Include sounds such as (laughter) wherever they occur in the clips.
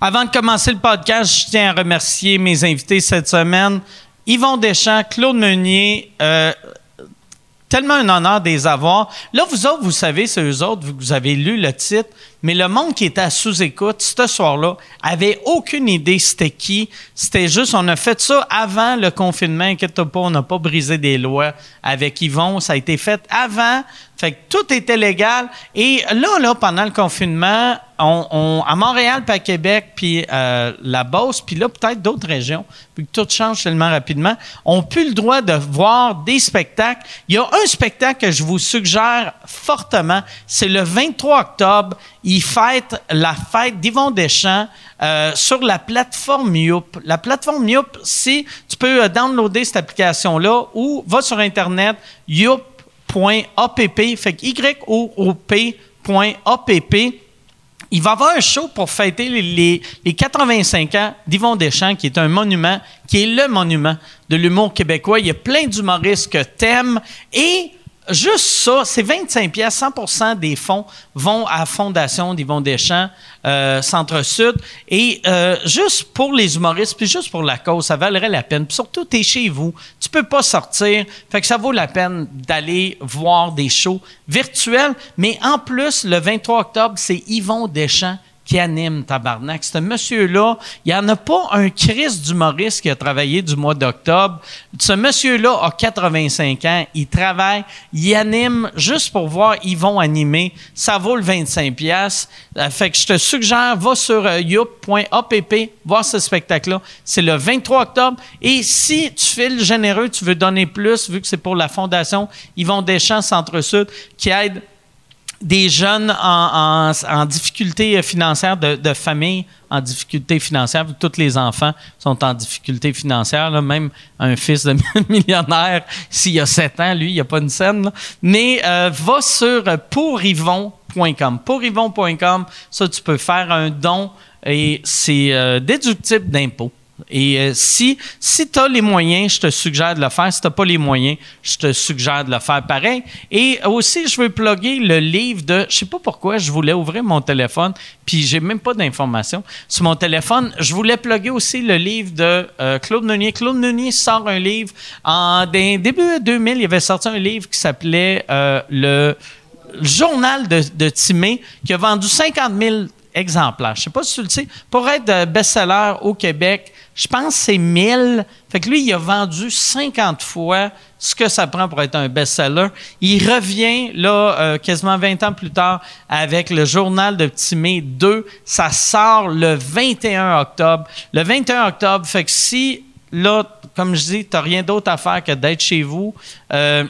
Avant de commencer le podcast, je tiens à remercier mes invités cette semaine. Yvon Deschamps, Claude Meunier, euh, tellement un honneur de les avoir. Là, vous autres, vous savez, c'est eux autres, vous avez lu le titre, mais le monde qui était à sous-écoute ce soir-là avait aucune idée c'était qui. C'était juste, on a fait ça avant le confinement, inquiète pas, on n'a pas brisé des lois avec Yvon, ça a été fait avant. Fait que tout était légal. Et là, là, pendant le confinement, on, à Montréal, puis à Québec, puis euh, la Beauce, puis là, peut-être d'autres régions, puis que tout change tellement rapidement, on plus le droit de voir des spectacles. Il y a un spectacle que je vous suggère fortement, c'est le 23 octobre. Il fête la fête d'Yvon Deschamps euh, sur la plateforme Youp. La plateforme Youp, si tu peux euh, downloader cette application-là ou va sur Internet, youp.app, fait que Y-O-O-P.app il va y avoir un show pour fêter les, 85 ans d'Yvon Deschamps, qui est un monument, qui est le monument de l'humour québécois. Il y a plein d'humoristes que t'aimes et juste ça, c'est 25 pièces, 100% des fonds vont à Fondation d'Yvon Deschamps, euh, Centre-Sud. Et euh, juste pour les humoristes, puis juste pour la cause, ça valerait la peine. Puis surtout, tu chez vous, tu peux pas sortir. Fait que ça vaut la peine d'aller voir des shows virtuels. Mais en plus, le 23 octobre, c'est Yvon Deschamps qui anime Tabarnak. Ce monsieur-là, il n'y en a pas un Chris d'humoriste qui a travaillé du mois d'octobre. Ce monsieur-là a 85 ans, il travaille, il anime juste pour voir, ils vont animer. Ça vaut le 25 pièces. Euh, fait que je te suggère, va sur euh, youp.app, voir ce spectacle-là. C'est le 23 octobre. Et si tu fais le généreux, tu veux donner plus, vu que c'est pour la Fondation Yvon Deschamps Centre-Sud, qui aide des jeunes en, difficulté financière, de, familles en difficulté financière, tous les enfants sont en difficulté financière, même un fils de (laughs) millionnaire, s'il a 7 ans, lui, il n'y a pas une scène. Mais euh, va sur pourivon.com. Pourivon.com, ça, tu peux faire un don et c'est euh, déductible d'impôt. Et euh, si, si tu as les moyens, je te suggère de le faire. Si tu n'as pas les moyens, je te suggère de le faire pareil. Et aussi, je veux plugger le livre de. Je sais pas pourquoi, je voulais ouvrir mon téléphone, puis j'ai même pas d'informations sur mon téléphone. Je voulais plugger aussi le livre de euh, Claude Meunier. Claude Meunier sort un livre. En début 2000, il avait sorti un livre qui s'appelait euh, le Journal de, de Timé, qui a vendu 50 000 exemplaires. Je sais pas si tu le sais. Pour être best-seller au Québec, je pense que c'est 1000. Fait que lui, il a vendu 50 fois ce que ça prend pour être un best-seller. Il revient, là, euh, quasiment 20 ans plus tard, avec le journal de Timé 2. Ça sort le 21 octobre. Le 21 octobre, fait que si, là, comme je dis, tu n'as rien d'autre à faire que d'être chez vous, euh,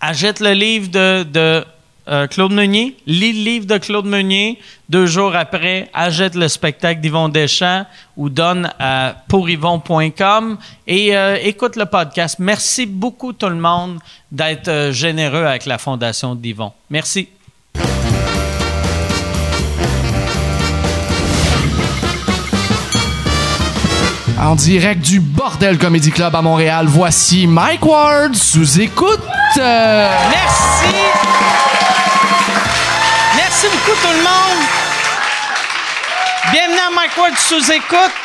achète le livre de euh, Claude Meunier, lis le livre de Claude Meunier. Deux jours après, achète le spectacle d'Yvon Deschamps ou donne à pouryvon.com et euh, écoute le podcast. Merci beaucoup tout le monde d'être euh, généreux avec la fondation d'Yvon. Merci. En direct du Bordel Comedy Club à Montréal, voici Mike Ward sous écoute. Merci. Merci beaucoup tout le monde. Bienvenue à Mike Ward sous écoute.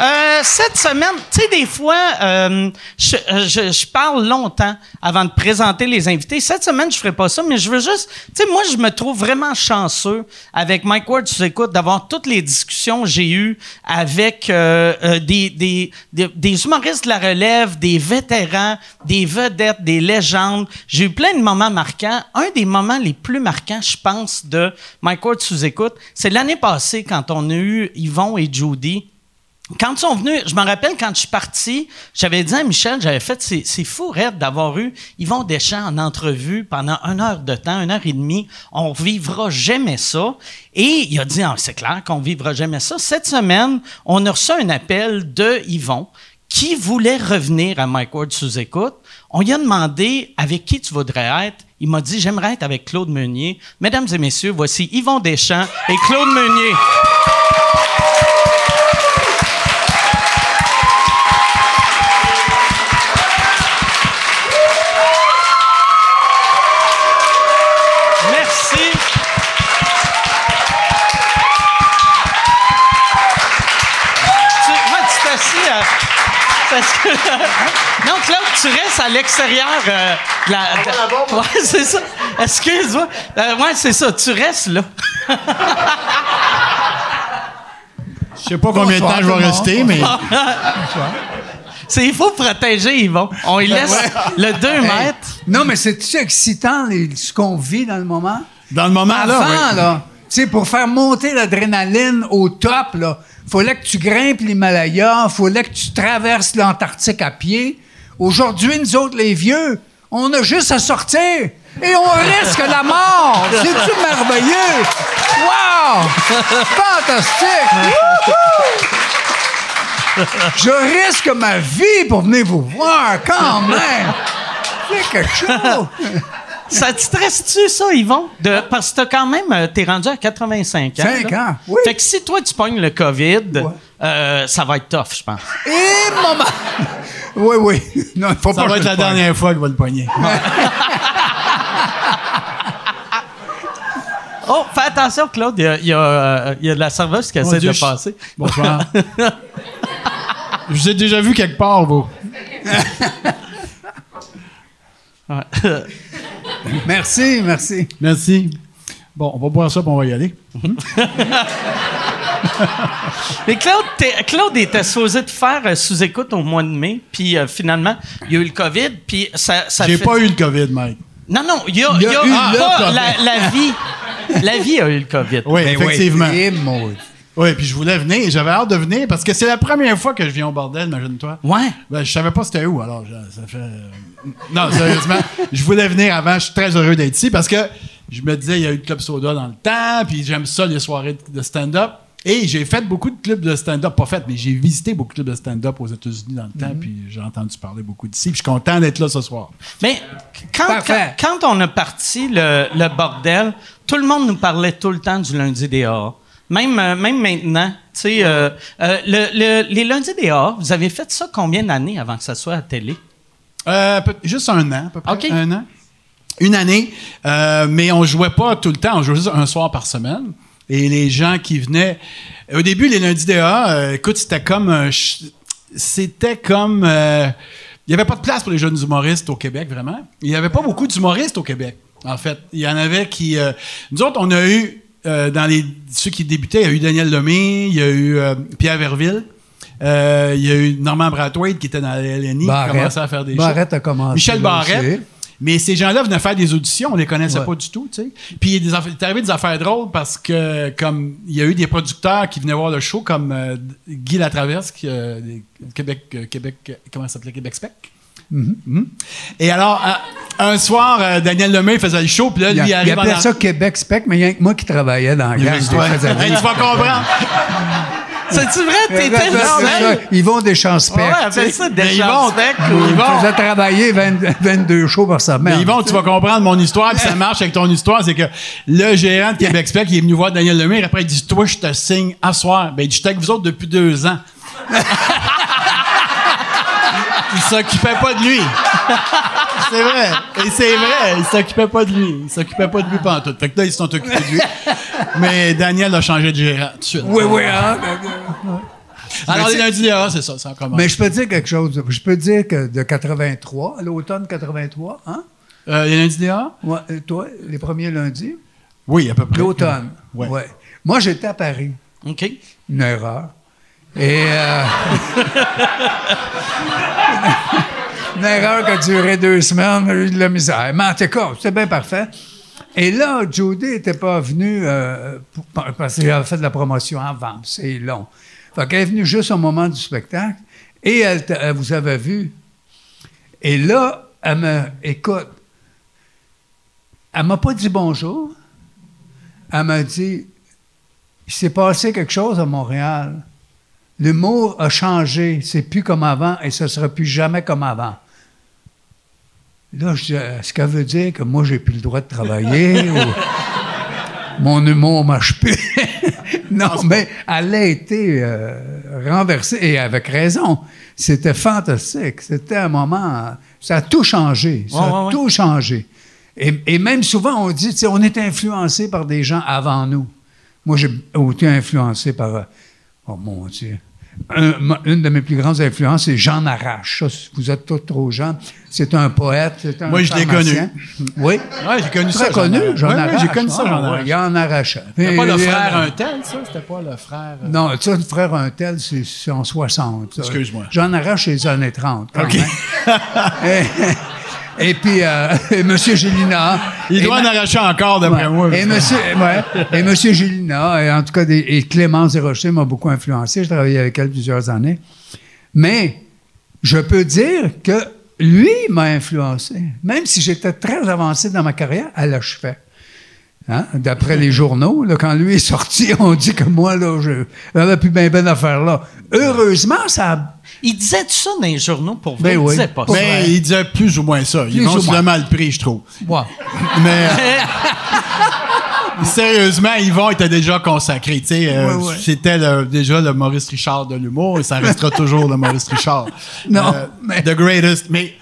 Euh, cette semaine, tu sais, des fois, euh, je, parle longtemps avant de présenter les invités. Cette semaine, je ferai pas ça, mais je veux juste, tu sais, moi, je me trouve vraiment chanceux avec Mike Ward sous écoute d'avoir toutes les discussions que j'ai eues avec euh, des, des, des, humoristes de la relève, des vétérans, des vedettes, des légendes. J'ai eu plein de moments marquants. Un des moments les plus marquants, je pense, de Mike Ward sous écoute, c'est l'année passée quand on a eu Yvon et Judy quand ils sont venus, je me rappelle quand je suis parti, j'avais dit à Michel, j'avais fait, c'est fou, d'avoir eu Yvon Deschamps en entrevue pendant une heure de temps, une heure et demie. On vivra jamais ça. Et il a dit, ah, c'est clair qu'on vivra jamais ça. Cette semaine, on a reçu un appel de Yvon qui voulait revenir à Mike Ward sous écoute. On lui a demandé avec qui tu voudrais être? Il m'a dit, j'aimerais être avec Claude Meunier. Mesdames et messieurs, voici Yvon Deschamps et Claude Meunier. Tu restes à l'extérieur. euh, de la, de- (laughs) ouais, c'est ça. Excuse-moi. Euh, ouais, c'est ça. Tu restes là. Je sais pas combien de temps je vais rester, mais C'est, il faut protéger Yvon. On lui laisse le 2 Hey, mètres. Non, mais c'est-tu excitant les- ce qu'on vit dans le moment? dans le moment, là, Avant, ouais. là, tu sais, pour faire monter l'adrénaline au top, là, fallait que tu grimpes l'Himalaya, fallait que tu traverses l'Antarctique à pied. Aujourd'hui, nous autres, les vieux, on a juste à sortir et on risque la mort. (laughs) C'est-tu merveilleux? Wow! Fantastique! Wouhou! Je risque ma vie pour venir vous voir, quand même! C'est quelque chose! (laughs) Ça te stresse-tu, ça, Yvon? De, parce que t'as quand même, euh, t'es rendu à 85 ans. Cinq là. ans, oui. Fait que si toi, tu pognes le COVID, euh, ça va être tough, je pense. Et maman! Oui, oui. (laughs) Non, faut Ça pas va être la pogne. dernière fois qu'il va le pogner. (laughs) Oh, fais attention, Claude. Il y a, il y a, euh, il y a de la serveuse qui Mon essaie Dieu, de je- passer. Bonsoir. (laughs) je vous ai déjà vu quelque part, vous. Merci, merci. Merci. Bon, on va boire ça, puis on va y aller. Mais Claude, Claude était supposé te faire euh, sous-écoute au mois de mai, puis euh, finalement, il y a eu le COVID, puis ça, ça J'ai fait- pas eu le COVID, Mike. Non, non, il y a, Il y a il y a eu ah, le pas COVID. la, la vie. La vie a eu le COVID. Oui, Ben effectivement. oui, et maudit. Oui, puis je voulais venir. J'avais hâte de venir parce que c'est la première fois que je viens au bordel, imagine-toi. Ouais. Ben, je savais pas c'était où, alors je- ça fait. euh, Non, sérieusement, (laughs) je voulais venir avant. Je suis très heureux d'être ici parce que je me disais, il y a eu le Club Soda dans le temps, puis j'aime ça, les soirées de stand-up. Et j'ai fait beaucoup de clubs de stand-up, pas fait, mais j'ai visité beaucoup de clubs de stand-up aux États-Unis dans le temps, puis j'ai entendu parler beaucoup d'ici, puis je suis content d'être là ce soir. Mais quand, quand, Parfait. quand on a parti le, le bordel, tout le monde nous parlait tout le temps du lundi des A. Même, euh, même maintenant, tu sais, euh, euh, le- le- les lundis des A, vous avez fait ça combien d'années avant que ça soit à télé? Euh, juste un an, à peu près. OK. Un an. Une année. Euh, mais on jouait pas tout le temps. On jouait juste un soir par semaine. Et les gens qui venaient. Au début, les lundis DA, euh, écoute, c'était comme. c'était comme. euh, il n'y avait pas de place pour les jeunes humoristes au Québec, vraiment. Il n'y avait pas beaucoup d'humoristes au Québec, en fait. Il y en avait qui. euh, nous autres, on a eu. euh, dans les, ceux qui débutaient, il y a eu Daniel Lemay, il y a eu Pierre Verville, euh, il y a eu Norman Brathwaite qui était dans la LNI, qui commençait à faire des shows. Barrette a commencé. Michel Barrette. Mais ces gens-là venaient faire des auditions, on les connaissait Ouais. pas du tout, tu sais. Puis il il est arrivé des affaires drôles parce que comme il y a eu des producteurs qui venaient voir le show comme euh, Guy Latraverse qui euh, Québec euh, Québec euh, comment ça s'appelait Québec Spec? Mhm. Et alors un- un soir euh, Daniel Lemay faisait le show puis là Il, lui il il arrive en appelait ça Québec Spec, mais il y a que moi qui travaillais dans la gang. Ouais. tu vas (laughs) comprendre. C'est-tu vrai? T'étais le? Ils vont des spec. Ouais, appelle ça des ils vont- faisaient travailler 20 22 shows par semaine. Mais Yvon, tu vas comprendre mon histoire, puis ça marche avec ton histoire, c'est que le gérant de Québec Spec, il est venu voir Daniel Lemire, après il dit Toi, je te signe à soir. Ben, il dit Je suis avec vous autres depuis deux ans. Il s'occupait pas de lui. (laughs) C'est vrai. Et c'est vrai, il s'occupait pas de lui. Il s'occupait pas de lui pendant tout. Fait que là, ils se sont occupés de lui. Mais Daniel a changé de gérant tout de suite. Oui, oui, hein? Alors, Mais les c'est- lundis, ah, c'est ça, ça commence. Mais je peux dire quelque chose. Je peux dire que de 83, à l'automne 83, hein? Euh, les lundis dehors? Ouais, toi, les premiers lundis, Oui, à peu près. l'automne. Ouais. Ouais. Moi, j'étais à Paris. OK. Une erreur. Et. euh, (laughs) une erreur qui a duré deux semaines, j'ai eu de la misère. Mais en tout cas, c'était bien parfait. Et là, Judy n'était pas venue euh, pour- parce qu'elle avait fait de la promotion avant. C'est long. Fait qu'elle est venue juste au moment du spectacle. Et elle vous avait vu. Et là, elle me. Écoute, elle m'a pas dit bonjour. Elle m'a dit il s'est passé quelque chose à Montréal. L'humour a changé. C'est plus comme avant et ce sera plus jamais comme avant. Là, je dis, est-ce qu'elle veut dire que moi, j'ai plus le droit de travailler (laughs) ou mon humour marche plus? (laughs) non, mais elle a été euh, renversée et avec raison. C'était fantastique. C'était un moment. Ça a tout changé. Ça Ouais, a ouais, ouais. tout changé. Et, et même souvent, on dit, on est influencé par des gens avant nous. Moi, j'ai été influencé par. euh, Oh mon Dieu. Un- une de mes plus grandes influences, c'est Jean Arrache. Ça, vous êtes tous trop jeunes. C'est un poète. c'est un Moi, je l'ai pharmacien. Oui. Ouais, j'ai connu Très ça. connu, Jean Arrache. j'ai connu ça, Jean Arrache. En arrache. C'était pas le Et- frère euh, un tel, ça? C'était pas le frère. euh, Non, ça, le frère un tel, c'est c'est en 60. ça. Excuse-moi. J'en arrache les années 30. quand OK. même. (laughs) et, puis, euh, (laughs) et M. Gélina. Il doit en arracher encore, d'après Ouais. moi. Et monsieur, ouais. et Gélina, et en tout cas, des- et Clémence Desrochers m'a beaucoup influencé. Je travaillé avec elle plusieurs années. Mais je peux dire que lui m'a influencé. Même si j'étais très avancé dans ma carrière, à l'achevet. Hein? D'après les journaux, là, quand lui est sorti, (laughs) on dit que moi, là, je n'avais plus bien ben affaire là. Heureusement, ça a Il disait tout ça dans les journaux pour vrai? Ben il oui. disait pas ça. Mais il disait plus ou moins ça. Ils Plus moins. le mal pris, je trouve. Ouais. Mais euh, (laughs) sérieusement, Yvon était déjà consacré. tu sais, euh, Ouais, ouais. C'était le- déjà le Maurice Richard de l'humour et ça restera toujours le Maurice Richard. (laughs) Non, Euh, mais- The greatest. Mais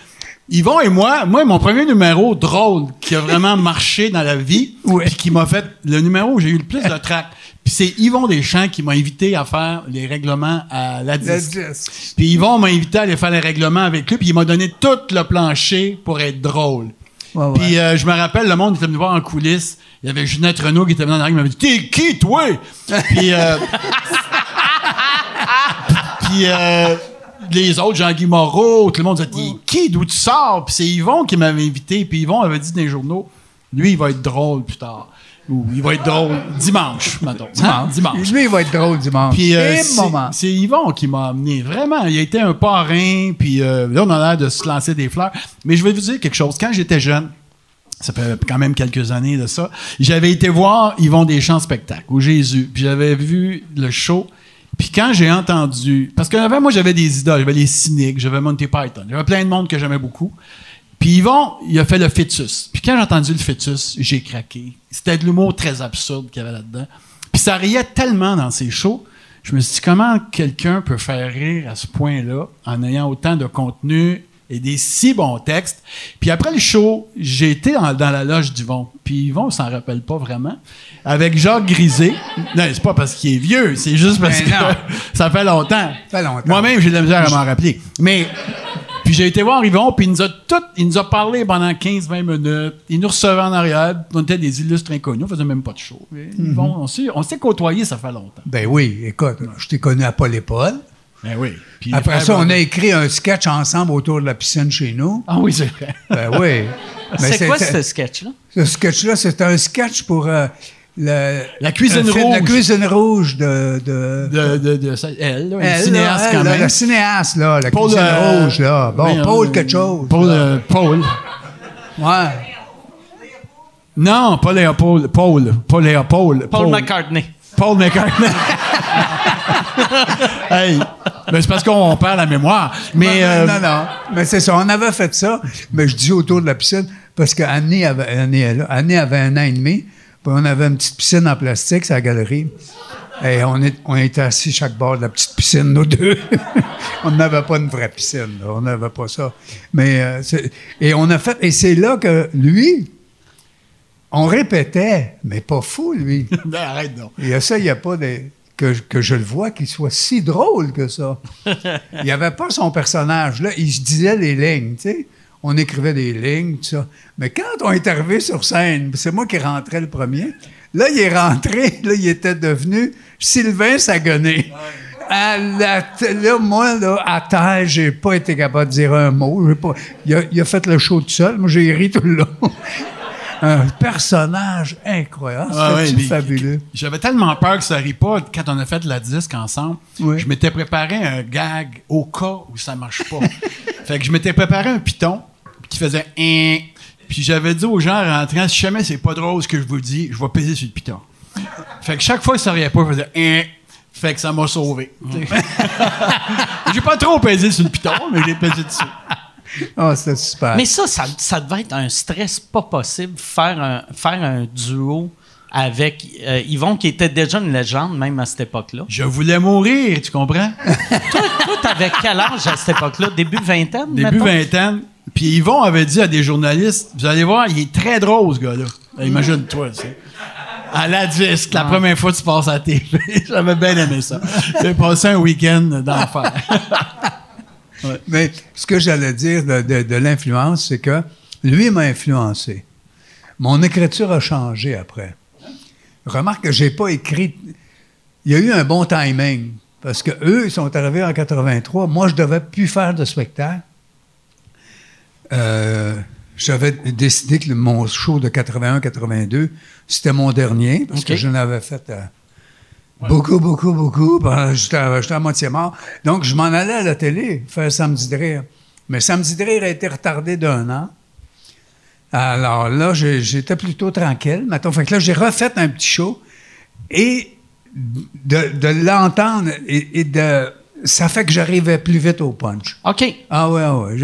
Yvon et moi, moi, mon premier numéro drôle qui a vraiment (laughs) marché dans la vie, Ouais. puis qui m'a fait le numéro où j'ai eu le plus de trac. Puis c'est Yvon Deschamps qui m'a invité à faire les règlements à la disque. Puis Yvon m'a invité à aller faire les règlements avec lui, puis il m'a donné tout le plancher pour être drôle. Ouais, ouais. Puis euh, je me rappelle, le monde était venu voir en coulisses. Il y avait Ginette Renault qui était venu en arrière, il m'avait dit T'es qui, toi? (laughs) Puis. euh, (laughs) puis euh, les autres, Jean-Guy Moreau, tout le monde disait T'es qui, d'où tu sors? Puis c'est Yvon qui m'avait invité. Puis Yvon avait dit dans les journaux Lui, il va être drôle plus tard. Ou il va être drôle dimanche, mettons. Hein? Dimanche. Lui, il va être drôle dimanche. Puis euh, c'est Yvon qui m'a amené. Vraiment, il a été un parrain. Puis euh, là, on a l'air de se lancer des fleurs. Mais je vais vous dire quelque chose. Quand j'étais jeune, ça fait quand même quelques années de ça, j'avais été voir Yvon Deschamps spectacle au Jésus. Puis j'avais vu le show. Puis quand j'ai entendu... Parce qu'avant, moi, j'avais des idoles. J'avais les cyniques, j'avais Monty Python. J'avais plein de monde que j'aimais beaucoup. Puis Yvon, il a fait le fœtus. Puis quand j'ai entendu le fœtus, j'ai craqué. C'était de l'humour très absurde qu'il y avait là-dedans. Puis ça riait tellement dans ses shows. Je me suis dit, comment quelqu'un peut faire rire à ce point-là en ayant autant de contenu et des si bons textes. Puis après le show, j'ai été dans, dans la loge d'Yvon. Puis Yvon, on s'en rappelle pas vraiment. Avec Jacques Grisé. Non, c'est pas parce qu'il est vieux, c'est juste parce Ben que (laughs) ça fait longtemps. Ça fait longtemps. Moi-même, j'ai de la misère à m'en rappeler. Mais puis j'ai été voir Yvon, puis il nous a tout, il nous a parlé pendant 15-20 minutes. Il nous recevait en arrière. On était des illustres inconnus, on faisait même pas de show. Yvon, on s'est, on s'est côtoyés, ça fait longtemps. Ben oui, écoute, je t'ai connu à Paul et Paul. Ben oui. Puis Après ça, on a écrit un sketch ensemble autour de la piscine chez nous. Ah oui, c'est vrai. Ben oui. (laughs) Mais C'est quoi ce sketch-là? Ce sketch-là, c'est un sketch pour euh, le, La cuisine rouge. La cuisine rouge de. de De, de, elle, là, Elle, cinéaste là, quand elle, même. Le cinéaste, là, la Paul, cuisine euh, rouge, là. Bon, oui, Paul euh, quelque chose. Paul, euh, Paul. Ouais. Non, pas Léopold. Paul. Pas Léopold. Paul McCartney. Paul McCartney. (laughs) (laughs) hey, ben c'est parce qu'on perd la mémoire. Mais euh, non, non. Mais c'est ça. On avait fait ça. Mais je dis autour de la piscine parce qu'Annie avait, Annie. Annie avait un an et demi. Puis on avait une petite piscine en plastique, c'est la galerie. Et on, est, on était assis chaque bord de la petite piscine, nous deux. (laughs) on n'avait pas une vraie piscine. là. On n'avait pas ça. Mais, euh, et on a fait. Et c'est là que lui, on répétait, mais pas fou, lui. (laughs) ben, arrête ça, il n'y a pas de, que, que je le vois qu'il soit si drôle que ça. (laughs) Il n'y avait pas son personnage. Là, il se disait les lignes, tu sais. On écrivait des lignes, tout ça. Mais quand on est arrivé sur scène, c'est moi qui rentrais le premier. Là, il est rentré, (laughs) là, il était devenu Sylvain Saguenay. À la t- là, moi, là, à terre, j'ai pas été capable de dire un mot. Pas, il, a, il a fait le show tout seul. Moi, j'ai ri tout le long. Un personnage incroyable. Ah ouais, fabuleux. J'avais tellement peur que ça rit pas quand on a fait la disque ensemble. Oui. Je m'étais préparé un gag au cas où ça marche pas. (laughs) fait que je m'étais préparé un piton qui faisait un. Puis j'avais dit aux gens en rentrant, si jamais c'est pas drôle ce que je vous dis, je vais peser sur le piton. Fait que chaque fois que ça riait pas, je faisais un. Fait que ça m'a sauvé. (laughs) j'ai pas trop pesé sur le piton, mais j'ai pesé dessus. (laughs) Ah, c'était super. Mais ça, ça, ça devait être un stress pas possible, faire un, faire un duo avec euh, Yvon, qui était déjà une légende, même à cette époque-là. Je voulais mourir, tu comprends? (laughs) toi, t'avais quel âge à cette époque-là? Début vingtaine, Début vingtaine. Puis Yvon avait dit à des journalistes, vous allez voir, il est très drôle, ce gars-là. Mm. Imagine-toi, tu sais. À la disque, la première fois que tu passes à la TV. (laughs) J'avais bien aimé ça. J'ai passé un week-end d'enfer. Mais ce que j'allais dire de, de- de l'influence, c'est que lui m'a influencé. Mon écriture a changé après. Remarque que j'ai pas écrit. Il y a eu un bon timing. Parce que eux, ils sont arrivés en 83. Moi, je devais plus faire de spectacle. Euh, J'avais décidé que mon show de 81-82, c'était mon dernier, parce que je n'avais fait beaucoup, beaucoup, beaucoup. pendant- J'étais à, moitié mort. Donc, je m'en allais à la télé faire Samedi de rire. Mais Samedi de rire a été retardé d'un an. Alors là, j'étais plutôt tranquille. Mettons, fait que là, j'ai refait un petit show et de, de l'entendre et, et de. Ça fait que j'arrivais plus vite au punch. OK. Ah ouais, ouais.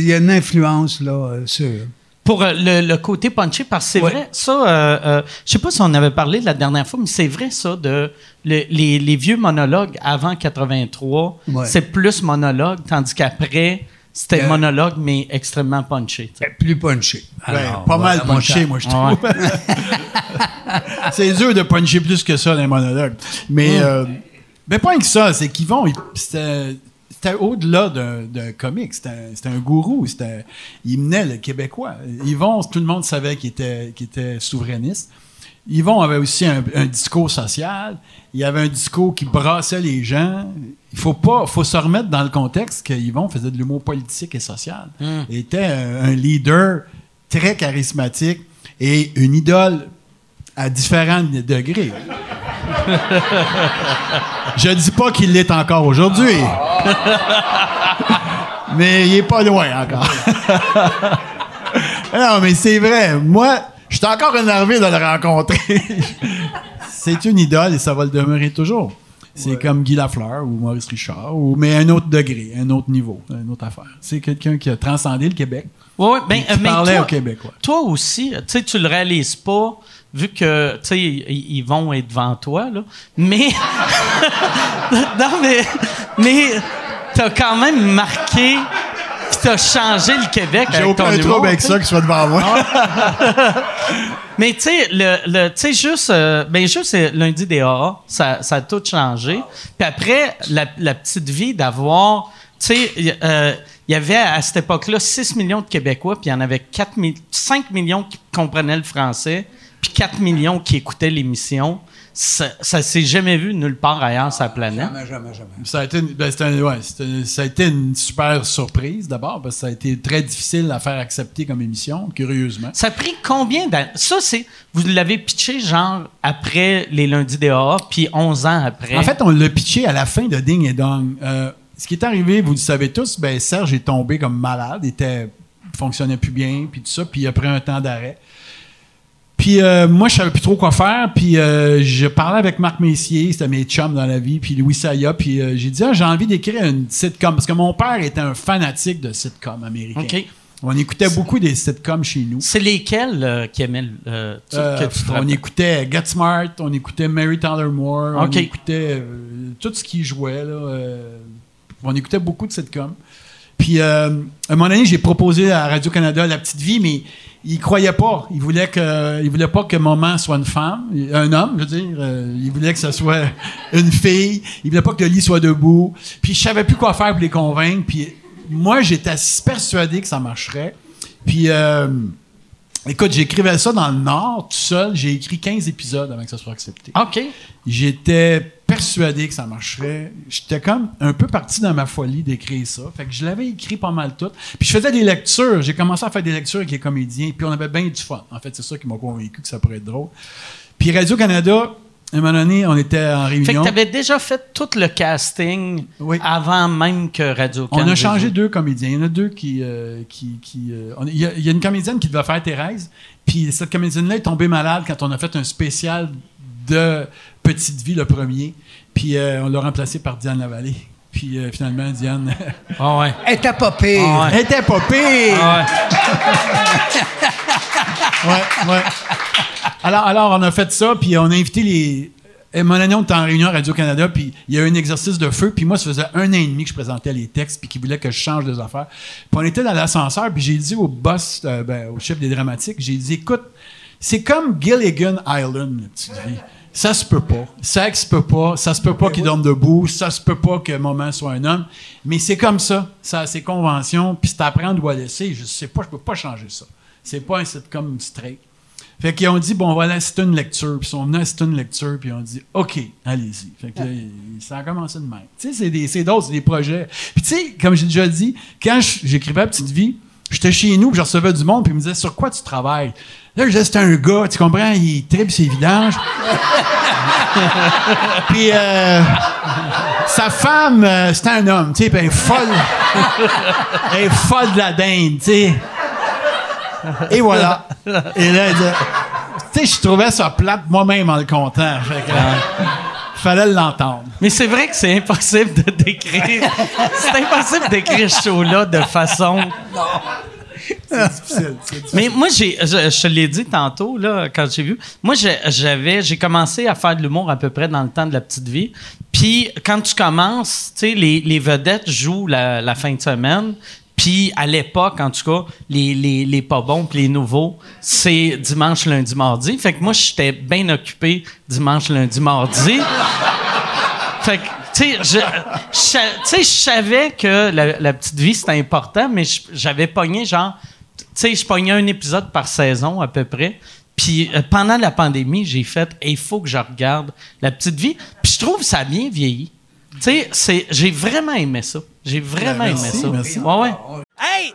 Il y a une influence, là, euh, sûre. Pour euh, le, le côté punché, parce que c'est Ouais. vrai, ça, euh, euh, je sais pas si on avait parlé la dernière fois, mais c'est vrai ça, de le- les, les vieux monologues avant 83, Ouais. c'est plus monologue, tandis qu'après, c'était Euh, monologue, mais extrêmement punché. sais. Plus punché. Alors, pas mal punché, moi, je trouve. (laughs) c'est dur de puncher plus que ça les monologues. Mais, euh, mais pas que ça, c'est qu'Yvon, il- c'était c'était au-delà d'un d'un comique. C'était un- c'était un gourou. C'était- Il menait le Québécois. Yvon, tout le monde savait qu'il était, qu'il était souverainiste. Yvon avait aussi un, un discours social. Il avait un discours qui brassait les gens. Il faut pas, faut se remettre dans le contexte que Yvon faisait de l'humour politique et social. Il était un, un leader très charismatique et une idole à différents degrés. Je dis pas qu'il l'est encore aujourd'hui. mais il est pas loin encore. (laughs) non, mais c'est vrai. Moi, je suis encore énervé de le rencontrer. c'est une idole et ça va le demeurer toujours. C'est comme Guy Lafleur ou Maurice Richard, ou, mais à un autre degré, un autre niveau, une autre affaire. C'est quelqu'un qui a transcendé le Québec. Ouais, ouais, ben, qui euh, mais parlait toi, au Québécois. Toi aussi, tu sais, tu le réalises pas, vu que, tu sais, ils ils vont être devant toi, là. Mais. (laughs) non, mais. Mais. T'as quand même marqué. Puis t'as changé le Québec. J'ai aucun ton trouble avec ça qu'il soit devant moi. (laughs) Mais tu sais, le, le, tu sais, juste, euh, ben juste euh, lundi des AA, ça, ça a tout changé. Puis après, la, la petite vie d'avoir, tu sais, il euh, y avait à cette époque-là 6 millions de Québécois, puis il y en avait 4 mi- 5 millions qui comprenaient le français, puis 4 millions qui écoutaient l'émission. Ça, ça s'est jamais vu nulle part ailleurs sur la planète. Jamais, jamais, jamais. Ça a été, une, ben, un- ouais, c'était- ça a été une super surprise d'abord, parce que ça a été très difficile à faire accepter comme émission, curieusement. Ça a pris combien d'années? Ça, c'est. Vous l'avez pitché genre après les lundis AA, puis 11 ans après. En fait, on l'a pitché à la fin de Ding et Dong. Euh, ce qui est arrivé, vous le savez tous, ben Serge est tombé comme malade, était fonctionnait plus bien, puis tout ça, puis il a pris un temps d'arrêt. Puis euh, moi, je savais plus trop quoi faire, puis euh, je parlais avec Marc Messier, c'était mes chums dans la vie, puis Louis Saya, puis euh, j'ai dit ah, j'ai envie d'écrire une sitcom parce que mon père était un fanatique de sitcom américain. On écoutait beaucoup des sitcoms chez nous. C'est lesquels qui aimaient tu- que tu on écoutait Get Smart, on écoutait Mary Tyler Moore, on écoutait tout ce qui jouait. Là, on écoutait beaucoup de sitcoms. Puis, euh, à un moment donné, j'ai proposé à Radio-Canada La Petite Vie, mais il croyait pas. Il voulait que, il voulait pas que maman soit une femme, un homme, je veux dire. Euh, il voulait que ce soit (laughs) une fille. Il voulait pas que le lit soit debout. Puis, je savais plus quoi faire pour les convaincre. Puis, moi, j'étais persuadé que ça marcherait. Puis, euh, écoute, j'écrivais ça dans le Nord, tout seul. J'ai écrit 15 épisodes avant que ça soit accepté. OK. J'étais persuadé que ça marcherait. J'étais comme un peu parti dans ma folie d'écrire ça. Fait que je l'avais écrit pas mal tout. Puis je faisais des lectures. J'ai commencé à faire des lectures avec les comédiens. Puis on avait bien du fun. En fait, c'est ça qui m'a convaincu que ça pourrait être drôle. Puis Radio-Canada, à un moment donné, on était en Fait que réunion. tu avais déjà fait tout le casting Oui. avant même que radio On a changé deux comédiens. Il y en a deux qui. euh, qui, qui, euh, on- il, y a, il y a une comédienne qui devait faire Thérèse. Puis cette comédienne-là est tombée malade quand on a fait un spécial de Petite Vie, le premier. Puis euh, on l'a remplacé par Diane Lavallée. Puis euh, finalement, Diane. (laughs) Ah ouais. Elle était pas pire. Ah Elle était pas pire! Ah ouais. (laughs) Ouais, ouais. Alors, alors, on a fait ça, puis on a invité les. Et mon année, on était en réunion à Radio-Canada, puis il y a eu un exercice de feu, puis moi, ça faisait un an et demi que je présentais les textes, puis qu'ils voulaient que je change des affaires. Puis on était dans l'ascenseur, puis j'ai dit au boss, euh, ben, au chef des dramatiques, j'ai dit, écoute, C'est comme Gilligan Island, la petite vie. Ça se peut pas. Ça se peut pas. Ça se peut pas qu'il dorme debout. Ça se peut pas que moment soit un homme. Mais c'est comme ça. Ça a ses conventions. Puis c'est à prendre ou à laisser. Je sais pas, je peux pas changer ça. C'est pas un sitcom straight. Fait qu'ils ont dit, bon, voilà, c'est une lecture. Puis ils sont venus, c'est une lecture. Puis ils ont dit, OK, allez-y. Fait que là, ça a commencé de même. Tu sais, c'est des- c'est d'autres, c'est des projets. Puis tu sais, comme j'ai déjà dit, quand j'écrivais à Petite Vie, j'étais chez nous, puis je recevais du monde, puis ils me disaient, sur quoi tu travailles? Là, je disais, c'est un gars, tu comprends, il tripe ses vidanges. (laughs) puis euh, sa femme, euh, c'était un homme, tu sais, puis elle est folle. elle est folle de la dinde, tu sais. Et voilà. Et là, tu sais, je trouvais ça plate moi-même en le comptant. Fait que, euh, fallait l'entendre. Mais c'est vrai que c'est impossible de décrire. (laughs) c'est impossible d'écrire ce show-là de façon. Difficile, c'est difficile. Mais moi, j'ai, je, je te l'ai dit tantôt, là, quand j'ai vu. Moi, j'ai- j'avais, j'ai commencé à faire de l'humour à peu près dans le temps de la petite vie. Puis, quand tu commences, tu sais, les, les vedettes jouent la, la fin de semaine. Puis, à l'époque, en tout cas, les, les, les pas bons puis les nouveaux, c'est dimanche, lundi, mardi. Fait que moi, j'étais bien occupé dimanche, lundi, mardi. (laughs) Fait que, tu sais, je, savais que la, la petite vie, c'était important, mais j'avais pogné, genre, tu sais, je pognais un épisode par saison, à peu près. Puis euh, pendant la pandémie, j'ai fait, il faut que je regarde la petite vie. Puis je trouve que ça a bien vieilli. Tu sais, c'est- j'ai vraiment aimé ça. J'ai vraiment Ben, merci, aimé ça. merci. Ouais, ouais. Hey,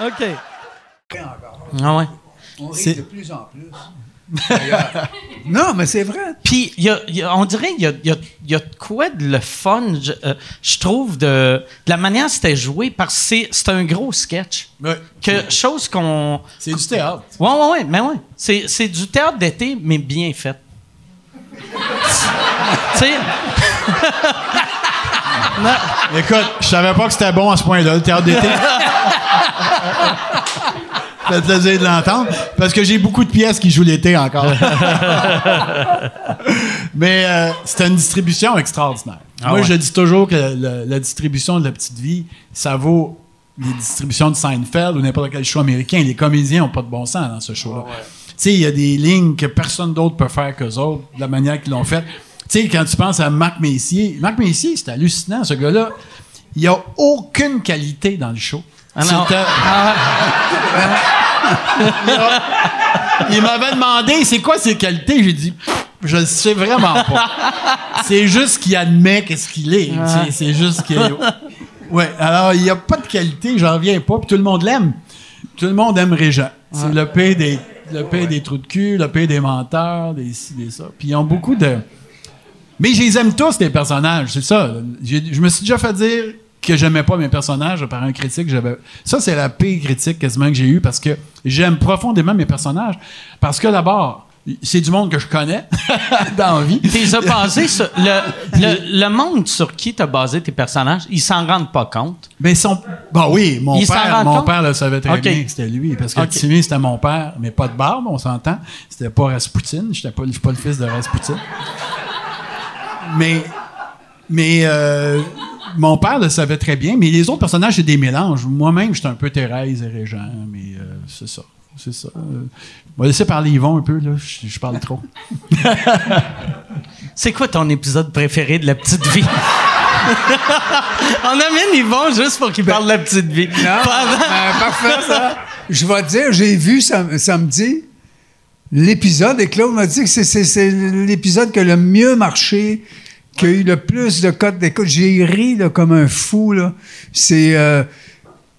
OK. Ah ouais. On rit C'est- de plus en plus. D'ailleurs. (laughs) non, mais c'est vrai. Puis, il y a- il y a- on dirait qu'il y a, il y a- il y a de quoi de le fun, je, euh, je trouve, de, de la manière dont c'était joué, parce que c'est- c'est un gros sketch. Ouais. Que, chose qu'on. C'est du théâtre. Ouais, ouais, ouais, mais ouais. C'est, c'est du théâtre d'été, mais bien fait. (laughs) tu sais? (laughs) Écoute, je savais pas que c'était bon à ce point-là, le théâtre d'été. Ça fait plaisir de l'entendre. Parce que j'ai beaucoup de pièces qui jouent l'été encore. Mais euh, c'était une distribution extraordinaire. Ah Moi, ouais. je dis toujours que la, la distribution de La Petite Vie, ça vaut les distributions de Seinfeld ou n'importe quel show américain. Les comédiens n'ont pas de bon sens dans ce show-là. Tu sais, il y a des lignes que personne d'autre peut faire qu'eux autres, de la manière qu'ils l'ont fait. Tu sais, quand tu penses à Marc Messier, Marc Messier, c'est hallucinant, ce gars-là. Il n'y a aucune qualité dans le show. Ah non. Il m'avait demandé c'est quoi ses qualités? J'ai dit je le sais vraiment pas. c'est juste qu'il admet qu'est-ce qu'il est. C'est- C'est juste qu'il Ouais, alors il n'y a pas de qualité, j'en reviens pas, puis tout le monde l'aime. Tout le monde aime Régent. C'est le pays des le pays des trous de cul, le pays des menteurs, des ci, des ça. Puis ils ont beaucoup de mais je les aime tous, les personnages, c'est ça. Je me suis déjà fait dire que j'aimais pas mes personnages par un critique. J'avais... Ça, c'est la pire critique quasiment que j'ai eue parce que j'aime profondément mes personnages. Parce que d'abord, c'est du monde que je connais (laughs) dans la vie. T'es as basé sur. Le, le, le monde sur qui t'as basé tes personnages, ils s'en rendent pas compte. Mais son... Bon, oui, mon père, mon compte? père le savait très Ok. bien que c'était lui. Parce que. Timmy, c'était mon père, mais pas de barbe, on s'entend. C'était pas Rasputin. J'étais pas, je suis pas le fils de Rasputin. Mais mais euh, mon père le savait très bien. Mais les autres personnages, c'est des mélanges. Moi-même, j'étais un peu Thérèse et Régent, mais euh, c'est ça. C'est ça. Euh, on va laisser parler Yvon un peu, là. Je, je parle trop. (laughs) C'est quoi ton épisode préféré de la petite vie? (laughs) On amène Yvon juste pour qu'il parle de la petite vie. Non, Pendant- euh, parfait, ça. Je vais te dire, j'ai vu sam- samedi l'épisode et Claude m'a dit que c'est- l'épisode qui a le mieux marché, qui a eu le plus de codes d'écoute. J'ai ri là, comme un fou. là. C'est euh,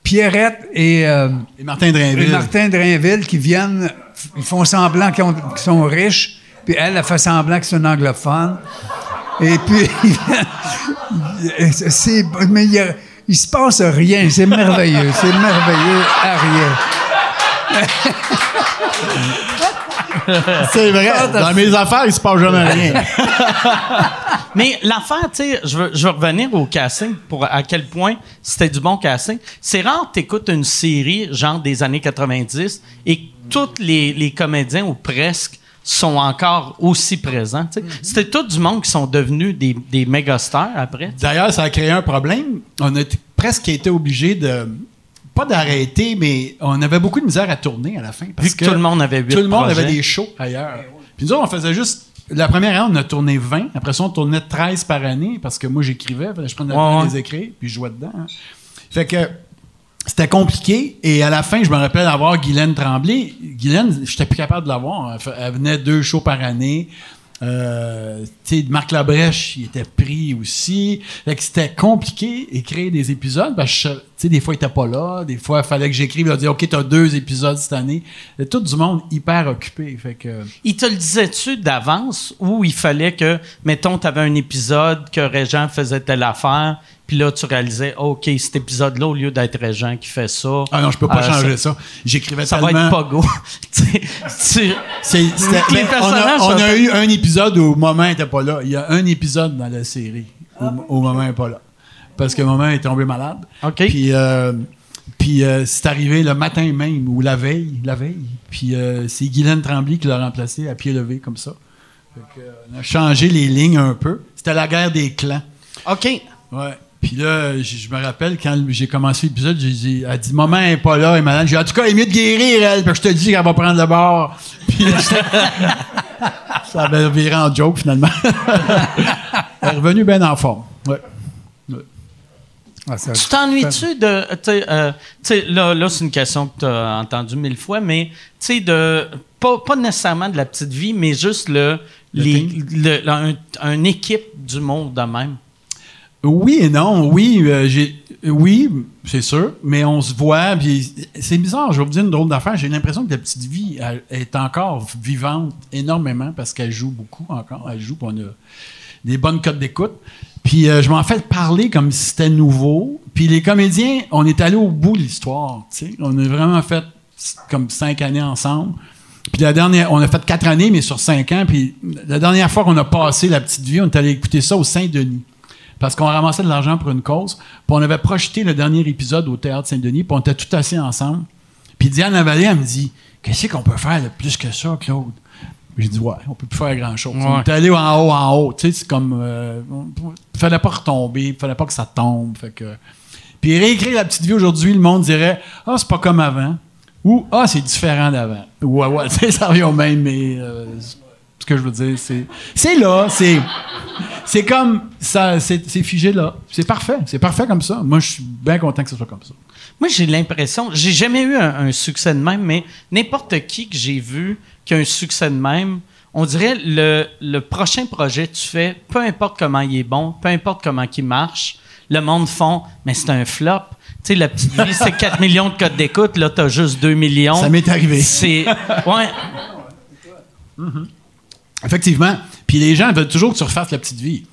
Pierrette et, euh, Et Martin et Drainville. Martin Drainville qui viennent, ils font semblant qu'ils ont- qu'ils sont riches, puis elle, elle fait semblant que c'est un anglophone. Et puis, (laughs) c'est, mais il, y a- il se passe rien, c'est merveilleux, c'est merveilleux à rien. (laughs) (laughs) C'est vrai. Dans mes affaires, il se passe jamais rien. (laughs) Mais l'affaire, tu sais, je veux, je veux revenir au casting pour à quel point c'était du bon casting. C'est rare que t'écoutes une série, genre des années 90, et que tous les, les comédiens, ou presque, sont encore aussi présents. tu sais. C'était tout du monde qui sont devenus des, des méga stars après. D'ailleurs, ça a créé un problème. On a presque été obligé de. Pas d'arrêter, mais on avait beaucoup de misère à tourner à la fin. Parce Vu que tout le monde avait Tout le monde projets. avait des shows ailleurs. Puis nous autres, on faisait juste. La première année, on a tourné 20. Après ça, on tournait 13 par année parce que moi, j'écrivais. Je prenais le temps de les écrire, puis je jouais dedans. hein. Fait que c'était compliqué. Et à la fin, je me rappelle avoir Guylaine Tremblay. Guylaine, j'étais plus capable de l'avoir. Fa- elle venait deux shows par année. Euh, tu Marc Labrèche, il était pris aussi. Fait que c'était compliqué écrire des épisodes. Tu sais, des fois, il était pas là. Des fois, il fallait que j'écrive. Il a dit, OK, t'as deux épisodes cette année. Tout du monde hyper occupé. Fait que, Il te le disait-tu d'avance ou il fallait que, mettons, tu avais un épisode que Régent faisait telle affaire, puis là, tu réalisais, OK, cet épisode-là, au lieu d'être Régent qui fait ça. ah non, je peux pas euh, changer ça. J'écrivais Ça, ça va être pas go. (laughs) Tu sais, tu- C'est- c'était- Les ben, on a, on a eu un épisode où Moment était pas là. Il y a un épisode dans la série où, où Moment est pas là. Parce que Moment est tombé malade. OK. Puis, euh, puis euh, c'est arrivé le matin même ou la veille. La veille. Puis euh, c'est Guylaine Tremblay qui l'a remplacé à pied levé comme ça. Fait que, euh, on a changé les lignes un peu. C'était la guerre des clans. OK. Ouais. Puis là, je, je me rappelle quand j'ai commencé l'épisode, j'ai dit, elle dit, maman est pas là, elle est malade. J'ai dit, en tout cas, elle est mieux de guérir, elle, parce que je te dis qu'elle va prendre le bord. (laughs) Puis (laughs) ça avait viré en joke, finalement. (laughs) elle est revenue bien en forme. Ouais. Ah, Tu t'ennuies-tu de. euh, là, là c'est une question que tu as entendue mille fois, mais tu sais, de. Pas, pas nécessairement de la petite vie, mais juste le. Le les, le- le- un, un équipe du monde de même. Oui et non. Oui, euh, oui, c'est sûr, mais on se voit. C'est bizarre. Je vais vous dire une drôle d'affaire. J'ai l'impression que la petite vie est encore vivante énormément parce qu'elle joue beaucoup encore. Elle joue, puis on a des bonnes cotes d'écoute. Puis euh, je m'en fais parler comme si c'était nouveau. Puis les comédiens, on est allé au bout de l'histoire. On a vraiment fait comme cinq années ensemble. Puis la dernière, on a fait quatre années, mais sur cinq ans. Puis la dernière fois qu'on a passé la petite vie, on est allé écouter ça au Saint-Denis. Parce qu'on ramassait de l'argent pour une cause. Puis on avait projeté le dernier épisode au Théâtre Saint-Denis, puis on était tout assis ensemble. Puis Diane Lavallée, elle me dit Qu'est-ce qu'on peut faire de plus que ça, Claude J'ai dit Ouais, on peut plus faire grand-chose. On Ouais. est allé en haut, en haut. Tu sais, c'est comme. euh, fallait pas retomber, il fallait pas que ça tombe. Fait que. Puis réécrire la petite vie aujourd'hui, le monde dirait Ah, c'est pas comme avant. Ou Ah, c'est différent d'avant. Ouais, ouais, (laughs) tu sais, ça revient au même, mais. euh, ce que je veux dire, c'est. C'est là, c'est. C'est comme. ça C'est c'est figé là. C'est parfait. C'est parfait comme ça. Moi, je suis bien content que ce soit comme ça. Moi, j'ai l'impression, j'ai jamais eu un, un succès de même, mais n'importe qui que j'ai vu qui a un succès de même, on dirait le, le prochain projet que tu fais, peu importe comment il est bon, peu importe comment il marche, le monde font, mais c'est un flop. Tu sais, la petite vie, c'est 4 (laughs) millions de codes d'écoute, là, t'as juste 2 millions. Ça m'est arrivé. C'est. Ouais. Effectivement. Puis les gens veulent toujours que tu refasses la petite vie.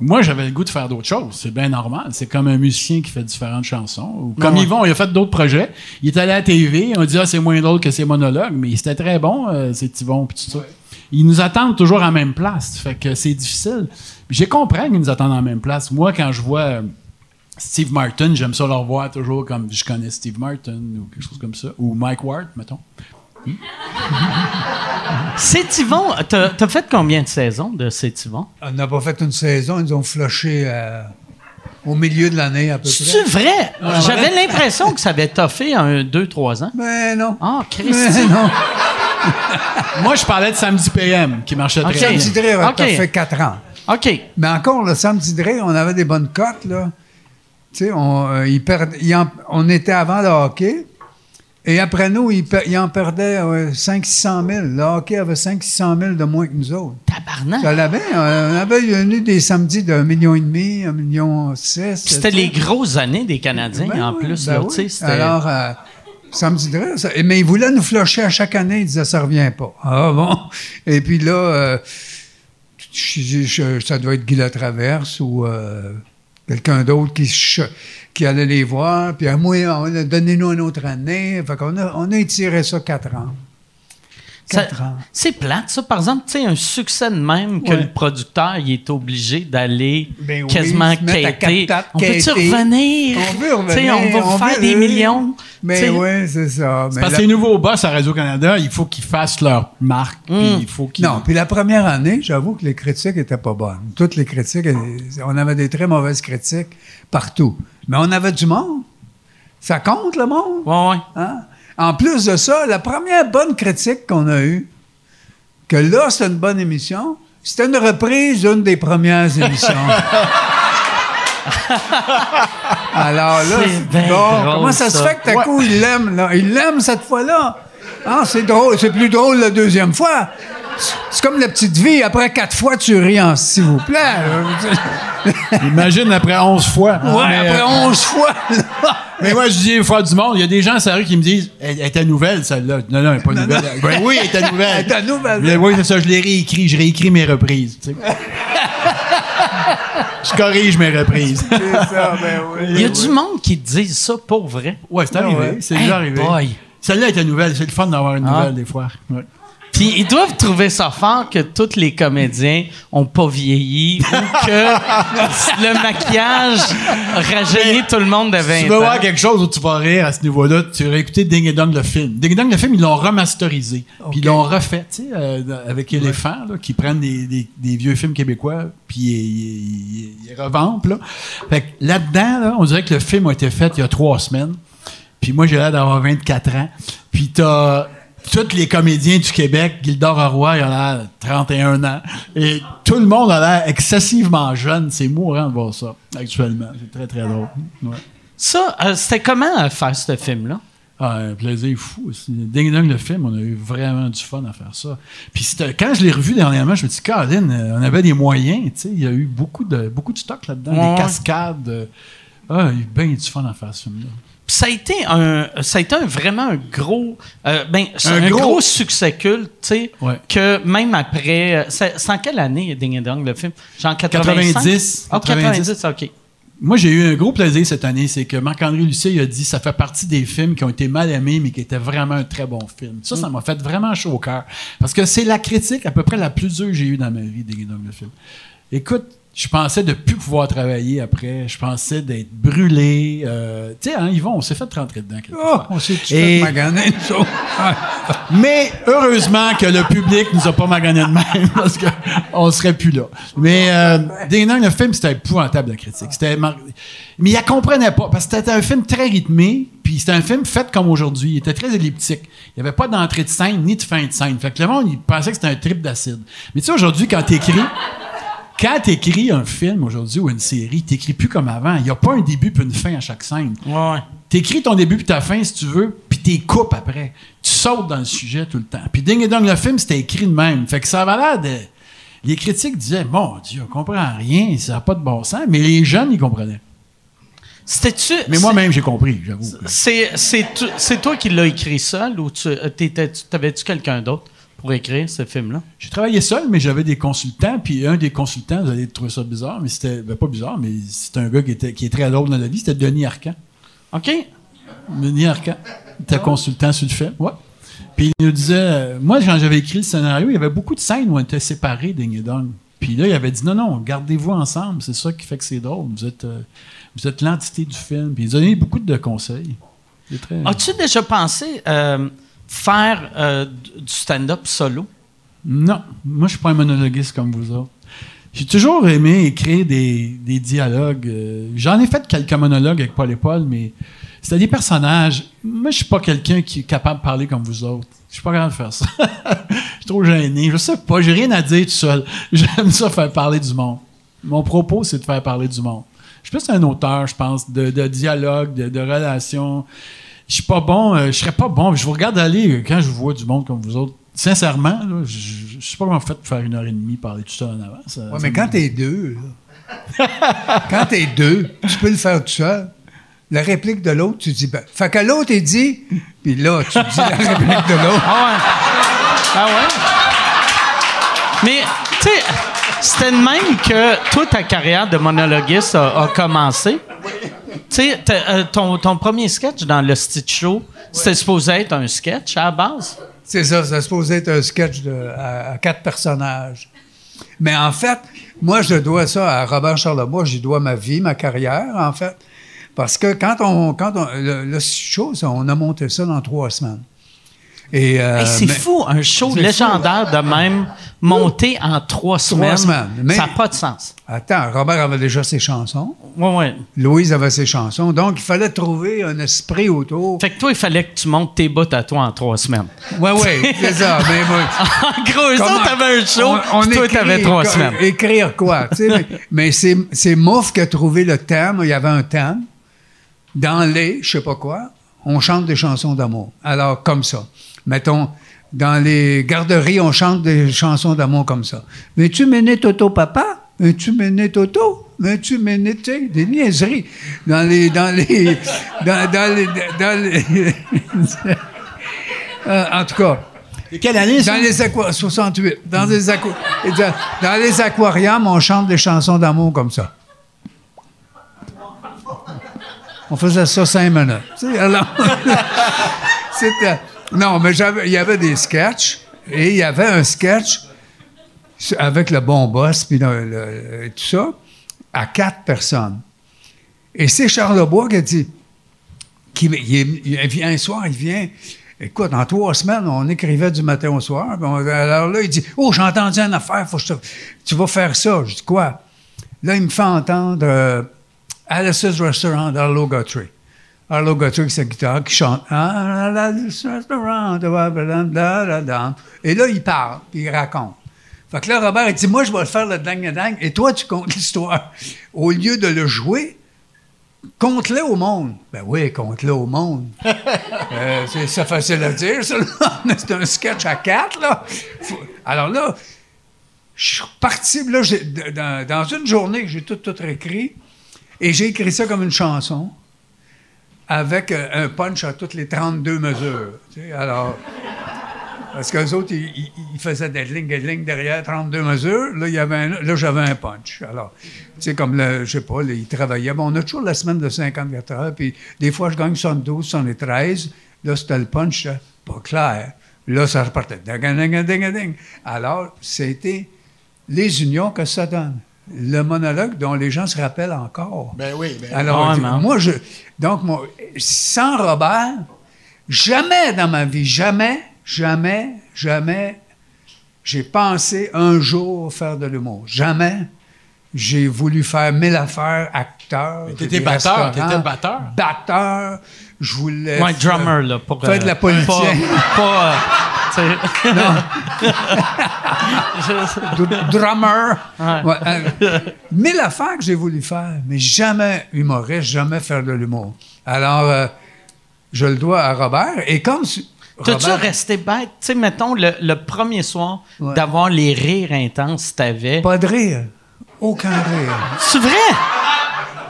Moi, j'avais le goût de faire d'autres choses. C'est bien normal. C'est comme un musicien qui fait différentes chansons. Ou comme Ouais. Yvon, il a fait d'autres projets. Il est allé à la TV. On dit, ah, c'est moins drôle que ses monologues, mais c'était très bon, euh, c'est Yvon, puis tout ça. Ils nous attendent toujours à la même place. Fait que c'est difficile. J'ai compris qu'ils nous attendent à la même place. Moi, quand je vois euh, Steve Martin, j'aime ça le revoir toujours comme je connais Steve Martin ou quelque chose comme ça. Ou Mike Ward, mettons. C'est Yvon. T'as t'as fait combien de saisons de C'est Yvon? On n'a pas fait une saison, ils nous ont flushé euh, au milieu de l'année à peu près. C'est vrai? J'avais l'impression que ça avait toffé un 2-3 ans. Mais non. Ah, Mais Christy. non. (laughs) Moi, je parlais de Samedi PM, qui marchait très bien. Samedi Dre, Ok. ça fait quatre ans. OK. Mais encore, le samedi Dre, on avait des bonnes cotes, là. Tu sais, on, euh, perd- en- on était avant le hockey. Et après nous, ils, ils en perdaient 500-600 000. Le hockey avait 500-600 000 de moins que nous autres. Tabarnak. Ça l'avait. On avait eu des samedis d'un million et demi, un million six. Puis C'était les grosses années des Canadiens, Ben en oui, plus. ben là, oui. Alors, euh, samedi Dre, ça- mais ils voulaient nous flusher à chaque année. Ils disaient, ça revient pas. Ah bon? Et puis là, euh, je- je- ça doit être Guy Latraverse ou euh, quelqu'un d'autre qui, qui allait les voir. Puis à moi, on a- donnez-nous une autre année. Fait qu'on a, on a étiré ça quatre ans. Ça- Quatre ans. C'est plate, ça. Par exemple, tu sais, un succès de même que Ouais. le producteur, il est obligé d'aller Ben oui, quasiment quêter. quatre On peut-tu revenir? On veut Tu sais, revenir. on va faire veut- des millions. Mais oui, c'est ça. Mais Parce la- que les nouveaux boss à Radio-Canada, il faut qu'ils fassent leur marque. Mm. puis il faut qu'ils... Non, puis la première année, j'avoue que les critiques étaient pas bonnes. Toutes les critiques, on avait des très mauvaises critiques partout. Mais on avait du monde. Ça compte, le monde. Ouais, ouais. Hein? En plus de ça, la première bonne critique qu'on a eue, que là, c'est une bonne émission, c'était une reprise d'une des premières émissions. (laughs) Alors là, bon. drôle, comment ça, se fait que t'as coup, il l'aime, là? Il l'aime cette fois-là. Ah, c'est drôle. C'est plus drôle la deuxième fois. C'est- comme la petite vie. Après quatre fois, tu ris en s'il vous plaît. (laughs) Imagine après 11 fois. hein, Ouais, mais, après euh, onze fois. (laughs) Mais moi, je dis une fois du monde, il y a des gens rue qui me disent Elle, elle était nouvelle, celle-là. Non, non, elle n'est pas nouvelle. Ben oui, elle était (laughs) nouvelle. Elle était nouvelle. Mais oui, c'est ça, je l'ai réécrit. Je réécris mes reprises. tu sais. je corrige mes reprises. C'est ça, ben oui. Il y a du monde qui te dit ça pour vrai? Ouais, c'est arrivé. ouais. C'est Hey déjà arrivé. boy. Celle-là était nouvelle. C'est le fun d'avoir une Ah. nouvelle des fois. Ouais. Puis ils doivent trouver ça fort que tous les comédiens ont pas vieilli ou que le maquillage rajeunit tout le monde de 20 Tu veux ans. voir quelque chose où tu vas rire à ce niveau-là, tu aurais écouté Ding et Dong le film. Ding et Dong le film, ils l'ont remasterisé. Puis ils l'ont refait, tu sais, euh, avec Éléphant, là, qui prennent des, des- des vieux films québécois, puis ils, ils- ils- ils revampent. Là. Fait que là-dedans, là, on dirait que le film a été fait il y a trois semaines. Puis moi, j'ai l'air d'avoir 24 ans. Puis t'as tous les comédiens du Québec, Gildor Roy, il a l'air de 31 ans. Et tout le monde a l'air excessivement jeune. C'est mourant de voir ça, actuellement. C'est très, très drôle. Ouais. Ça, euh, c'était comment euh, faire ce film-là? Ah, un plaisir fou. aussi. Ding Dong, le film, on a eu vraiment du fun à faire ça. Puis quand je l'ai revu dernièrement, je me suis dit, Caroline, euh, on avait des moyens, tu sais, il y a eu beaucoup de, beaucoup de stock là-dedans, Ouais. des cascades. ah, il y a eu bien du fun à faire ce film-là. Ça a été un, ça a été un- vraiment un gros, euh, ben, c'est un, Un gros, gros- succès culte, tu sais, Ouais. que même après, euh, c'est en quelle année Ding et Dong le film? Genre 85? 90. Ah, 90, ok. Moi, j'ai eu un gros plaisir cette année, c'est que Marc-André Lucier il a dit ça fait partie des films qui ont été mal aimés, mais qui étaient vraiment un très bon film. Ça, ça m'a fait vraiment chaud au cœur. Parce que c'est la critique à peu près la plus dure que j'ai eue dans ma vie, Ding Dong, le film. Écoute, je pensais de plus pouvoir travailler après. Je pensais d'être brûlé. Euh, tu sais, hein, Yvon, on s'est fait rentrer dedans. Oh, on s'est fait maganer, nous autres. (laughs) Mais heureusement que le public nous a pas magané de même (laughs) parce qu'on serait plus là. Mais euh, Dong, le film, c'était épouvantable la critique. C'était mar- Mais il la comprenait pas parce que c'était un film très rythmé, puis c'était un film fait comme aujourd'hui. Il était très elliptique. Il n'y avait pas d'entrée de scène ni de fin de scène. Fait que le monde, il pensait que c'était un trip d'acide. Mais tu sais, aujourd'hui, quand t'écris, quand t'écris un film aujourd'hui ou une série, t'écris plus comme avant. Il n'y a pas un début puis une fin à chaque scène. Ouais. T'écris ton début puis ta fin si tu veux, puis t'es coupes après. Tu sautes dans le sujet tout le temps. Puis Ding et Dong, le film, c'était écrit de même. Fait que ça avait l'air de... Les critiques disaient, mon Dieu, on comprend rien, ça n'a pas de bon sens. Mais les jeunes, ils comprenaient. C'était-tu. Mais moi-même, j'ai compris, j'avoue. C'est, toi qui l'as écrit seul ou euh, tu- t'avais-tu quelqu'un d'autre? Pour écrire ce film-là? J'ai travaillé seul, mais j'avais des consultants. Puis un des consultants, vous allez trouver ça bizarre, mais c'était ben, pas bizarre, mais c'est un gars qui, était, qui est très drôle dans la vie. C'était Denis Arcan. OK? Denis Arcan. Il était consultant sur le film. Ouais. Puis il nous disait, euh, moi, quand j'avais écrit le scénario, il y avait beaucoup de scènes où on était séparés, Ding et Dong. Puis là, il avait dit, non, non, gardez-vous ensemble, c'est ça qui fait que c'est drôle. Vous êtes, euh, vous êtes l'entité du film. Puis il a donné beaucoup de conseils. Très... As-tu déjà pensé euh, faire euh, du stand-up solo? Non, moi, je suis pas un monologuiste comme vous autres. J'ai toujours aimé écrire des, des dialogues. euh, J'en ai fait quelques monologues avec Paul et Paul, mais c'était des personnages. Moi, je suis pas quelqu'un qui est capable de parler comme vous autres. Je suis pas capable de faire ça. (laughs) Je suis trop gêné. Je sais pas, j'ai rien à dire tout seul. (laughs) J'aime ça faire parler du monde. Mon propos, c'est de faire parler du monde. Je suis plus un auteur, je pense, de, dialogue, de relations. Je suis pas bon, euh, je serais pas bon. Je vous regarde aller euh, quand je vois du monde comme vous autres. Sincèrement, là, je, je, je sais pas comment vous faites pour faire une heure et demie parler tout seul en avant. Ça- Ouais, ça mais quand t'es deux, là, (laughs) quand t'es deux, tu peux le faire tout seul. La réplique de l'autre, tu dis, ben, fait que l'autre, il dit, puis là, tu dis la (laughs) réplique de l'autre. Ah ouais. Ah ouais? Mais, tu sais, c'était de même que toute ta carrière de monologuiste a, a commencé. Tu sais, euh, ton, ton premier sketch dans le Stitch Show, c'était supposé être un sketch à la base? C'est ça, ça supposé être un sketch de, à, à quatre personnages. Mais en fait, moi, je dois ça à Robert Charlebois, j'y dois ma vie, ma carrière, en fait. Parce que quand on. Quand on le, le show, ça, on a monté ça dans trois semaines. Et, euh, Hey, c'est fou, un show légendaire de même monté en trois semaines. semaines. Mais- Ça n'a pas de sens. Attends, Robert avait déjà ses chansons. Ouais, ouais. Louise avait ses chansons. Donc, il fallait trouver un esprit autour. Fait que toi, il fallait que tu montes tes bouts à toi en trois semaines. Oui, oui, c'est ça. Mais (laughs) en gros, autres avaient un show, on- on toi, t'avais trois semaines. Écrire quoi? tu sais, mais (laughs) mais c'est, c'est Mouf qui a trouvé le thème. Il y avait un thème. Dans les, je sais pas quoi, on chante des chansons d'amour. Alors, comme ça. Mettons, dans les garderies, on chante des chansons d'amour comme ça. Veux-tu mener Toto, papa? Veux-tu mener Toto? Veux-tu mener, tu des niaiseries? Dans les, dans les, (laughs) dans, dans les, dans les, (laughs) Euh, en tout cas, quelle année, dans les aqua- 68. Dans les, aqua- dans, les aquariums, on chante des chansons d'amour comme ça. On faisait ça cinq minutes. Alors, (laughs) c'était- non, mais il y avait des sketchs et il y avait un sketch avec le bon boss puis le- tout ça à quatre personnes. Et c'est Charlebois qui a dit, qui, il, vient un soir, il vient. Écoute, en trois semaines, on écrivait du matin au soir. alors là, il dit Oh, j'ai entendu une affaire, faut que je te- tu vas faire ça. Je dis Quoi? Là, il me fait entendre euh, Alice's Restaurant d'Arlo Guthrie. Arlo Guthrie, c'est sa guitare, qui chante Ah. Et là, il parle, puis il raconte. Fait que là, Robert, il dit Moi, je vais faire le dang-dang, et toi, tu comptes l'histoire. Au lieu de le jouer, Compte-le au monde. Ben oui, compte-le au monde. Euh, c'est facile à dire, ça. là. C'est un sketch à quatre, là. Faut- Alors là, je suis reparti. Là, j'ai- dans, dans une journée, j'ai tout, tout écrit. Et j'ai écrit ça comme une chanson. Avec euh, un punch à toutes les 32 mesures. tu sais. alors. Parce qu'eux autres, ils, faisaient des lignes, des lignes derrière 32 mesures. Là, là j'avais un punch. Alors, tu sais, comme, le, je sais pas, ils travaillaient. Bon, on a toujours la semaine de 54 heures, puis des fois, je gagne 72, 73. Là, c'était le punch, là, pas clair. Là, ça repartait. Alors, c'était les unions que ça donne. Le monologue dont les gens se rappellent encore. Ben oui, ben Alors, moi, je. Donc, moi, sans Robert, jamais dans ma vie, jamais, jamais, jamais, j'ai pensé un jour faire de l'humour. Jamais. J'ai voulu faire mille affaires, acteur. T'étais batteur, t'étais batteur. Batteur. Je voulais. Ouais, faire- drummer, là. Pour, Faire de la politique. Pas. pas, euh, tu sais. (laughs) Dr- drummer. Ouais. Ouais, euh, mille affaires que j'ai voulu faire, mais jamais humoriste, jamais faire de l'humour. Alors, euh, je le dois à Robert. Et comme. T'as-tu resté bête? Tu sais, mettons, le, le premier soir, Ouais. d'avoir les rires intenses que t'avais. Pas de rire. Aucun rire. C'est vrai?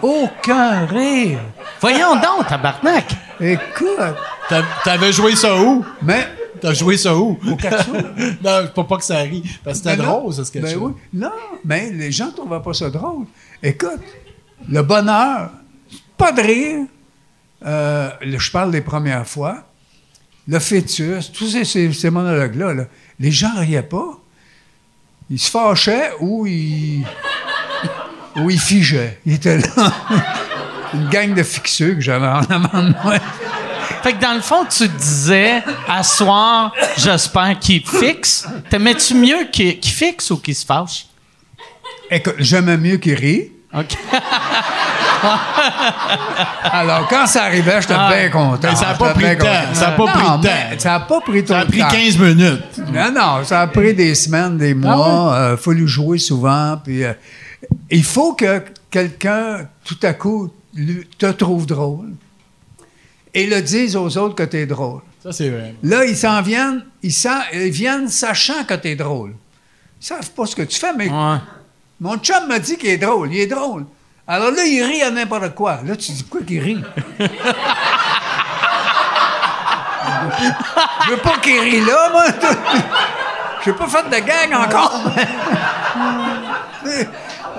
Aucun rire. Voyons donc, tabarnak! Écoute. T'as- T'avais joué ça où? Mais. T'as joué ça où? Au Katsu. (laughs) non, pour pas que ça rie. Parce que c'était Ben non. drôle, ça, ce sketch Ben oui. Non, mais les gens ne trouvaient pas ça drôle. Écoute, le bonheur, pas de rire. Euh, le- je parle des premières fois. Le fœtus, tous ces, ces- ces monologues-là, là, les gens riaient pas. Ils se fâchaient ou ils figeaient. Ils étaient là. (laughs) Une gang de fixeux que j'avais en avant de moi. Fait que dans le fond, tu disais, à soir, j'espère qu'il fixe. T'aimais-tu mieux qu'il qu'il fixe ou qu'il se fâche? Écoute, j'aimais mieux qu'ils rient. OK. (laughs) (laughs) Alors, quand ça arrivait, j'étais Ah. bien content. Mais ça a pas pris de temps. Ça a pas Non, pris de temps. Ça n'a pas pris Ça a pris temps. 15 minutes. Non, non, ça a pris des semaines, des mois. Ah Il faut lui jouer souvent. Puis, euh, il faut que quelqu'un, tout à coup, lui- te trouve drôle et le dise aux autres que tu es drôle. Ça, c'est vrai. Là, ils s'en viennent, ils, viennent sachant que tu es drôle. Ils savent pas ce que tu fais, mais Ouais. mon chum m'a dit qu'il est drôle. Il est drôle. Alors là, il rit à n'importe quoi. Là, tu dis, pourquoi qu'il rit? Je veux pas qu'il rit là, moi. Je n'ai pas fait de gang encore.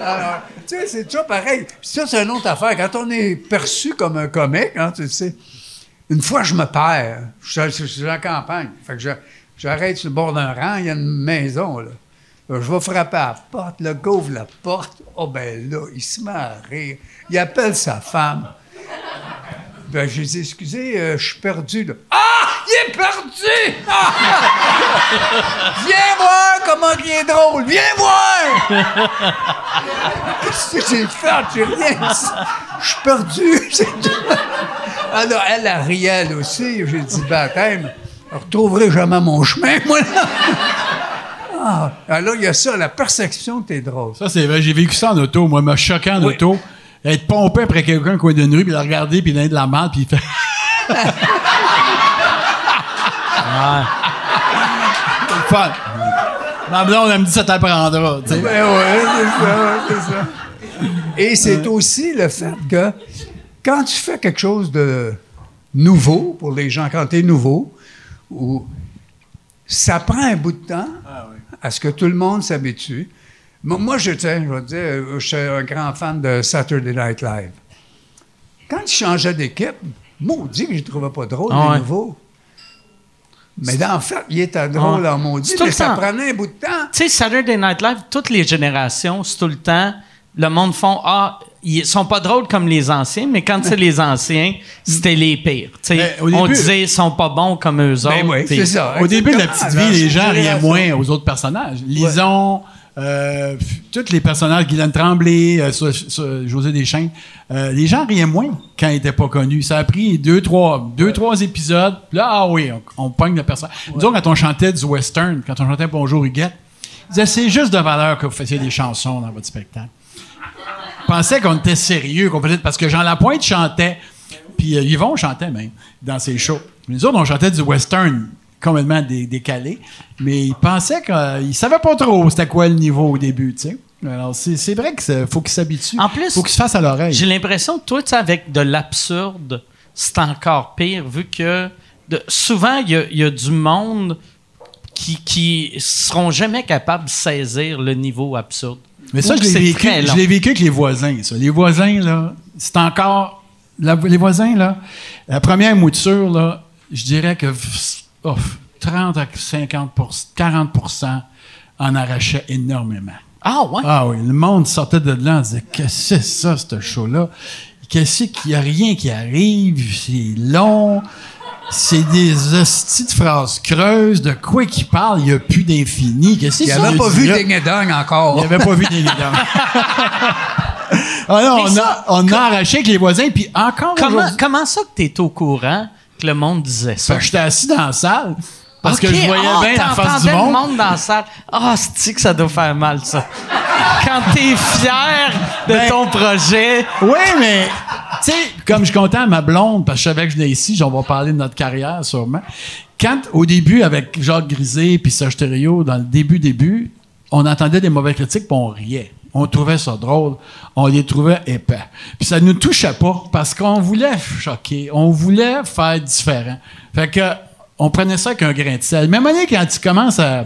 Alors, tu sais, c'est toujours pareil. Puis ça, c'est une autre affaire. Quand on est perçu comme un comique, hein, tu sais, une fois, je me perds. Je, suis en campagne. Fait que J'arrête sur le bord d'un rang, il y a une maison, là. Euh, Je vais frapper à la porte, le gars ouvre la porte. Oh, ben là, il se met à rire. Il appelle sa femme. Ben, j'ai dit, excusez, euh, je suis perdu, là. Ah! Il est perdu! Ah! (laughs) Viens voir comment il est drôle! Viens voir! Qu'est-ce que j'ai fait? Rien. Je suis perdu. (laughs) Alors, elle, elle riait, elle aussi. J'ai dit, baptême, je retrouverai jamais mon chemin, moi. Ah, alors, il y a ça, la perception que t'es drôle. Ça, c'est vrai. J'ai vécu ça en auto. Moi, me choquant en Oui. auto. Être pompé après quelqu'un au coin d'une rue, puis le regarder, puis donner de la merde, puis il fait. (laughs) Le fun. Ma blonde, elle me dit ça t'apprendra. Ben ouais, c'est ça, c'est ça. Et c'est aussi le fait que quand tu fais quelque chose de nouveau, pour les gens, quand tu es nouveau, ou ça prend un bout de temps à ce que tout le monde s'habitue. Moi, je tiens, je vais te dire, euh, je suis un grand fan de Saturday Night Live. Quand il changeait d'équipe, maudit que je ne trouvais pas drôle, Ah les ouais. nouveaux. Mais dans le fait, il était drôle Ah. en maudit, mais ça temps. prenait un bout de temps. Tu sais, Saturday Night Live, toutes les générations, c'est tout le temps, le monde font Ah, ils sont pas drôles comme les anciens, mais quand c'est les anciens, c'était les pires. Mais au on disait ils sont pas bons comme eux autres. Ben oui, puis- c'est ça. Au début de la petite vie, les gens riaient moins aux autres personnages. Lison, euh, f- tous les personnages, Guylaine Tremblay, euh, José Deschênes, euh, les gens riaient moins quand ils n'étaient pas connus. Ça a pris deux, trois, deux, trois épisodes. Puis Là, ah oui, on, on pogne le personnage. Autres, quand on chantait du western, quand on chantait Bonjour Huguette, ils disaient c'est juste de valeur que vous fassiez des chansons dans votre spectacle. Ils pensaient qu'on était sérieux, qu'on faisait parce que Jean Lapointe chantait, puis euh, Yvon chantait même dans ses shows. Les autres, on chantait du western complètement dé- décalé, mais ils pensaient qu'ils ne savaient pas trop c'était quoi le niveau au début, tu sais. Alors, c'est c'est vrai qu'il faut qu'ils s'habituent. En plus, faut qu'ils se fassent à l'oreille. J'ai l'impression que toi, tu sais, avec de l'absurde, c'est encore pire, vu que de- souvent, il y a, il y a du monde qui, qui seront jamais capables de saisir le niveau absurde. Mais ça, je l'ai vécu, je vécu avec les voisins, ça. Les voisins, là, c'est encore. la- les voisins, là, la première mouture, là, je dirais que oh, 30 à 50 40% en arrachaient énormément. Ah, ouais? Ah oui, le monde sortait de là, on disait Qu'est-ce que c'est ça, ce show-là? Qu'est-ce qu'il y a rien qui arrive, c'est long. C'est des hosties de phrases creuses, de quoi qu'il parle, il n'y a plus d'infini. Qu'est-ce Il que n'avait c'est, pas ce vu gars? Ding et Dong encore. Il n'avait pas vu des dents. (laughs) ah non, on, a, on a arraché avec les voisins, puis encore Comment, comment ça que tu es au courant que le monde disait ça? Fait que j'étais assis dans la salle, parce que je voyais ah, bien la face du monde. le monde dans la salle. Ah, c'est que ça doit faire mal, ça. Quand t'es fier de Ben- ton projet. Oui, mais, tu sais, comme je comptais à ma blonde, parce que je savais que je venais ici, on va parler de notre carrière sûrement. Quand, au début, avec Jacques Grisé puis Serge dans le début, début, on entendait des mauvaises critiques puis on riait. On trouvait ça drôle. On les trouvait épais. Puis ça nous touchait pas parce qu'on voulait choquer. On voulait faire différent. Fait que, on prenait ça avec un grain de sel. Même année, quand tu commences à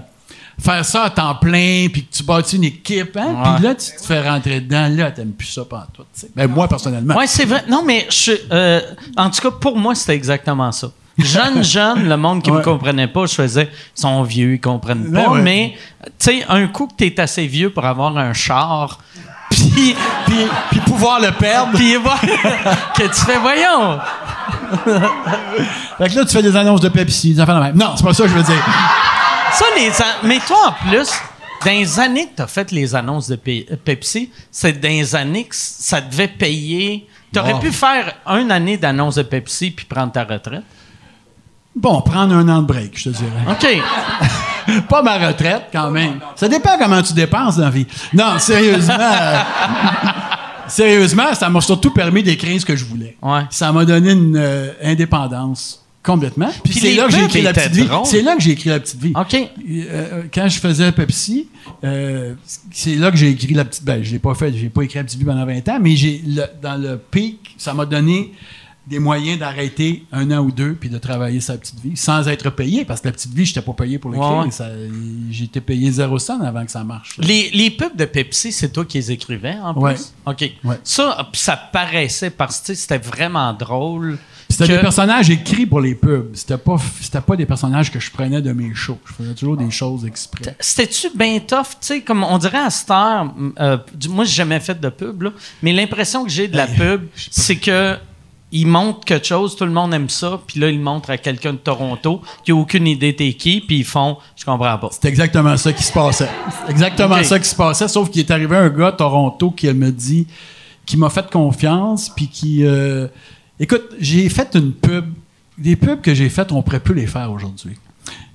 faire ça à temps plein, puis que tu bâtis une équipe, hein, Ouais. puis là, tu te fais rentrer dedans, là, t'aimes plus ça pendant tout. Ben, moi, personnellement. Oui, c'est vrai. Non, mais je, euh, en tout cas, pour moi, c'était exactement ça. Jeune, (laughs) jeune, le monde qui me comprenait pas, je faisais, ils sont vieux, ils comprennent Ben pas. ouais. Mais, tu sais, un coup que tu es assez vieux pour avoir un char, (laughs) puis, puis, puis pouvoir le perdre. puis (laughs) que tu fais, voyons. Fait que là, tu fais des annonces de Pepsi, des affaires de même. Non, c'est pas ça que je veux dire. Ça, les mais toi, en plus, dans les années que tu as fait les annonces de Pe- Pepsi, c'est dans les années que ça devait payer. Tu aurais Wow. pu faire une année d'annonce de Pepsi puis prendre ta retraite. Bon, prendre un an de break, je te dirais. OK. (laughs) Pas ma retraite, quand même. Ça dépend comment tu dépenses dans la vie. Non, sérieusement. euh, (laughs) sérieusement, ça m'a surtout permis d'écrire ce que je voulais. Ouais. Ça m'a donné une euh, indépendance complètement. Puis Puis c'est là que j'ai écrit la petite vie. C'est là que j'ai écrit la petite vie. OK. Euh, quand je faisais Pepsi, euh, c'est là que j'ai écrit la petite. Ben, je l'ai pas fait, j'ai pas écrit la petite vie pendant 20 ans, mais j'ai le- dans le pic, ça m'a donné des moyens d'arrêter un an ou deux puis de travailler sa petite vie sans être payé parce que la petite vie, je n'étais pas payé pour l'écrire. Ouais. Ça- J'étais payé zéro cent avant que ça marche. Les, les pubs de Pepsi, c'est toi qui les écrivais en plus? OK. Ouais. Ça, puis ça paraissait parce que c'était vraiment drôle. C'était que- des personnages écrits pour les pubs. C'était pas, c'était pas des personnages que je prenais de mes shows. Je faisais toujours des choses exprès. C'était-tu bien tough? Tu sais, comme on dirait à cette heure, euh, moi, j'ai jamais fait de pub, là, mais l'impression que j'ai de la pub, c'est que ils montrent quelque chose, tout le monde aime ça, puis là, ils le montrent à quelqu'un de Toronto qui a aucune idée t'es qui, puis ils font « je comprends pas ». C'est exactement ça qui se passait. Exactement ça qui se passait, sauf qu'il est arrivé un gars à Toronto qui me dit, qui m'a fait confiance, puis qui... euh, écoute, j'ai fait une pub. Des pubs que j'ai faites, on pourrait plus les faire aujourd'hui.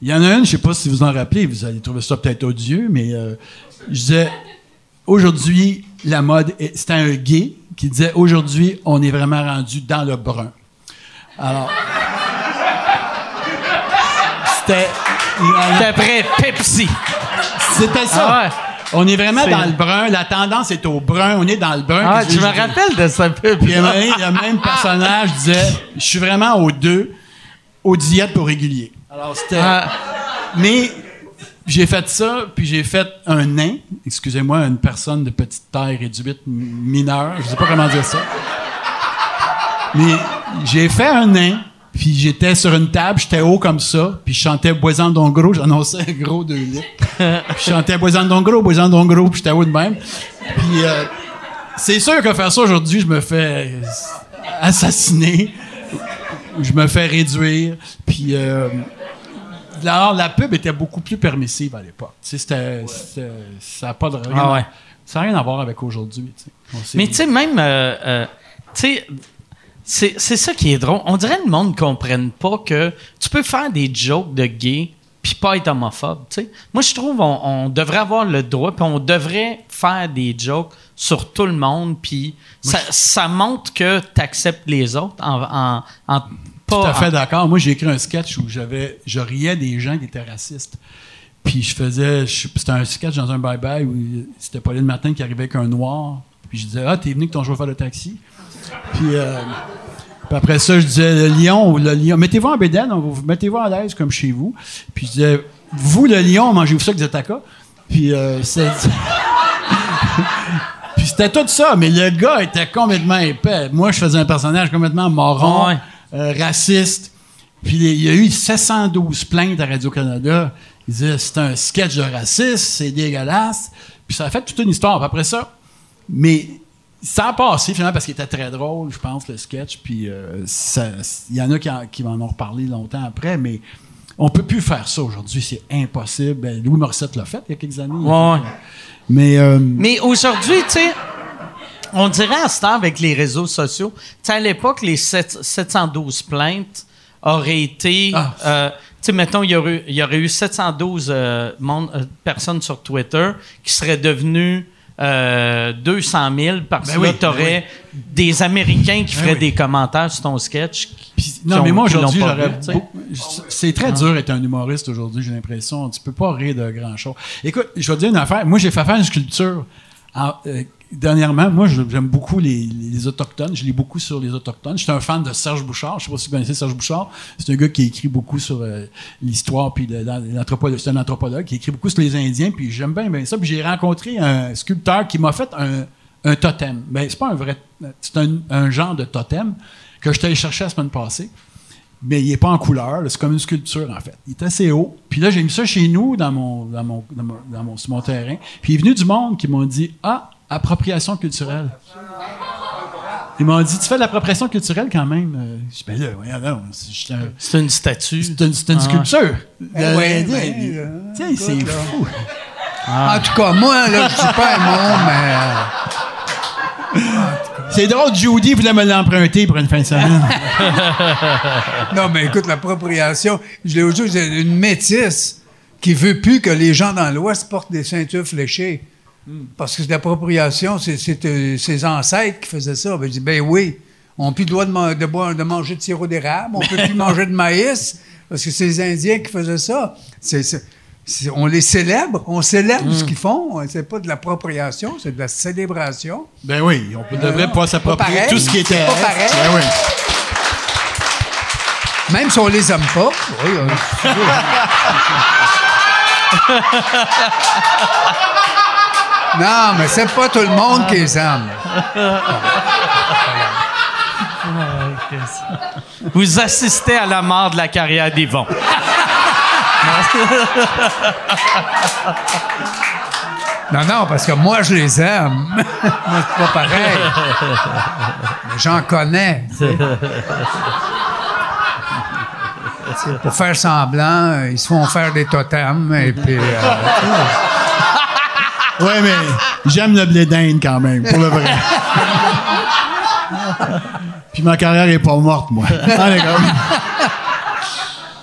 Il y en a une, je sais pas si vous en rappelez, vous allez trouver ça peut-être odieux, mais euh, je disais, aujourd'hui, la mode, c'était un gay qui disait, aujourd'hui, on est vraiment rendu dans le brun. Alors... (laughs) C'était... Puis après, Pepsi. C'était ça. Ah ouais. On est vraiment C'est- dans le brun. La tendance est au brun. On est dans le brun. Ah, je- me rappelles de cette pub Puis le même personnage disait Je suis vraiment aux deux, aux diètes pour régulier. Alors c'était. Ah. Mais j'ai fait ça, puis j'ai fait un nain, excusez-moi, une personne de petite taille réduite, mineure, je sais pas comment dire ça. Mais j'ai fait un nain, puis j'étais sur une table, j'étais haut comme ça, puis je chantais Boisan don gros, j'annonçais gros deux litres. (laughs) Puis je chantais Boisan don gros, Boisan don gros, puis j'étais haut de même. Puis euh, c'est sûr que faire ça aujourd'hui, je me fais assassiner, je me fais réduire, puis euh, alors, la pub était beaucoup plus permissive à l'époque. Tu sais, c'était- ça n'a pas de rien, Ah ouais. ça a rien à voir avec aujourd'hui. Mais tu sais, même, euh, euh, tu sais, c'est ça qui est drôle. On dirait que le monde ne comprenne pas que tu peux faire des jokes de gay puis pas être homophobe. Moi, je trouve on, on devrait avoir le droit puis on devrait faire des jokes sur tout le monde puis ça, ça montre que tu acceptes les autres en, en, en- pas Tout à fait en- d'accord. Moi, j'ai écrit un sketch où j'avais, je riais des gens qui étaient racistes. Puis je faisais, c'était un sketch dans un bye-bye où c'était Pauline Martin qui arrivait avec un noir. Puis je disais, ah, t'es venu avec ton chauffeur de taxi. Puis, euh, puis après ça, je disais, le lion ou le lion, mettez-vous en bédaine, vous- mettez-vous à l'aise comme chez vous. Puis je disais, vous, le lion, mangez-vous ça avec des tacos. Puis euh, c'est- (laughs) Puis c'était tout ça, mais le gars était complètement épais. Moi, je faisais un personnage complètement moron, Ouais. euh, raciste. Puis il y a eu 712 plaintes à Radio-Canada. Ils disaient c'est un sketch de racisme, c'est dégueulasse. Puis ça a fait toute une histoire. Puis après ça, mais ça a passé finalement parce qu'il était très drôle, je pense, le sketch. Puis euh, il y en a qui, en- qui m'en ont reparlé longtemps après, mais on peut plus faire ça aujourd'hui. C'est impossible. Ben, Louis Morissette l'a fait il y a quelques années. Ouais, fait, Mais euh, Mais aujourd'hui, tu sais, on dirait à ce temps avec les réseaux sociaux, tu sais, à l'époque, les sept- 712 plaintes auraient été. Ah. euh, tu sais, mettons, il y aurait, il y aurait eu 712 euh, monde- euh, personnes sur Twitter qui seraient devenues. Euh, 200 000 parce Ben que oui, là, ben t'aurais des Américains qui Ben feraient oui. des commentaires sur ton sketch. Qui non, mais ont- moi, aujourd'hui, j'aurais. tu C'est très dur d'être un humoriste aujourd'hui, j'ai l'impression. Tu peux pas rire de grand-chose. Écoute, je vais te dire une affaire. Moi, j'ai fait faire une sculpture. en- euh, dernièrement, moi, j'aime beaucoup les, Autochtones. Je lis beaucoup sur les Autochtones. J'étais un fan de Serge Bouchard. Je sais pas si vous connaissez Serge Bouchard. C'est un gars qui écrit beaucoup sur euh, l'histoire. C'est un anthropologue qui écrit beaucoup sur les Indiens, puis j'aime bien, ça. Puis j'ai rencontré un sculpteur qui m'a fait un, totem. Ben, c'est pas un vrai. C'est un, genre de totem que je allé chercher la semaine passée mais il n'est pas en couleur. C'est comme une sculpture, en fait. Il est assez haut. Puis là, j'ai mis ça chez nous, dans mon, dans mon, dans mon, mon- sur mon terrain. Puis il est venu du monde qui m'ont dit Ah, appropriation culturelle. Ils m'ont dit Tu fais de l'appropriation culturelle quand même. Euh, Je dis Ben là, voyons, non, c'est juste un- C'est une statue. c'est une, c'est une Ah. sculpture. Ouais, ben, sais, c'est fou. En tout cas, moi, là, je dis pas un mot, mais. euh, C'est drôle, Judy voulait me l'emprunter pour une fin de semaine. (laughs) Non, mais écoute, l'appropriation, je l'ai aujourd'hui, c'est une métisse qui veut plus que les gens dans l'Ouest portent des ceintures fléchées. Parce que l'appropriation, c'est c'est, euh, ses ancêtres qui faisaient ça. Ben, je dis, ben oui, on n'a plus le droit de, man- de boire- de manger de sirop d'érable, on peut plus (laughs) manger de maïs, parce que c'est les Indiens qui faisaient ça. C'est- c'est- c'est- on les célèbre, on célèbre ce qu'ils font. C'est pas de l'appropriation, c'est de la célébration. ben oui, on ne devrait pas s'approprier tout ce qui était. C'est pas pareil. Ben oui. Même si on les aime pas. Oui, euh. (laughs) non, mais c'est pas tout le monde qui les aime. Vous assistez à la mort de la carrière d'Yvon. Non, non, parce que moi, je les aime. moi, c'est pas pareil. Mais j'en connais. tu sais. Pour faire semblant, ils se font faire des totems et puis. euh, Ouais, mais j'aime le blé d'Inde quand même, pour le vrai. Puis ma carrière est pas morte, moi. Ah, d'accord.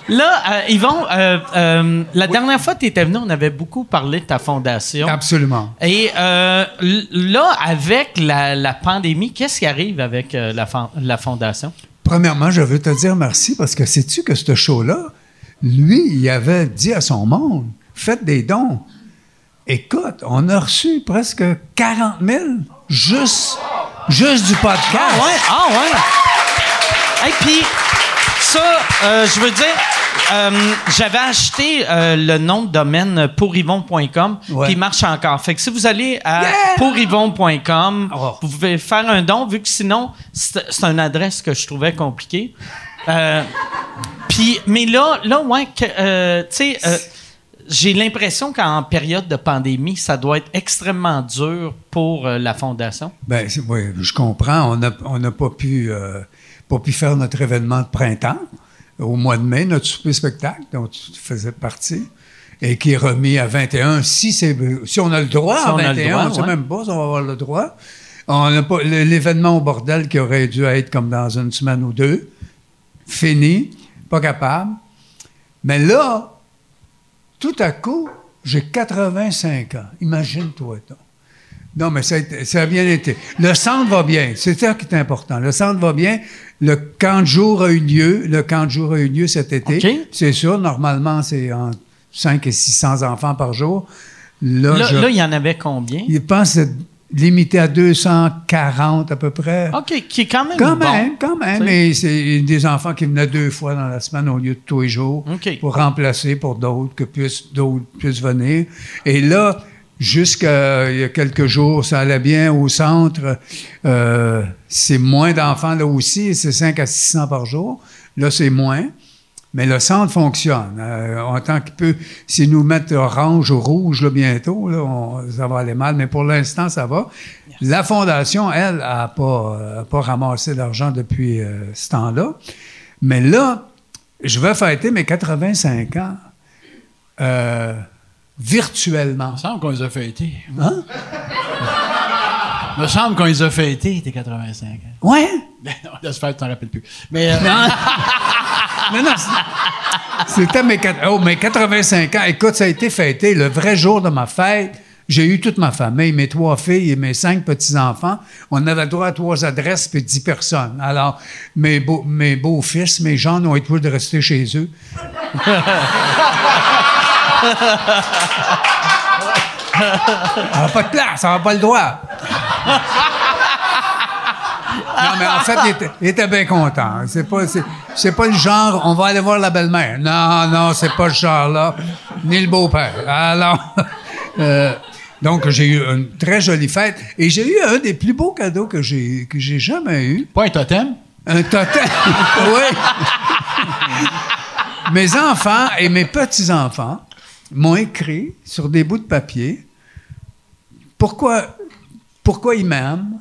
Là, euh, Yvon, euh, euh, la dernière fois que tu étais venu, on avait beaucoup parlé de ta fondation. absolument. Et euh, là, avec la, la pandémie, qu'est-ce qui arrive avec euh, la, la fondation? Premièrement, je veux te dire merci parce que sais-tu que ce show-là, lui, il avait dit à son monde faites des dons. Écoute, on a reçu presque 40 000 juste, juste du podcast. Ah ouais, ah ouais? Et puis, ça, euh, je veux dire, euh, j'avais acheté euh, le nom de domaine pouryvon.com, Ouais. il marche encore. Fait que si vous allez à Yeah! pouryvon.com, Oh. vous pouvez faire un don, vu que sinon, c'est une adresse que je trouvais compliquée. Euh, puis, mais là, là, ouais, tu sais, euh, j'ai l'impression qu'en période de pandémie, ça doit être extrêmement dur pour euh, la fondation. Ben, c'est- oui, je comprends. On n'a pas, pu, euh, pas pu faire notre événement de printemps au mois de mai, notre souper spectacle dont tu faisais partie, et qui est remis à 21. Si, c'est, si on a le droit Si à on a le 21, droit, on ne sait ouais. même pas si on va avoir le droit. On n'a pas, le- l'événement au bordel qui aurait dû être comme dans une semaine ou deux, fini, pas capable. Mais là, tout à coup, j'ai 85 ans. Imagine-toi donc. Non, mais ça a, été- ça a bien été. Le centre va bien. C'est ça qui est important. Le centre va bien. Le camp de jour a eu lieu. Le camp de jour a eu lieu cet été. C'est sûr, normalement, c'est entre 5 et 600 enfants par jour. Là, Là, je, là, il y en avait combien? il pense limité à 240 à peu près. OK, qui est quand même Quand bon. même, quand même. Mais c'est des enfants qui venaient deux fois dans la semaine au lieu de tous les jours pour remplacer pour d'autres, que puissent, d'autres puissent venir. Et là, jusqu'à il y a quelques jours, ça allait bien au centre. Euh, c'est moins d'enfants là aussi, c'est 5 à 600 par jour. Là, c'est moins. Mais le centre fonctionne. Euh, en tant qu'il peut, s'ils nous mettent orange ou rouge là, bientôt, là, on- ça va aller mal. Mais pour l'instant, ça va. La Fondation, elle, n'a pas, a pas ramassé d'argent depuis euh, ce temps-là. Mais là, je vais fêter mes 85 ans euh, virtuellement. Il me semble qu'on les a fêtés. Hein? Il me semble qu'on les a fêtés, tes 85 ans. Ouais? Ben non, de se faire, tu t'en rappelles plus. Mais, euh, (laughs) Non, non, c'est- c'était mes, oh, mes 85 ans. Écoute, ça a été fêté le vrai jour de ma fête. J'ai eu toute ma famille, mes trois filles et mes cinq petits-enfants. On avait le droit à trois adresses puis dix personnes. Alors, mes, beaux, mes beaux-fils, mes gens ont été de rester chez eux. (laughs) On n'a pas de place, on n'a pas le droit. Non, mais en fait, il était, il était bien content. C'est pas, c'est, c'est pas le genre, on va aller voir la belle-mère. Non, non, c'est pas ce genre-là. Ni le beau-père. Alors, (laughs) euh, donc, j'ai eu une très jolie fête. Et j'ai eu un des plus beaux cadeaux que j'ai, que j'ai jamais eu. pas un totem? Un totem. (laughs) oui. mes enfants et mes petits-enfants m'ont écrit sur des bouts de papier pourquoi, pourquoi ils m'aiment,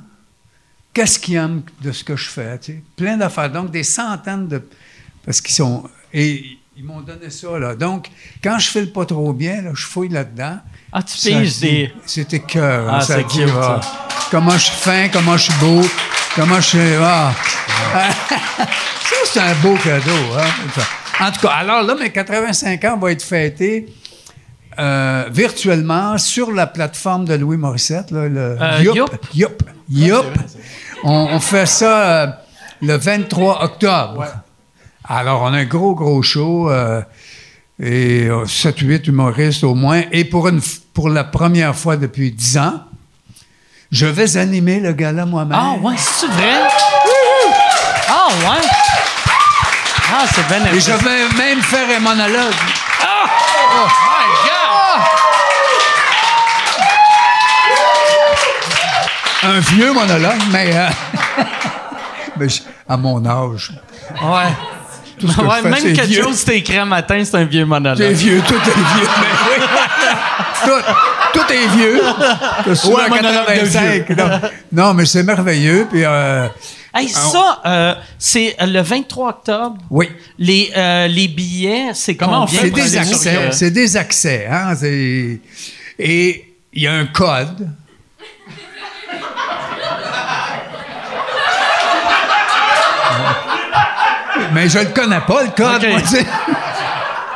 qu'est-ce qu'ils aiment de ce que je fais. tu sais? Plein d'affaires. Donc, des centaines de. Parce qu'ils sont. Et ils m'ont donné ça, là. Donc, quand je file pas trop bien, là, je fouille là-dedans. Ah, tu piges des. C'était cœur. Ah, ça dit, cute, ah, ça. Comment je suis fin, comment je suis beau, comment je suis. ah. (laughs) ça, c'est un beau cadeau. hein. En tout cas, alors là, mes 85 ans vont être fêtés euh, virtuellement sur la plateforme de Louis Morissette, là, le Euh. Youp. Youp. Youp. On, on fait ça euh, le 23 octobre. Alors, on a un gros, gros show. et 7-8 humoristes au moins. Et pour, une, pour la première fois depuis 10 ans, je vais animer le gala moi-même. Ah, ouais, c'est vrai? Ah, ouais. Ah, Ah, c'est bien Et je vais même faire un monologue. Un vieux monologue, mais, euh, (laughs) mais à mon âge. Ouais. Tout ce que Ouais, je fais, même c'est quelque vieux. chose c'était matin, c'est un vieux C'est monologue. vieux, tout est vieux. mais oui. (laughs) tout, tout est vieux. Ouais, un monologue de 85, non. Non, mais c'est merveilleux. Puis, euh, Hey, ça, euh, c'est le 23 octobre. oui. Les, euh, les billets, c'est Comment on fait C'est pour des accès? le- C'est des accès. Hein? c'est- Et il y a un code. Mais je le connais pas, le code. Moi.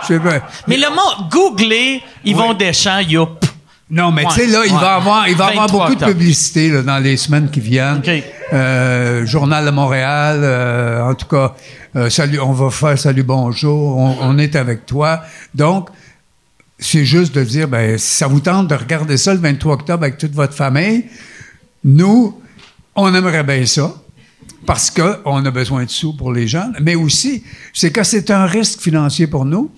Je pas. Mais le mot, googlez Yvon Deschamps, youp. Non, mais tu sais, Ouais, là, il va avoir, il va avoir 23 beaucoup de publicité là, dans les semaines qui viennent. Euh, Journal de Montréal, euh, en tout cas, euh, salut, on va faire salut, bonjour, on, on est avec toi. Donc, c'est juste de dire, ben, si ça vous tente de regarder ça le 23 octobre avec toute votre famille, nous, on aimerait bien ça. Parce qu'on a besoin de sous pour les jeunes, mais aussi, c'est que c'est un risque financier pour nous,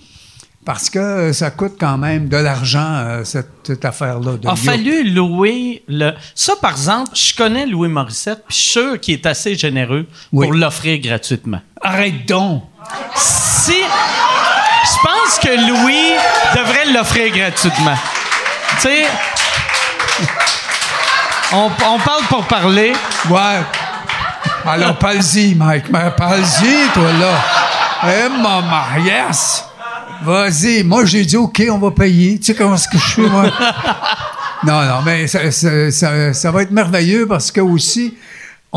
parce que ça coûte quand même de l'argent, euh, cette, cette affaire-là. de A fallu louer le. Ça, par exemple, je connais Louis Morissette, puis je suis sûr qu'il est assez généreux Oui. pour l'offrir gratuitement. Arrête donc! Si. Je pense que Louis devrait l'offrir gratuitement. Tu sais. On, on parle pour parler. Ouais. Alors, parle-y, Mike. Parle-y, toi, là. Eh, maman, yes! Vas-y. Moi, j'ai dit, OK, on va payer. Tu sais comment est-ce que je suis, moi? non, non, mais ça- ça- ça va être merveilleux parce que aussi,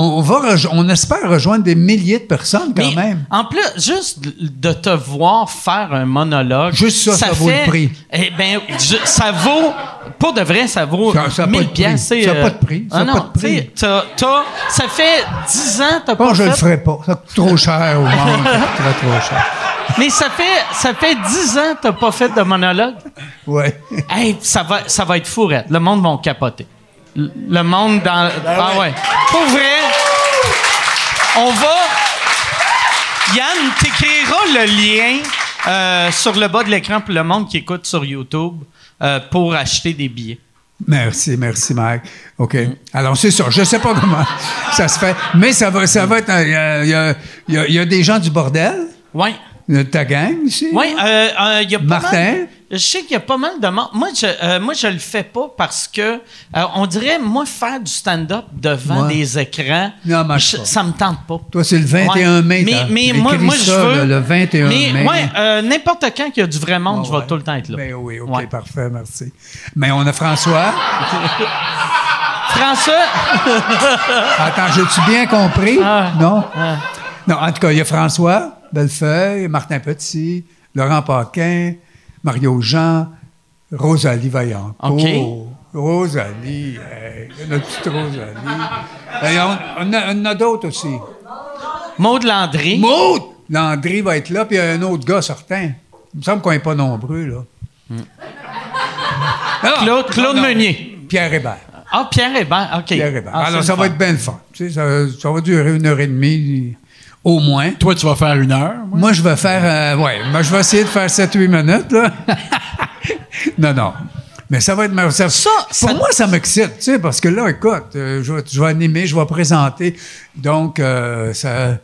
on, va on espère rejoindre des milliers de personnes quand Mais même. En plus, juste de te voir faire un monologue. Juste ça, ça vaut le prix. Eh ben, je- ça vaut. Pour de vrai, ça vaut Ça- ça a pas 1000 de prix. piastres, c'est, Ça a euh, pas de prix. Ça ah non, pas de prix. tu ça fait 10 ans, t'as Bon, pas je fait. le ferai pas. Ça coûte trop cher au monde. Ça (laughs) coûterait trop cher. Mais ça fait, ça fait 10 ans que t'as pas fait de monologue. Ouais. Hey, ça va, ça va être fourrette. Le monde va capoter. Le monde dans. ah ouais. Pour vrai, on va. Yann, t'écriras le lien euh, sur le bas de l'écran pour le monde qui écoute sur YouTube euh, pour acheter des billets. Merci, merci, Mike. OK. Alors, c'est ça. Je sais pas comment ça se fait, mais ça va, ça va être. un- Il y a, il y a- il y a- il y a des gens du bordel, Ouais. de ta gang ici. Oui, euh, euh, il y a pas Martin? mal- je sais qu'il y a pas mal de monde. Moi, je, euh, moi, je le fais pas parce que euh, on dirait, moi, faire du stand-up devant Ouais. des écrans, Non, je- ça me tente pas. Toi, c'est le 21 mai. Mais, mais moi, moi je veux. le 21 mais, mai. Ouais, euh, n'importe quand qu'il y a du vrai monde, je vais Ouais. tout le temps être là. Ben oui, OK, Ouais. parfait, merci. Mais on a François. (laughs) François, (laughs) Attends, j'ai-tu bien compris? Ah. Non? Ah. Non, en tout cas, il y a François Bellefeuille, Martin Petit, Laurent Paquin, Mario Jean, Rosalie Vaillant. OK. Oh, Rosalie, hey, notre petite Rosalie. On, a, on a d'autres aussi. Maud Landry. Maud! Landry va être là, puis il y a un autre gars certain. Il me semble qu'on n'est pas nombreux, là. Ah, Claude, Claude non, non. Meunier. Pierre Hébert. Ah, Pierre Hébert, OK. Pierre Hébert. Ah, Alors, ça va être bien le fun. Tu sais, ça, ça va durer une heure et demie, au moins. Toi, tu vas faire une heure. moi? Moi, je vais faire. euh, ouais, moi, je vais essayer de faire 7-8 minutes, là. (laughs) non, non. Mais ça va être. mer- Ça, Ça, pour ça- moi, ça m'excite, tu sais, parce que là, écoute, euh, je, vais, je vais animer, je vais présenter. Donc, euh, ça,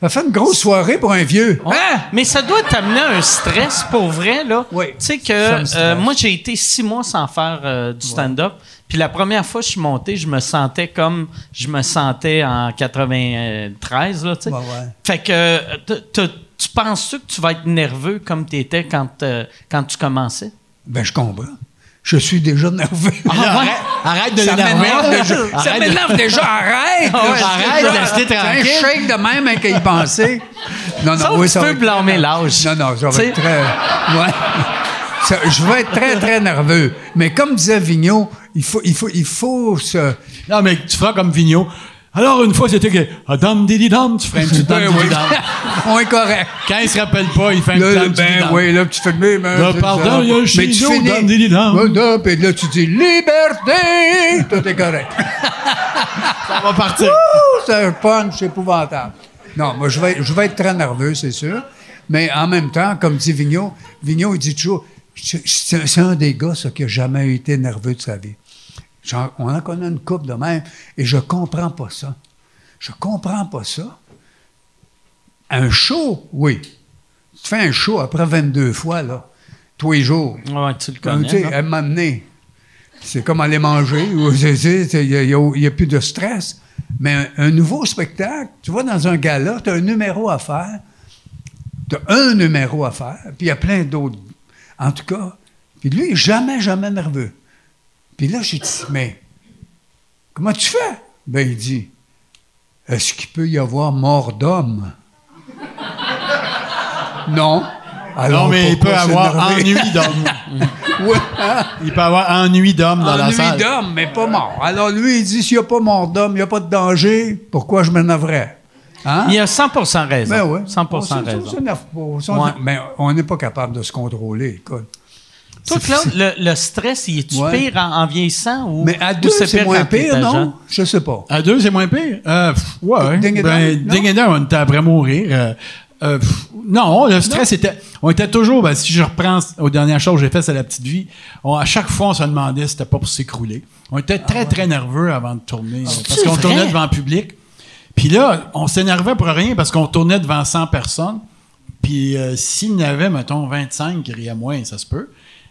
ça fait une grosse soirée pour un vieux. Hein? Mais ça doit t'amener un stress pour vrai, là. Oui. Tu sais que euh, moi, j'ai été six mois sans faire euh, du stand-up. Puis la première fois que je suis monté, je me sentais comme je me sentais en 93, là, tu sais. Ouais, ouais. Fait que tu penses-tu que tu vas être nerveux comme tu étais quand, euh, quand tu commençais? Ben, je comprends. Je suis déjà nerveux. Ah, ouais? Arrête, arrête de Ça l'énerver. m'énerve déjà. Ça Arrête de- m'énerve déjà. Arrête! Ah ouais, arrête de rester tranquille. un shake de même hein, qu'à y penser. Non, non, Sauf oui, ça tu va peux blâmer l'âge. Non, non, ça va être très. Ouais. Ça- je vais être très, très nerveux. Mais comme disait Vigneault, il faut, il faut, il faut se. Non, mais tu feras comme Vigneault. Alors, une fois, c'était que. Ah, dam, didi, dam, tu ferais un petit dam, oui. On est correct. Quand il se rappelle pas, il fait un petit dam, ben oui, là, tu fais le même. hein, pardon, il y a un chino, dam, didi, dam. Puis là, tu dis liberté. Tout est correct. (laughs) Ça va partir. C'est un punch épouvantable. Non, moi, je vais, je vais être très nerveux, c'est sûr. Mais en même temps, comme dit Vigneault, Vigneault, il dit toujours, c'est un des gars, ça, qui a jamais été nerveux de sa vie. Genre, on en connaît une couple de même, et je comprends pas ça. Je comprends pas ça. Un show, oui. Tu fais un show après 22 fois, là, tous les jours. Ouais, tu le connais. tu sais, elle m'a amené. C'est comme aller manger. Il (laughs) n'y a, plus de stress. Mais un, un nouveau spectacle, tu vois, dans un gala, tu as un numéro à faire. Tu as un numéro à faire. Puis il y a plein d'autres. En tout cas. Puis lui, jamais, jamais nerveux. Puis là, j'ai dit, mais comment tu fais? Ben, il dit, est-ce qu'il peut y avoir mort d'homme? (laughs) non. Alors, non, mais il peut avoir ennui d'homme. Ouais, (laughs) hein? Il peut avoir ennui d'homme dans la Ennui salle. d'homme, mais pas mort. Alors lui, il dit, s'il n'y a pas mort d'homme, il n'y a pas de danger, pourquoi je m'énerverais? Hein? Il a 100% raison. Ben ouais. 100 On s'en- raison. on s'énerve pas. On s'en- Ouais. Mais on n'est pas capable de se contrôler, écoute. Toi, Claude, le, le stress, il est-tu Ouais. pire en, en vieillissant ou Mais à deux, c'est moins pire, non? Je sais pas. À deux, c'est moins pire? Euh, pff, ouais. Ding et ben, ding on était après mourir. Euh, euh, pff, non, le stress était. On était toujours. Ben, si je reprends aux dernières choses que j'ai faites, c'est la petite vie. on- à chaque fois, on se demandait si c'était pas pour s'écrouler. On était très, très nerveux avant de tourner. parce qu'on tournait devant le public. Puis là, on s'énervait pour rien parce qu'on tournait devant 100 personnes. Puis euh, s'il y en avait, mettons, 25 qui riaient moins, ça se peut.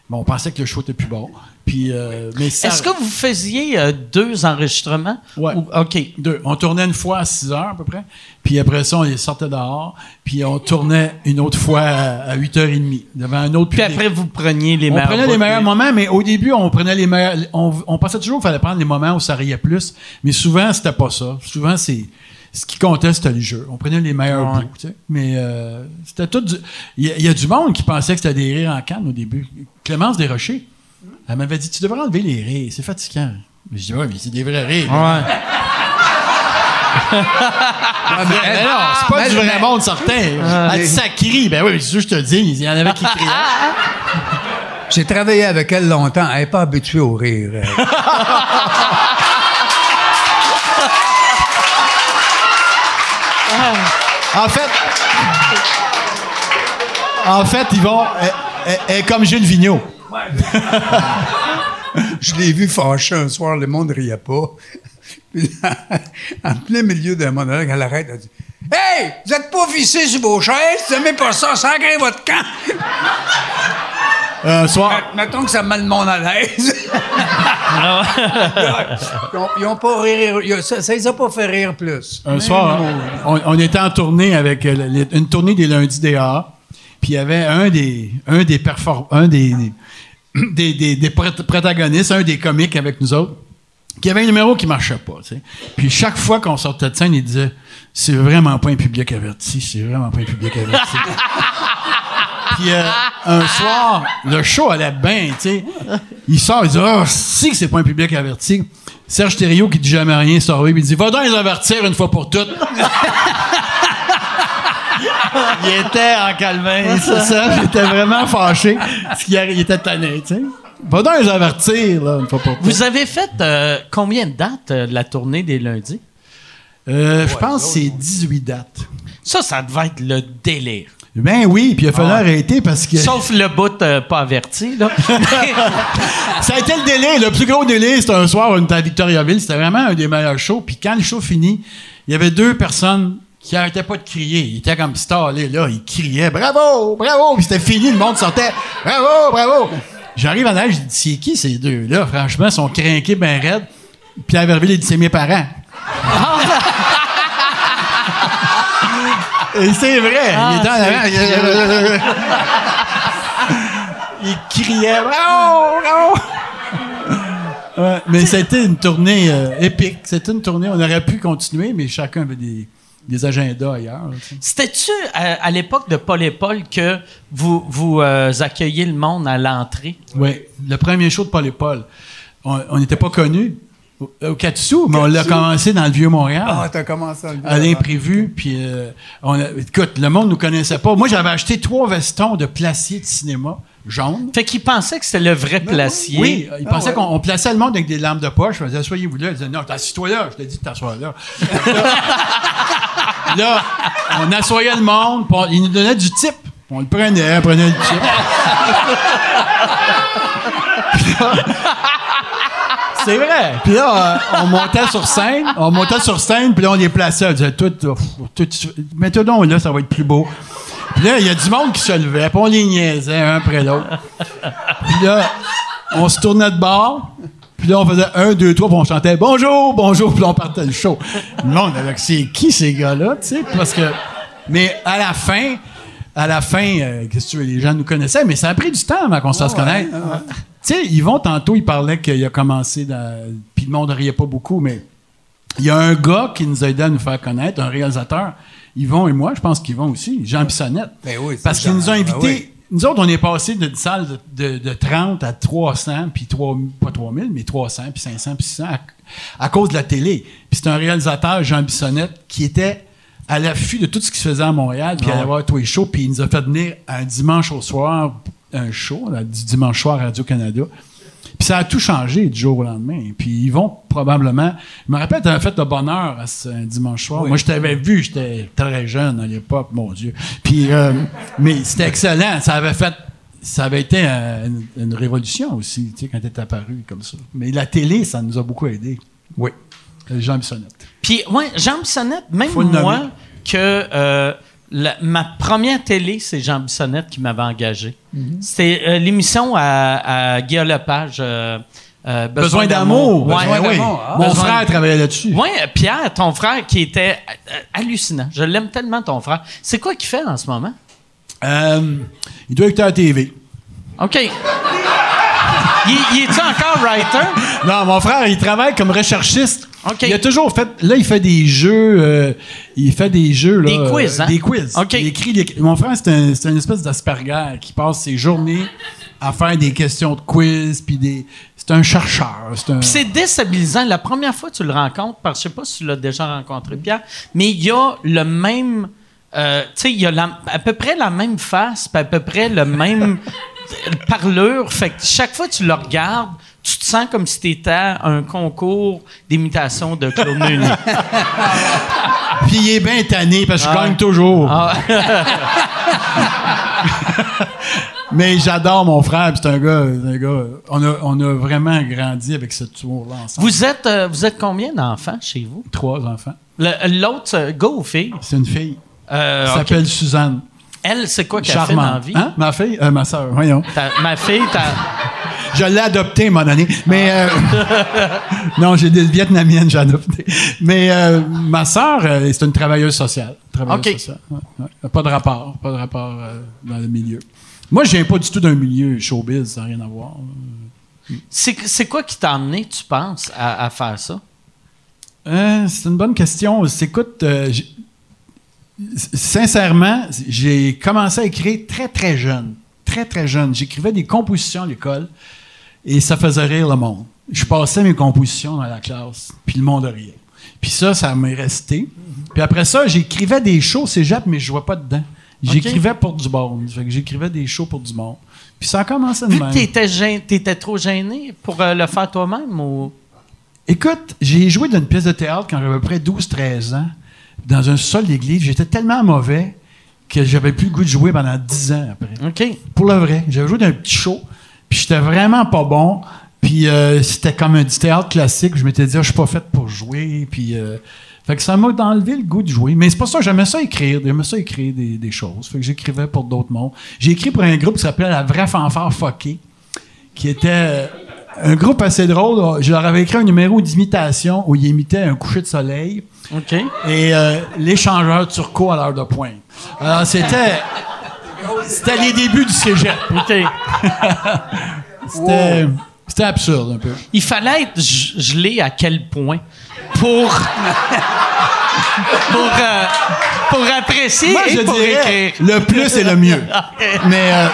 Bon, on pensait que le show était plus bon. Puis, euh, mais ça- Est-ce que vous faisiez euh, deux enregistrements? Ouais. Ou- OK. Deux. On tournait une fois à 6 heures à peu près. Puis après ça, on les sortait dehors. Puis on tournait une autre fois à, à 8h30 devant un autre Puis public. après, vous preniez les on meilleurs prenait les meilleurs moments, mais au début, on prenait les meilleurs. On, on pensait toujours qu'il fallait prendre les moments où ça riait plus. Mais souvent, c'était pas ça. Souvent, c'est. Ce qui comptait, c'était le jeu. On prenait les meilleurs Ouais. bouts, tu sais. Mais euh, c'était tout. du- Il y, a- il y a du monde qui pensait que c'était des rires en canne au début. Clémence Desrochers, elle m'avait dit Tu devrais enlever les rires, c'est fatigant. Mais je dis Ouais, mais c'est des vrais rires. Ouais. (laughs) Mais non, c'est pas mais- du vrai monde certain. Elle dit, ça crie. Ben oui, mais c'est sûr, je te dis, il y en avait qui criaient. J'ai travaillé avec elle longtemps. Elle n'est pas habituée au rire. (laughs) En fait, en fait, vont. Elle, elle- elle est comme Gilles Vigneault. (laughs) Je l'ai vu fâché un soir, le monde ne riait pas. Puis en plein milieu d'un monologue, elle arrête, elle dit Hey, vous êtes pas vissés sur vos chaises, vous aimez pas ça, sacrez votre camp. Un soir, Mettons que ça met le monde à l'aise. Ils, (laughs) ont, ils ont pas rire, ils ont- ça, ça les a pas fait rire plus. un soir, on, on était en tournée avec euh, une tournée des lundis DA. Puis il y avait un des, un des perform- un des, des, des- des prot- protagonistes, un des comiques avec nous autres, qui avait un numéro qui marchait pas. tu sais. Puis chaque fois qu'on sortait de scène, il disait C'est vraiment pas un public averti, c'est vraiment pas un public averti. (laughs) Puis euh, un soir, le show allait bien, tu sais. Il sort, il dit Ah, si que c'est pas un public averti. Serge Thériault qui dit jamais rien sort il dit Va donc les avertir une fois pour toutes. (laughs) il était en calme, c'est ça. J'étais vraiment fâché. Parce qu'il était tanné, tu sais. Va donc les avertir, là, une fois pour toutes. Vous avez fait euh, combien de dates euh, de la tournée des lundis? Euh, je pense que c'est 18 dates. Ça, ça devait être le délire. Ben oui, puis il a fallu arrêter parce que. Sauf le bout euh, pas averti, là. (laughs) Ça a été le délai. Le plus gros délai, c'était un soir, on était à Victoriaville. C'était vraiment un des meilleurs shows. Puis quand le show finit, il y avait deux personnes qui arrêtaient pas de crier. Ils étaient comme stallés, là. Ils criaient Bravo, bravo. Puis c'était fini, le monde sortait Bravo, bravo. J'arrive en âge, je dis C'est qui ces deux-là? Franchement, ils sont crinqués ben raides. Puis à Verville, il dit C'est mes parents. (laughs) Et c'est vrai. il était en avant. (laughs) Il criait Bravo, bravo. Ouais, mais c'était une tournée euh, épique. C'était une tournée. On aurait pu continuer, mais chacun avait des, des agendas ailleurs. C'était-tu euh, à, l'époque de Paul et Paul que vous, vous euh, accueillez le monde à l'entrée? Oui, le premier show de Paul et Paul. On n'était pas connus au, Katsu, mais on l'a commencé dans le Vieux-Montréal. Ah, t'as commencé à le à l'imprévu, puis euh, on a- écoute, le monde nous connaissait pas. Moi, j'avais acheté trois vestons de placier de cinéma jaunes. Fait qu'ils pensaient que c'était le vrai placier. Oui, ils Ah pensaient ouais. qu'on on plaçait le monde avec des lampes de poche. Je faisais, asseyez-vous là. Ils disaient, non, assis-toi là. Je t'ai dit de t'asseoir là. (laughs) là, on assoyait le monde, puis on- ils nous donnaient du type. On le prenait, on prenait le chip. (laughs) C'est vrai. Puis là, on montait sur scène, on montait sur scène, puis là, on les plaçait. On disait, tout, tout, mets-toi donc là, ça va être plus beau. Puis là, il y a du monde qui se levait, puis on les niaisait un après l'autre. Puis là, on se tournait de bord, puis là, on faisait un, deux, trois, puis on chantait bonjour, bonjour, puis on partait le show. Le monde avait c'est qui ces gars-là, tu sais, parce que. Mais à la fin, à la fin, euh, qu'est-ce que tu veux, les gens nous connaissaient, mais ça a pris du temps avant qu'on se fasse connaître. Tu sais, Yvon, tantôt, il parlait qu'il a commencé, dans- puis le monde ne riait pas beaucoup, mais il y a un gars qui nous a aidé à nous faire connaître, un réalisateur, Yvon et moi, je pense qu'Yvon aussi, Jean Bissonnette. Ben oui, Parce qu'il nous a ben invités. oui. Nous autres, on est passé d'une salle de, de- de 30 à 300, puis 3, pas 3000, mais 300, puis 500, puis 600, à, à cause de la télé. Puis c'est un réalisateur, Jean Bissonnette, qui était à l'affût de tout ce qui se faisait à Montréal, puis il allait voir tous les shows, puis il nous a fait venir un dimanche au soir, un show, là, du dimanche soir à Radio-Canada. Puis ça a tout changé du jour au lendemain. Puis ils vont probablement. Je me rappelle, tu avais fait le bonheur à ce un dimanche soir. Oui. Moi, je t'avais vu, j'étais très jeune à l'époque, mon Dieu. Puis, euh, mais c'était excellent. Ça avait fait. Ça avait été une, une révolution aussi, tu sais, quand tu es apparu comme ça. Mais la télé, ça nous a beaucoup aidé. Oui. Jean Bissonnette. Puis, ouais, Jean Bissonnette, même Faut moi, que euh, la- ma première télé, c'est Jean Bissonnette qui m'avait engagé. Mhm. C'était euh, l'émission à, à Guillaume Lepage. euh, euh, Besoin d'amour. Ouais. Besoin d'amour. d'amour. Ah. Mon Besoin- frère travaillait là-dessus. Ouais, Pierre, ton frère, qui était hallucinant. Je l'aime tellement, ton frère. C'est quoi qu'il fait en ce moment? Euh, il doit être à la TV. OK. il, il est-tu encore writer? Non, mon frère, il travaille comme recherchiste. Il a toujours fait. Là, il fait des jeux. euh, il fait des jeux. Là, Des quiz, hein? Des quiz. Il écrit des- Mon frère, c'est un, c'est une espèce d'asperger qui passe ses journées à faire des questions de quiz. Puis des. C'est un chercheur. C'est un. C'est déstabilisant. La première fois que tu le rencontres, parce que je sais pas si tu l'as déjà rencontré, Pierre, mais il y a le même. euh, tu sais, il y a la- à peu près la même face, puis à peu près le même (laughs) parlure. Fait que chaque fois que tu le regardes, tu te sens comme si tu étais à un concours d'imitation de Claude Meunier. (laughs) Puis il est bien tanné parce que je gagne toujours. Ah, (laughs) Mais j'adore mon frère. C'est un gars. un gars on, a, on a vraiment grandi avec ce tour-là ensemble. vous, êtes, euh, vous êtes combien d'enfants chez vous? Trois enfants. L'autre, euh, go ou fille? C'est une fille. Euh, Elle s'appelle Suzanne. Elle, c'est quoi qu'elle fait dans la vie? Hein? Ma fille? Euh, ma soeur. Voyons. Ta- ma fille, ta- Je l'ai adopté, mon année. Mais euh, (laughs) non, j'ai des Vietnamiennes, j'ai adopté. Mais euh, ma sœur, euh, c'est une travailleuse sociale. Travailleuse OK. sociale. Ouais, ouais. Pas de rapport, pas de rapport euh, dans le milieu. Moi, je viens pas du tout d'un milieu showbiz, ça n'a rien à voir. c'est quoi qui t'a amené, tu penses, à, à faire ça? Euh, c'est une bonne question. Écoute, euh, sincèrement, j'ai commencé à écrire très, très jeune. Très, très jeune. J'écrivais des compositions à l'école et ça faisait rire le monde. Je passais mes compositions dans la classe, puis le monde riait. Puis ça, ça m'est resté. Puis après ça, j'écrivais des shows cégep, mais je jouais pas dedans. J'écrivais pour du monde. Fait que j'écrivais des shows pour du monde. Puis ça a commencé de Vu que même. t'étais, gên- t'étais trop gêné pour euh, le faire toi-même ou... Écoute, j'ai joué dans une pièce de théâtre quand j'avais à peu près 12-13 ans, dans un sol d'église. J'étais tellement mauvais que j'avais plus le goût de jouer pendant 10 ans après. OK. Pour le vrai. J'avais joué dans un petit show, puis j'étais vraiment pas bon. Puis euh, c'était comme un du théâtre classique. Je m'étais dit, Ah, je suis pas fait pour jouer. Puis, euh, fait que ça m'a enlevé le goût de jouer. Mais c'est pas ça, j'aimais ça écrire. J'aimais ça écrire des, des choses. Fait que j'écrivais pour d'autres mondes. J'ai écrit pour un groupe qui s'appelait La Vraie Fanfare Fuckée, qui était euh, un groupe assez drôle. Je leur avais écrit un numéro d'imitation où ils imitaient un coucher de soleil OK. et euh, l'échangeur turco à l'heure de pointe. Alors, c'était. C'était les débuts du cégep. OK. (laughs) C'était. Absurde un peu. Il fallait être gelé à quel point? Pour... pour, euh, pour apprécier Moi, et je pour dirais écrire. le plus et le mieux. (laughs) Mais, euh,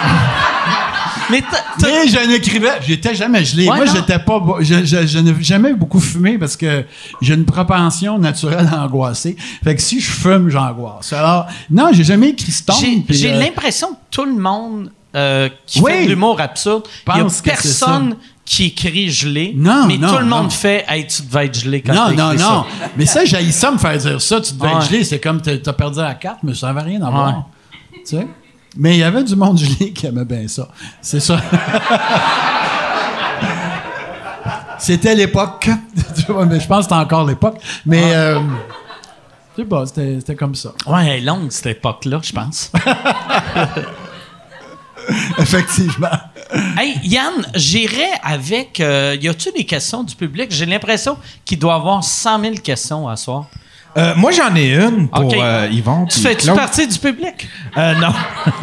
Mais mais je n'écrivais, j'étais jamais gelé. Ouais, Moi, j'étais pas, je, je, je n'ai jamais beaucoup fumé parce que j'ai une propension naturelle à angoisser. Fait que si je fume, j'angoisse. Alors, non, j'ai jamais écrit Stone. j'ai, euh, l'impression que tout le monde euh, qui Oui. fait de l'humour absurde, il n'y a Pense que c'est personne qui écrit gelé, Non, mais non, tout le monde non. fait « Hey, tu devais être gelé quand Non, non, non. ça. Mais ça, j'ai ça me faire dire ça. Tu devais Ouais. être gelé. C'est comme t'as t'as perdu la carte, mais ça n'avait rien à voir. Tu sais? Mais il y avait du monde, Julie, qui aimait bien ça. C'est ça. C'était l'époque. (laughs) Je pense que c'était encore l'époque. Mais euh, je sais pas, c'était c'était comme ça. Ouais, elle est longue, cette époque-là, je pense. (laughs) Effectivement. hey, Yann, j'irais avec. euh, y a-tu des questions du public? J'ai l'impression qu'il doit y avoir 100 000 questions à soir. Euh, moi, j'en ai une pour OK. euh, Yvon. Tu fais-tu partie du public? Euh, non. (laughs)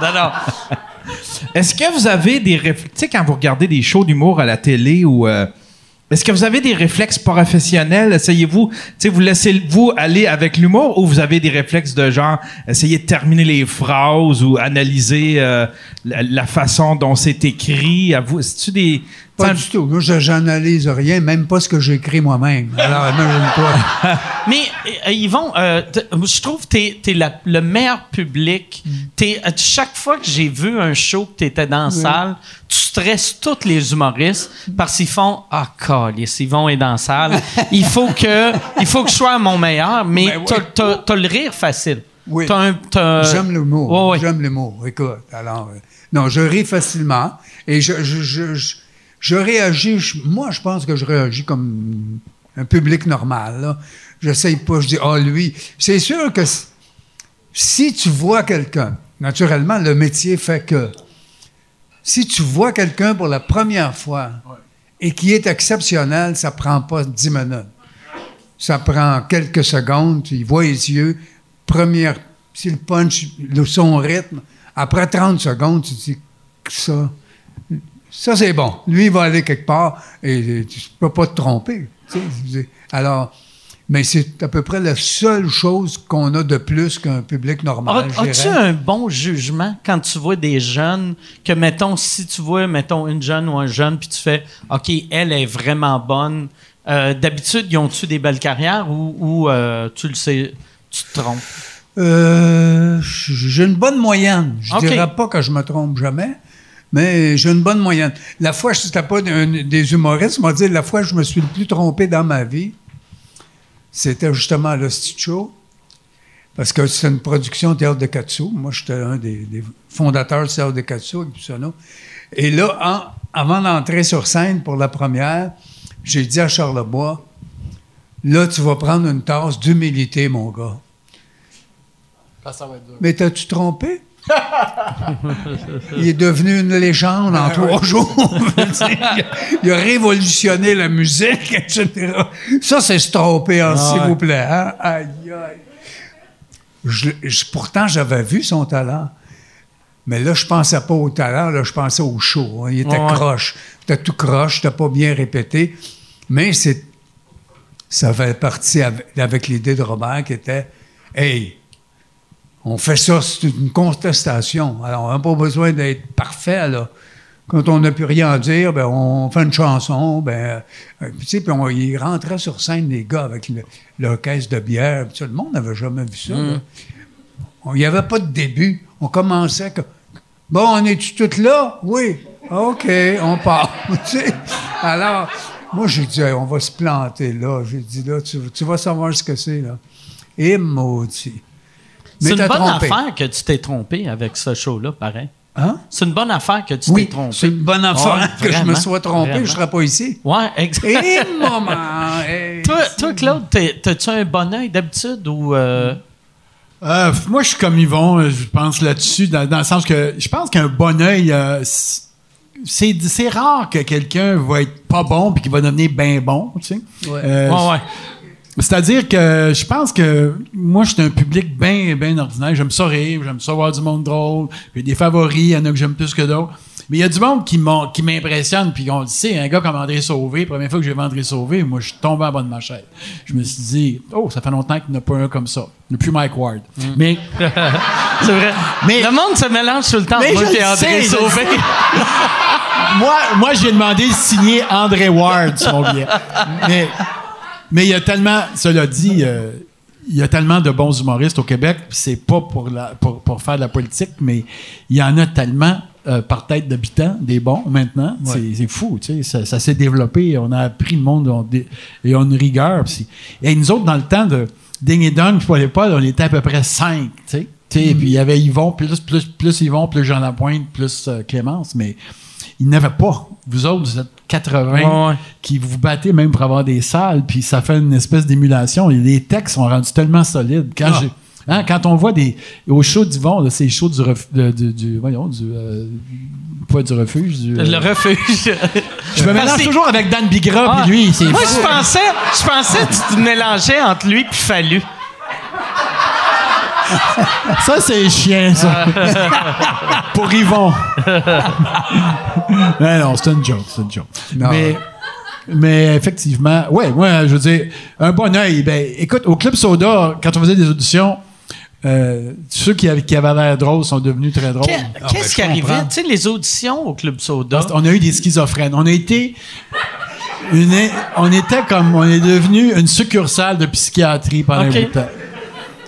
Non, non. (laughs) Est-ce que vous avez des réflexes, tu sais, quand vous regardez des shows d'humour à la télé ou. est-ce que vous avez des réflexes professionnels? Essayez-vous, tu sais, vous laissez-vous aller avec l'humour ou vous avez des réflexes de genre, essayer de terminer les phrases ou analyser la, la façon dont c'est écrit? À vous, tu des. Pas tu du tout. Moi, je- j'analyse rien, même pas ce que j'écris moi-même. Alors, imagine-toi. (laughs) Mais, euh, Yvon, euh, je trouve que t'es, t'es la- le meilleur public. T'es, euh, chaque fois que j'ai vu un show que t'étais dans la salle, tu stresses tous les humoristes parce qu'ils font « Ah, calice, Yvon est dans la salle. (laughs) Il faut que, il faut que je sois à mon meilleur. » Mais Ben oui. t'as, t'as- t'as le rire facile. Oui. J'aime l'humour. Ouais, ouais. J'aime l'humour. Écoute, alors, euh, non, je ris facilement et je, je, je, je, je réagis. je- moi, je pense que je réagis comme un public normal. J'essaye pas, je dis, ah, lui. C'est sûr que si tu vois quelqu'un, naturellement, le métier fait que si tu vois quelqu'un pour la première fois et qui est exceptionnel, ça prend pas 10 minutes. Ça prend quelques secondes, tu vois les yeux, première, si le punch, le, son rythme, après 30 secondes, tu dis ça, ça c'est bon. Lui, il va aller quelque part et tu peux pas te tromper. Alors, mais c'est à peu près la seule chose qu'on a de plus qu'un public normal. As-tu un bon jugement quand tu vois des jeunes que, mettons, si tu vois, mettons, une jeune ou un jeune, puis tu fais, OK, elle est vraiment bonne. euh, D'habitude, ils ont-tu des belles carrières ou, ou, euh, tu le sais, tu te trompes? Euh, j'ai une bonne moyenne. Je OK. dirais pas que je me trompe jamais, mais j'ai une bonne moyenne. La fois, c'était pas un- des humoristes, m'a dit la fois je me suis le plus trompé dans ma vie, c'était justement à l'Hostie Show, parce que c'est une production de Théâtre de Katsu. Moi, j'étais un des, des fondateurs du Théâtre de Katsu avec Bussano. Et là, en- avant d'entrer sur scène pour la première, j'ai dit à Charlebois, là, tu vas prendre une tasse d'humilité, mon gars. Mais t'as-tu trompé? Il est devenu une légende en trois jours. (laughs) Il, a, révolutionné la musique, etc. Ça, c'est se tromper, hein, s'il vous plaît. hein? Aïe, aïe. Je- je- pourtant, j'avais vu son talent. Mais là, je pensais pas au talent, là, je pensais au show. hein. Il était Ouais. croche. C'était tout croche, c'était pas bien répété. Mais c'est, ça fait partie avec, avec l'idée de Robert qui était Hey, on fait ça, c'est une contestation. Alors, on n'a pas besoin d'être parfait, là. Quand on n'a plus rien à dire, ben, on fait une chanson, ben, euh, puis, tu sais, puis on, ils rentraient sur scène, les gars, avec caisse de bière. ça, le monde n'avait jamais vu ça. On- Il n'y avait pas de début. On commençait que, bon, on est-tu toutes là? Oui. OK, on part. (laughs) Tu sais? Alors, moi, j'ai dit, Hey, on va se planter là. J'ai dit, là, tu, tu vas savoir ce que c'est, là. Et maudit. Mais C'est une bonne trompé. affaire que tu t'es trompé avec ce show-là, pareil. Hein? C'est une bonne affaire que tu Oui, t'es trompé. c'est une bonne affaire que je me sois trompé, vraiment. je ne serais pas ici. Ouais, exact. Et maman! hey, (laughs) Toi, toi, Claude, t'as-tu un bon œil d'habitude ou. euh, Euh, moi, je suis comme Yvon, euh, je pense là-dessus, dans, dans le sens que je pense qu'un bon œil, euh, c- c'est c'est rare que quelqu'un va être pas bon puis qu'il va devenir bien bon, tu sais. Ouais. Euh, Ouais, ouais. C'est-à-dire que je pense que moi, je suis un public bien bien ordinaire. J'aime ça rire, j'aime ça voir du monde drôle. J'ai des favoris, il y en a que j'aime plus que d'autres. Mais il y a du monde qui m'impressionne, puis on le sait, un gars comme André Sauvé, première fois que j'ai vu André Sauvé, moi, je suis tombé en bas de ma chaise. Je me suis dit, oh, ça fait longtemps qu'il n'y en a pas un comme ça. Il n'y a plus Mike Ward. Mais (laughs) C'est vrai. Mais- le monde se mélange tout le temps. Mais Moi, je André sais, Sauvé. moi, moi j'ai demandé de signer André Ward sur mon billet. (laughs) Mais mais il y a tellement, cela dit, euh, il y a tellement de bons humoristes au Québec, c'est pas pour, la, pour, pour faire de la politique, mais il y en a tellement euh, par tête d'habitants, des bons maintenant. C'est- C'est fou, tu sais. Ça, ça s'est développé, on a appris le monde on et on a une rigueur. Et nous autres, dans le temps de Ding et Dong, Paul et Paul, on était à peu près cinq, tu sais. Tu sais, Puis il y avait Yvon, plus, plus, plus Yvon, plus Jean Lapointe, plus euh, Clémence, mais il n'avait pas. Vous autres, vous êtes 80 Ouais, ouais. qui vous battez même pour avoir des salles, puis ça fait une espèce d'émulation. Et les textes sont rendus tellement solides. Quand, Ah. j'ai- hein, quand on voit des. Au show d'Yvon, c'est le show du, ref- du, du- Voyons, du. euh, pas du refuge. Du, euh, Le refuge. je me mélange toujours avec Dan Bigra, Ah. puis lui, c'est. Moi, je pensais, je pensais que tu te mélangeais entre lui et Fallu. (laughs) Ça, c'est chien, ça. (laughs) Pour Yvon. (laughs) non, non, c'est une joke, c'est une joke. Non. Mais, mais effectivement, ouais, moi, je veux dire, un bon oeil. Ben, écoute, au Club Soda, quand on faisait des auditions, euh, ceux qui avaient, qui avaient l'air drôles sont devenus très drôles. Qu'est- Ah, Qu'est-ce qui ben, je arrivait? Tu sais, les auditions au Club Soda? On a eu des schizophrènes. On a été. une- on était comme. On est devenu une succursale de psychiatrie pendant Ok. un bout de temps.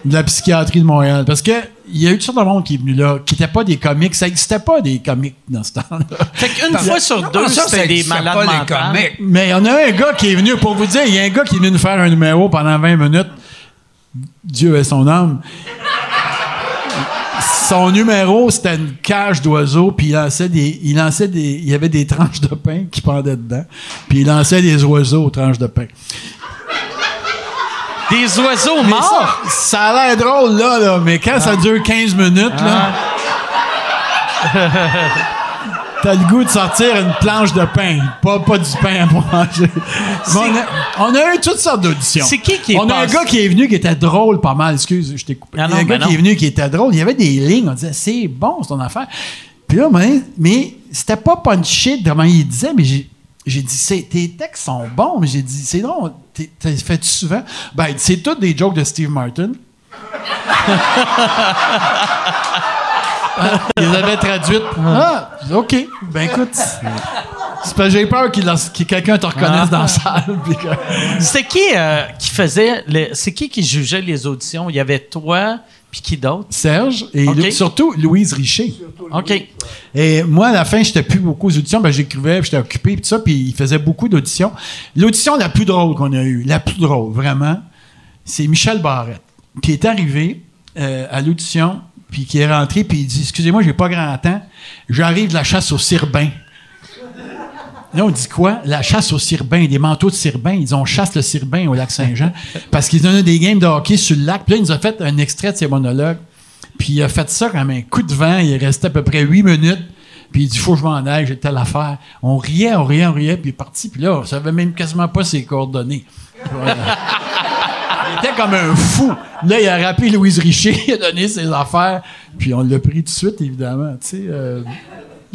De la psychiatrie de Montréal. Parce que il y a eu toutes sortes de monde qui est venu là, qui n'étaient pas des comiques. Ça n'existait pas des comiques dans ce temps-là. Fait qu'une fois sur deux, c'était des malades mentales. comiques? Mais il y en a un gars qui est venu, pour vous dire, il y a un gars qui est venu nous faire un numéro pendant 20 minutes. Dieu est son âme. Son numéro, c'était une cage d'oiseaux, puis il lançait des. Il lançait des. Il y avait des tranches de pain qui pendaient dedans. Puis il lançait des oiseaux aux tranches de pain. Des oiseaux Mais morts. ça, ça a l'air drôle, là, là, mais quand ça dure 15 minutes, là. (laughs) T'as le goût de sortir une planche de pain, pas, pas du pain à manger. On, a, on a eu toutes sortes d'auditions. C'est qui qui est On a un gars qui est venu qui était drôle pas mal. Excuse, je t'ai coupé. Ah Il y a non, un gars ben qui est venu qui était drôle. Il y avait des lignes. On disait, c'est bon, c'est ton affaire. Puis là, mais, mais c'était pas punché de comment il disait, mais j'ai. J'ai dit, c'est- tes textes sont bons, mais j'ai dit, c'est drôle, t'as fait souvent? Ben, c'est tous des jokes de Steve Martin. Ah, (laughs) ils avaient traduites. Ah, OK. Ben écoute, c'est parce que j'ai peur qu'il que quelqu'un te reconnaisse dans la salle. que- C'était qui euh, qui faisait. C'est qui qui jugeait les auditions? Il y avait toi, puis qui d'autre? Serge et surtout Louise Richer. OK. Et moi, à la fin, j'étais plus beaucoup aux auditions. Ben, j'écrivais, puis j'étais occupé, puis tout ça, puis il faisait beaucoup d'auditions. L'audition la plus drôle qu'on a eue, la plus drôle, vraiment, c'est Michel Barrette, qui est arrivé euh, à l'audition, puis qui est rentré, puis il dit Excusez-moi, j'ai pas grand temps, j'arrive de la chasse au cirbin. Là, on dit quoi? La chasse au cirbin, des manteaux de cirbin. Ils ont chasse le cirbin au lac Saint-Jean (laughs) parce qu'ils donnaient des games de hockey sur le lac. Puis là, il nous a fait un extrait de ses monologues. Puis il a fait ça comme un coup de vent. Il est resté à peu près huit minutes. Puis il dit, faut que je m'en aille, j'ai telle affaire. On riait, on riait, on riait, puis il est parti. Puis là, on savait même quasiment pas ses coordonnées. (laughs) Il était comme un fou. Là, il a rappelé Louise Richer, (laughs) il a donné ses affaires. Puis on l'a pris tout de suite, évidemment. Tu sais, euh,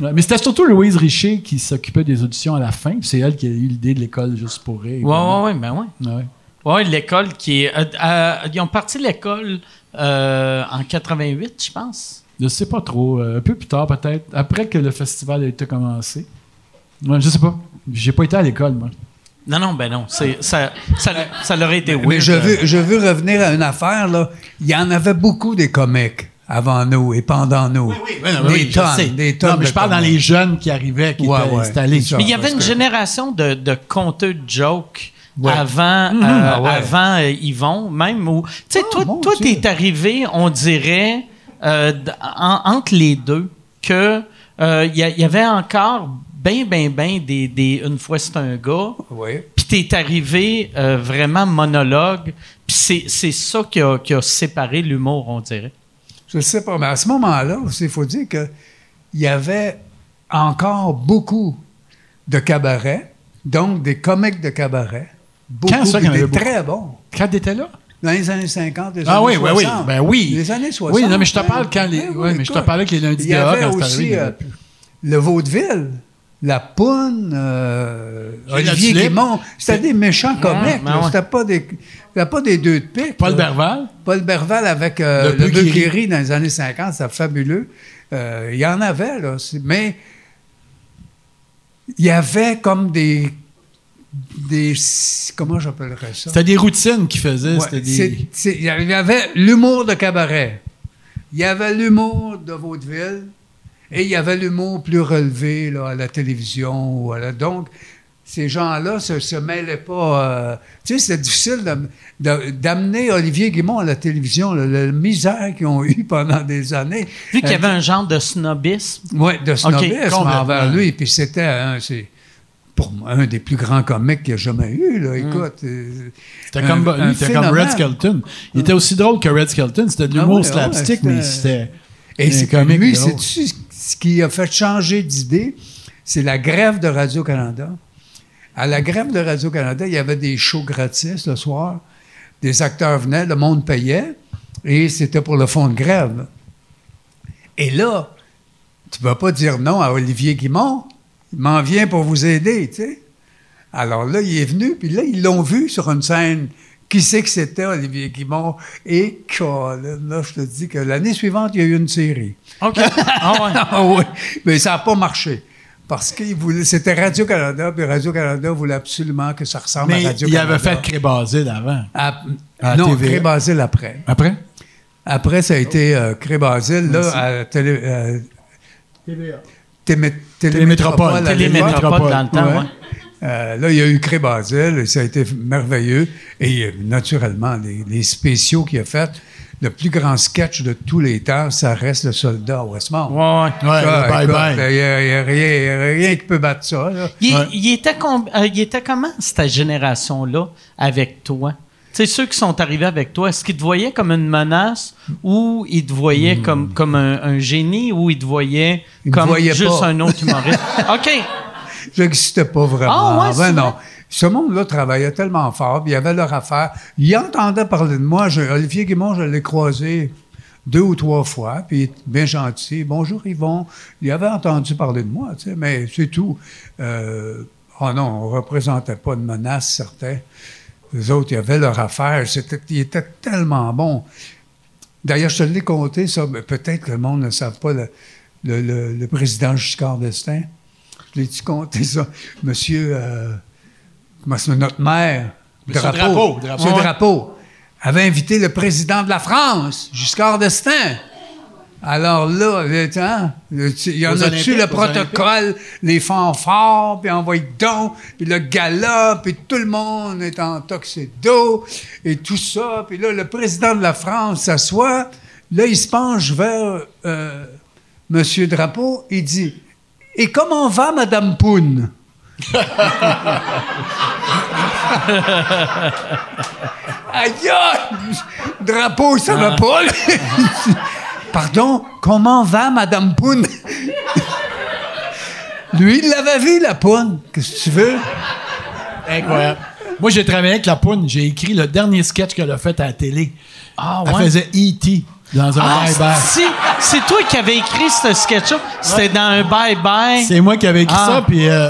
ouais. mais c'était surtout Louise Richer qui s'occupait des auditions à la fin. puis C'est elle qui a eu l'idée de l'école juste pour rire. Ouais, ouais, ouais, ben. Ouais. Ouais, l'école qui est. euh, euh, ils ont parti l'école euh, en 88, je pense. Je sais pas trop. euh, un peu plus tard, peut-être. Après que le festival a été commencé. Ouais, je sais pas. J'ai pas été à l'école, moi. Non, non, ben non. C'est, ça, ça, ça leur a été weird. Mais je veux, je veux revenir à une affaire, là. Il y en avait beaucoup des comiques avant nous et pendant nous. des tonnes, des tonnes Non, mais je parle dans les jeunes qui arrivaient, qui Ouais, étaient ouais, installés. ça. Mais il y avait une que- génération de, de conteurs de jokes Ouais. avant, euh, Ah ouais. avant euh, Yvon, même. où- Tu sais, Ah, toi, toi, t'es arrivé, on dirait, euh, en- entre les deux, que euh, il y, avait encore ben, ben, ben des, des Une fois c'est un gars, Oui. puis t'es arrivé euh, vraiment monologue, puis c'est, c'est ça qui a, qui a séparé l'humour, on dirait. Je sais pas, mais à ce moment-là, il faut dire qu'il y avait encore beaucoup de cabarets, donc des comiques de cabaret. Beaucoup, Quand ça des très bons. Quand t'étais là? Dans les années 50, les Ah années oui, oui, 60. oui. Ben oui. Les années 60. Oui, non, mais je te ben, parle quand les. ben ouais, mais je te parlais avec les lundis Il y dehors avait quand aussi arrivé. il y euh, le vaudeville, la poune, euh, Olivier. Guimond. C'était des méchants comiques. ben. C'était pas des, c'était pas des deux de pique. Paul là. Berval? Paul Berval avec euh, Le le, dans les années 50, c'était fabuleux. Euh, Il y en avait, là. C'est- Mais il y avait comme des. des comment j'appellerais ça? C'était des routines qu'il faisait. Ouais, c'était des... c'est- c'est- Il y avait l'humour de cabaret. Il y avait l'humour de vaudeville. Et il y avait l'humour plus relevé là, à la télévision. Ou à la, donc, ces gens-là se, se mêlaient pas. euh, tu sais, c'était difficile de- de- d'amener Olivier Guimont à la télévision, la, la misère qu'ils ont eue pendant des années. Vu qu'il y Euh, avait un genre de snobisme. oui, de snobisme envers lui. Puis c'était un, c'est pour moi, un des plus grands comiques qu'il y a jamais eu. Là. Écoute, euh, C'était un- comme, un comme. Red Skelton. Il était aussi drôle que Red Skelton. C'était de Ah l'humour ouais, slapstick, ouais, mais c'était-. Et c'est comme lui, drôle. c'est ce qui a fait changer d'idée, c'est la grève de Radio-Canada. À la grève de Radio-Canada, il y avait des shows gratis le soir. Des acteurs venaient, le monde payait, et c'était pour le fonds de grève. Et là, tu ne vas pas dire non à Olivier Guimont. Il m'en vient pour vous aider, tu sais. Alors là, il est venu, puis là, ils l'ont vu sur une scène. Qui c'est que c'était, Olivier Guimont? Et Colin, là, je te dis que l'année suivante, il y a eu une série. OK. Ah ouais. (laughs) Ah oui, mais ça n'a pas marché. Parce que c'était Radio-Canada, puis Radio-Canada voulait absolument que ça ressemble Mais à il Radio-Canada. avait fait Crébasile avant. À- À non, TVA. Cré-Basile après. Après? Après, ça a été euh, Cré-Basile, là, à télé, euh, Témé- Télémétropole. à l'époque. Télémétropole dans le temps, Ouais. ouais. Euh, là, il y a eu Cré-Basile, et ça a été merveilleux. Et naturellement, les, les spéciaux qu'il a fait, le plus grand sketch de tous les temps, ça reste le soldat à Westmount. Ouais, ouais. Ça, bye écoute, bye. Il n'y a, il y a rien, il y a rien qui peut battre ça. là. Il, Ouais. il était com- euh, il était comment, cette génération-là, avec toi? Tu sais, ceux qui sont arrivés avec toi, est-ce qu'ils te voyaient comme une menace ou ils te voyaient comme, comme un, un génie ou ils te voyaient Ils comme juste pas. un autre humoriste? (laughs) OK. J'existais pas vraiment. Ah, ouais, c'est Ben vrai? Ce monde-là travaillait tellement fort, puis il y avait leur affaire. Il entendait parler de moi. Olivier Guimont, je l'ai croisé deux ou trois fois, puis il est bien gentil. Bonjour Yvon. Il avait entendu parler de moi, tu sais, mais c'est tout. Euh, oh non, on représentait pas de menace, certains. Les autres, il y avait leur affaire. C'était, ils étaient tellement bons. D'ailleurs, je te l'ai compté, ça, mais peut-être que le monde ne savent pas. Le, le- président Giscard d'Estaing, je l'ai-tu compté, ça? Monsieur, euh, c'est notre maire? Monsieur Drapeau, Drapeau. Monsieur. Drapeau avait invité le président de la France, Giscard d'Estaing. Alors là, hein, le- il y en a-tu le protocole, les fanfares, puis envoie donc, puis le gala, puis tout le monde est en tuxedo, et tout ça. Puis là, le président de la France s'assoit, là, il se penche vers euh, Monsieur Drapeau, il dit « Et comment va Madame Poune? » (laughs) Aïe! Drapeau, ça va pas. Pardon, comment va Madame Poune? Lui, il l'avait vu, la Poune. Qu'est-ce que tu veux? Incroyable. Moi, j'ai travaillé avec la poune. J'ai écrit le dernier sketch qu'elle a fait à la télé. Ah, Elle ouais. faisait E.T. dans un Ah, bye-bye. c'est, c'est toi qui avais écrit ce sketch-là? C'était dans un bye-bye? C'est moi qui avais écrit Ah. ça, puis euh,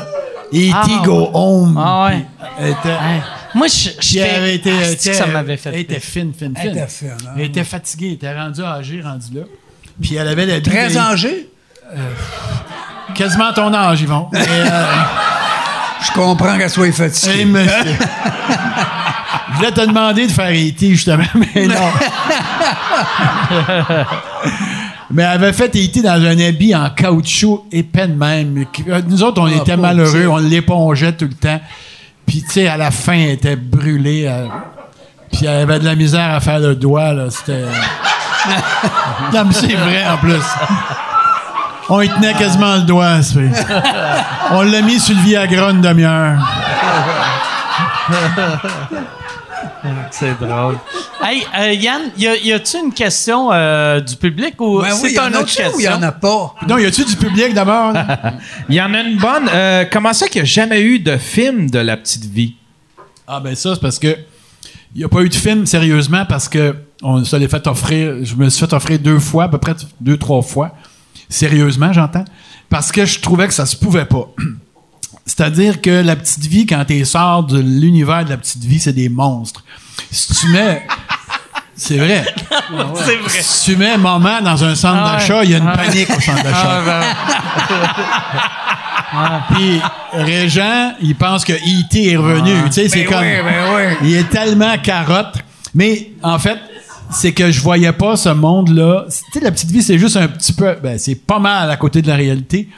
E.T. Ah, Go ouais. Home. Ah, ouais. Elle était. Moi, je, j'étais- été, Ah, était- ça m'avait fait Elle était peur. fine, fine, Elle fine. était fine, hein. Elle était fatiguée, elle était rendue âgée, rendue là. Puis elle avait la Très âgé? Quasiment ton âge, Yvon. (laughs) Et, euh, Je comprends qu'elle soit fatiguée. hey, monsieur. (laughs) Je voulais te demander de faire E.T. justement, mais non. (laughs) mais elle avait fait E.T. dans un habit en caoutchouc épais de même. Nous autres, on Ah, était malheureux, on l'épongeait tout le temps. Puis, tu sais, à la fin, elle était brûlée. elle- Puis, elle avait de la misère à faire le doigt, là. C'était. (laughs) non, mais c'est vrai, en plus. On y tenait quasiment le doigt, c'est On l'a mis sur le Viagra une demi-heure. C'est drôle. Hey, euh, Yann, y, a-tu une question euh, du public ou Ben c'est oui, il y en une a autre ou il y question? en a pas? Non, y a-tu du public d'abord? (laughs) Il y en a une bonne. Euh, comment ça qu'il n'y a jamais eu de film de La Petite Vie? Ah ben ça, c'est parce que il n'y a pas eu de film sérieusement parce que on se l'est fait offrir. Je me suis fait offrir deux fois, à peu près deux, trois fois. Sérieusement, j'entends. Parce que je trouvais que ça se pouvait pas. (clears throat) C'est-à-dire que la petite vie, quand tu sors de l'univers de la petite vie, c'est des monstres. Si tu mets. (laughs) C'est vrai. C'est vrai. Si tu mets moment dans un centre Ah ouais. d'achat, il y a une Ah. panique au centre d'achat. Ah, (laughs) Puis Régent, il pense que E.T. est revenu. tu sais, c'est Ben comme. oui, ben oui. Il est tellement carotte. Mais en fait, c'est que je voyais pas ce monde-là. Tu sais, la petite vie, c'est juste un petit peu. Ben, c'est pas mal à côté de la réalité.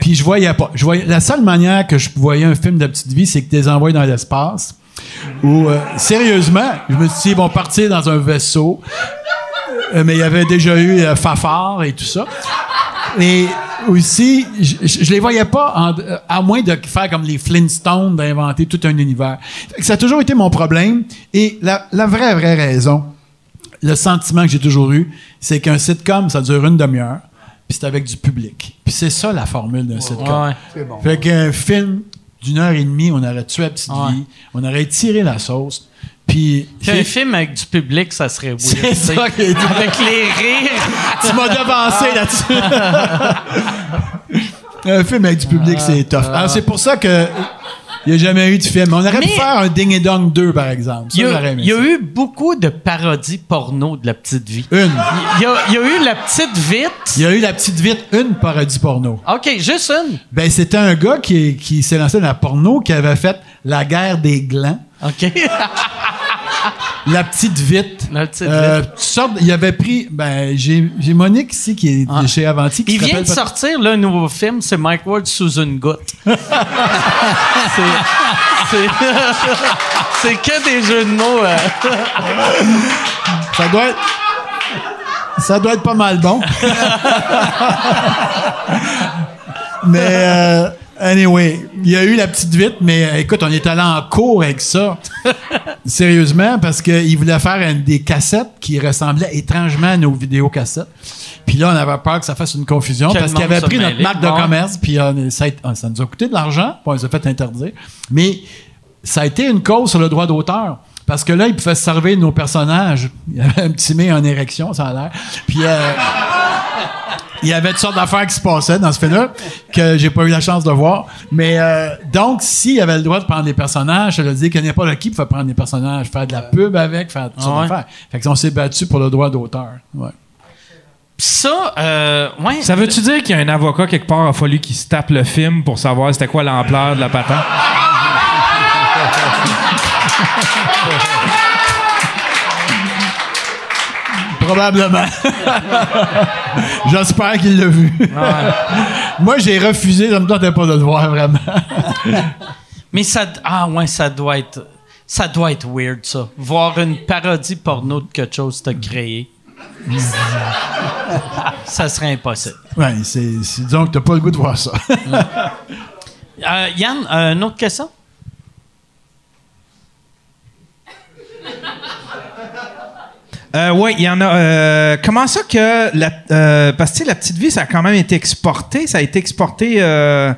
Puis je voyais pas. La seule manière que je voyais un film de petite vie, c'est que tu les envoies dans l'espace. Ou euh, sérieusement, je me suis dit, ils vont partir dans un vaisseau. Euh, mais il y avait déjà eu euh, Fafard et tout ça. Et aussi, je, je, je les voyais pas, à moins de faire comme les Flintstones, d'inventer tout un univers. Ça a toujours été mon problème. Et la vraie, vraie raison, le sentiment que j'ai toujours eu, c'est qu'un sitcom, ça dure une demi-heure, puis c'est avec du public. Puis c'est ça la formule d'un sitcom. Ouais. C'est bon. Fait qu'un film d'une heure et demie, on aurait tué la petite Ouais. vie, on aurait tiré la sauce, puis... Un film avec du public, ça serait weird. C'est ça qui est dit. Avec les rires. tu m'as devancé là-dessus. (laughs) un film avec du public, c'est tough. Alors, c'est pour ça que il n'y a jamais eu de film. On aurait pu Mais- faire un Ding et Dong 2, par exemple. Il y a, y eu beaucoup de parodies porno de la petite vie. Une. Il y a, il y a eu la petite vite. Il y a eu La Petite Vite, une parodie porno. OK, juste une. Ben, c'était un gars qui, qui s'est lancé dans la porno, qui avait fait La guerre des glands. OK. (laughs) La petite vite. La petite Euh, toutes sortes- il avait pris. Ben, j'ai j'ai Monique ici qui est Ah. chez Avanti. Qui Il vient de sortir là, un nouveau film, c'est Mike Ward sous une goutte. c'est que des jeux de mots. euh. Ça doit être. Ça doit être pas mal bon. (laughs) mais euh, anyway, il y a eu la petite vite, mais euh, écoute, on est allé en cours avec ça. (laughs) Sérieusement, parce qu'il voulait faire des cassettes qui ressemblaient étrangement à nos vidéocassettes. Puis là, on avait peur que ça fasse une confusion parce qu'il avait pris notre marque de Ouais. commerce, puis euh, ça, a été- ça nous a coûté de l'argent, puis on les a fait interdire. Mais ça a été une cause sur le droit d'auteur. Parce que là, ils pouvaient se servir de nos personnages. Il y avait un petit mec en érection, ça a l'air. Puis euh, il y avait toutes sortes d'affaires qui se passaient dans ce film-là que j'ai pas eu la chance de voir. Mais euh, donc, s'il avait le droit de prendre des personnages, ça veut dire que n'importe qui pouvait prendre des personnages, faire de la pub avec, faire toutes sortes Ah ouais. d'affaires. Fait qu'on s'est battu pour le droit d'auteur. Ouais. Ça, euh, ouais. Ça veut-tu dire qu'il y a un avocat quelque part a fallu qu'il se tape le film pour savoir c'était quoi l'ampleur de la patente? (laughs) Probablement. (laughs) J'espère qu'il l'a vu. Moi, j'ai refusé, ça me tentait pas de le voir vraiment. (laughs) Mais ça, ah ouais, ça doit être, ça doit être weird ça. Voir une parodie porno de quelque chose que t'as créé. ça serait impossible. Ouais, c'est, c'est- disons que t'as pas le goût de voir ça. Euh, Yann, euh, une autre question? Euh, oui, il y en a. euh, comment ça que la, euh, parce que la petite vie, ça a quand même été exporté. Ça a été exporté euh,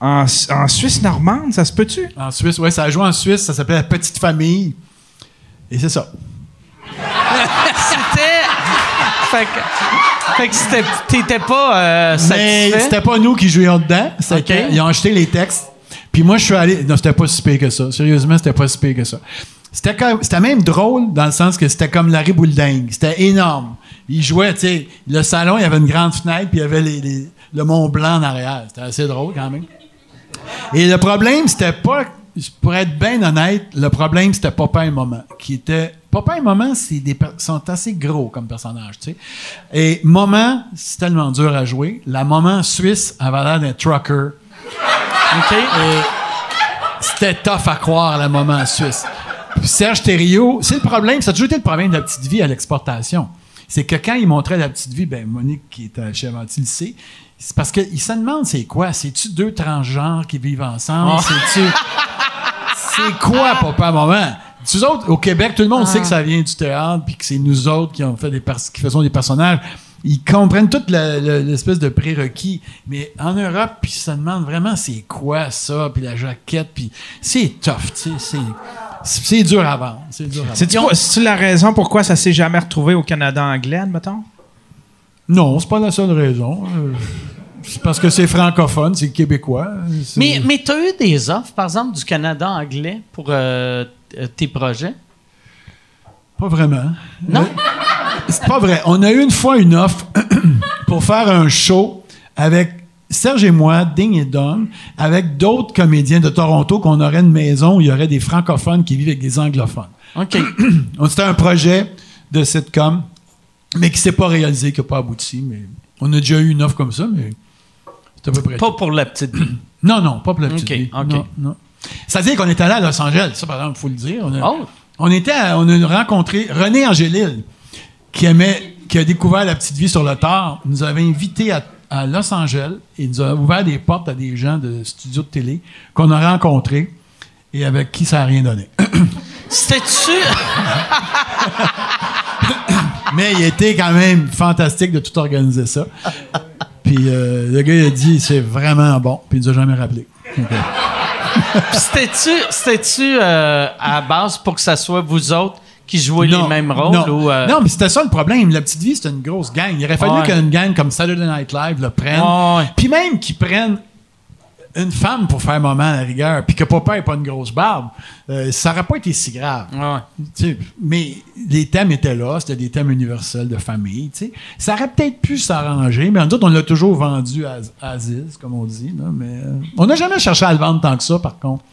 en, en Suisse normande, ça se peut-tu? En Suisse, ouais, ça a joué en Suisse, ça s'appelait La Petite Famille. Et c'est ça. (laughs) C'était. fait que, fait que c'était- t'étais pas euh, Mais satisfait? c'était pas nous qui jouions dedans. Ils ont acheté les textes. Puis moi, je suis allé. Non, c'était pas si pire que ça. Sérieusement, c'était pas si pire que ça. C'était, même drôle dans le sens que c'était comme Larry Boulding. C'était énorme. Ils jouaient, tu sais, le salon, il y avait une grande fenêtre, puis il y avait le Mont Blanc en arrière. C'était assez drôle quand même. Et le problème, c'était pas. Pour être bien honnête, le problème, c'était Papa et Maman. Qui. Papa et Maman, c'est des sont assez gros comme personnages, tu sais. Et Maman, c'est tellement dur à jouer. La Maman suisse avait l'air d'un trucker. OK? C'était tough à croire, la Maman suisse. Serge Thériault, c'est le problème, ça a toujours été le problème de la petite vie à l'exportation. C'est que quand il montrait la petite vie, ben Monique, qui est à chez Avanti, le sait, c'est parce qu'il se demande c'est quoi? C'est-tu deux transgenres qui vivent ensemble? C'est-tu. C'est quoi, papa, maman? Nous autres, au Québec, tout le monde sait que ça vient du théâtre, puis que c'est nous autres qui, ont fait des pers- qui faisons des personnages. Ils comprennent toute l'espèce de prérequis. Mais en Europe, puis ils se demandent vraiment c'est quoi ça, puis la jaquette, puis c'est tough, tu sais. C'est, dur à vendre. C'est dur à vendre. C'est-tu quoi- c'est-tu la raison pourquoi ça s'est jamais retrouvé au Canada anglais, admettons? Non, c'est pas la seule raison. Euh, C'est parce que c'est francophone, c'est québécois. C'est- Mais, mais tu as eu des offres, par exemple, du Canada anglais pour euh, euh, tes projets? Pas vraiment. Non? C'est pas vrai. On a eu une fois une offre (clears throat) pour faire un show avec Serge et moi, Ding et Dong, avec d'autres comédiens de Toronto, qu'on aurait une maison où il y aurait des francophones qui vivent avec des anglophones. OK. (clears throat) C'était un projet de sitcom, mais qui s'est pas réalisé, qui n'a pas abouti. Mais on a déjà eu une offre comme ça, mais C'est à peu près Pas tout. pour la petite vie. (clears throat) Non, non, pas pour la petite vie. ok. Non, non. C'est-à-dire qu'on est allé à Los Angeles, ça par exemple, il faut le dire. On a, Oh. on était à- on a rencontré René Angélil, qui aimait, qui a découvert la petite vie sur le tard, nous avait invités à, à Los Angeles et nous a ouvert des portes à des gens de studios de télé qu'on a rencontrés et avec qui ça n'a rien donné. (coughs) C'était-tu? (coughs) Mais il était quand même fantastique de tout organiser ça. Puis euh, le gars il a dit c'est vraiment bon, puis il nous a jamais rappelé. C'était-tu, c'était-tu euh, à base pour que ça soit vous autres qui jouez les mêmes rôles? Non, ou, euh, non mais c'était ça le problème. La petite vie, c'était une grosse gang. Il aurait fallu Ouais. qu'une gang comme Saturday Night Live le prenne. Puis même qu'ils prennent une femme pour faire moment à la rigueur, puis que papa n'ait pas une grosse barbe, euh, ça n'aurait pas été si grave. Ouais. Mais les thèmes étaient là, c'était des thèmes universels de famille. tu sais. Ça aurait peut-être pu s'arranger, mais en d'autres, on l'a toujours vendu à, à Aziz, comme on dit. là, mais euh, on n'a jamais cherché à le vendre tant que ça, par contre.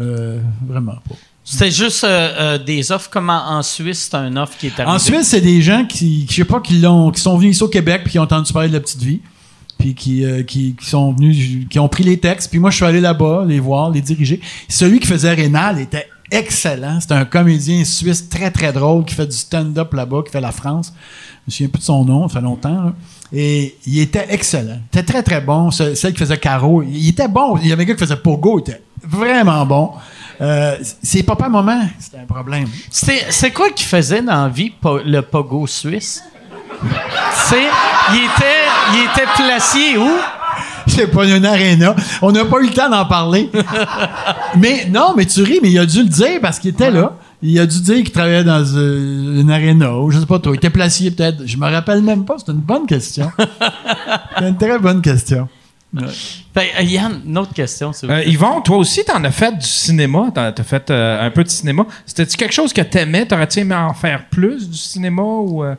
Euh, vraiment pas. C'était juste euh, euh, des offres comme en, Suisse, c'est un offre qui est arrivé? En Suisse, c'est des gens qui, je sais pas, qui, l'ont, qui sont venus ici au Québec puis qui ont entendu parler de la petite vie. Puis qui, euh, qui, qui sont venus, qui ont pris les textes. Puis moi, je suis allé là-bas, les voir, les diriger. Celui qui faisait Rénal était excellent. C'était un comédien suisse très, très drôle qui fait du stand-up là-bas, qui fait la France. Je me souviens plus de son nom, ça fait longtemps. là. Et il était excellent. Il était très, très bon. Ce- Celle qui faisait Caro, il était bon. Il y avait un gars qui faisait Pogo, il était vraiment bon. Euh, c'est papa maman, c'était un problème. C'est quoi qu'il faisait dans la vie, po- le pogo suisse? C'est, il était, il était placé où? C'est pas une aréna. On n'a pas eu le temps d'en parler. mais non, mais tu ris, mais il a dû le dire parce qu'il était là. Il a dû dire qu'il travaillait dans euh, une aréna ou je sais pas trop. Il était placé peut-être. Je me rappelle même pas. C'est une bonne question. (laughs) C'est une très bonne question. Ben, euh, Yann, une autre question, vous Euh. Yvon, toi aussi, t'en as fait du cinéma. T'en as fait euh, un peu de cinéma. C'était-tu quelque chose que t'aimais? T'aurais-tu aimé en faire plus du cinéma ou... euh?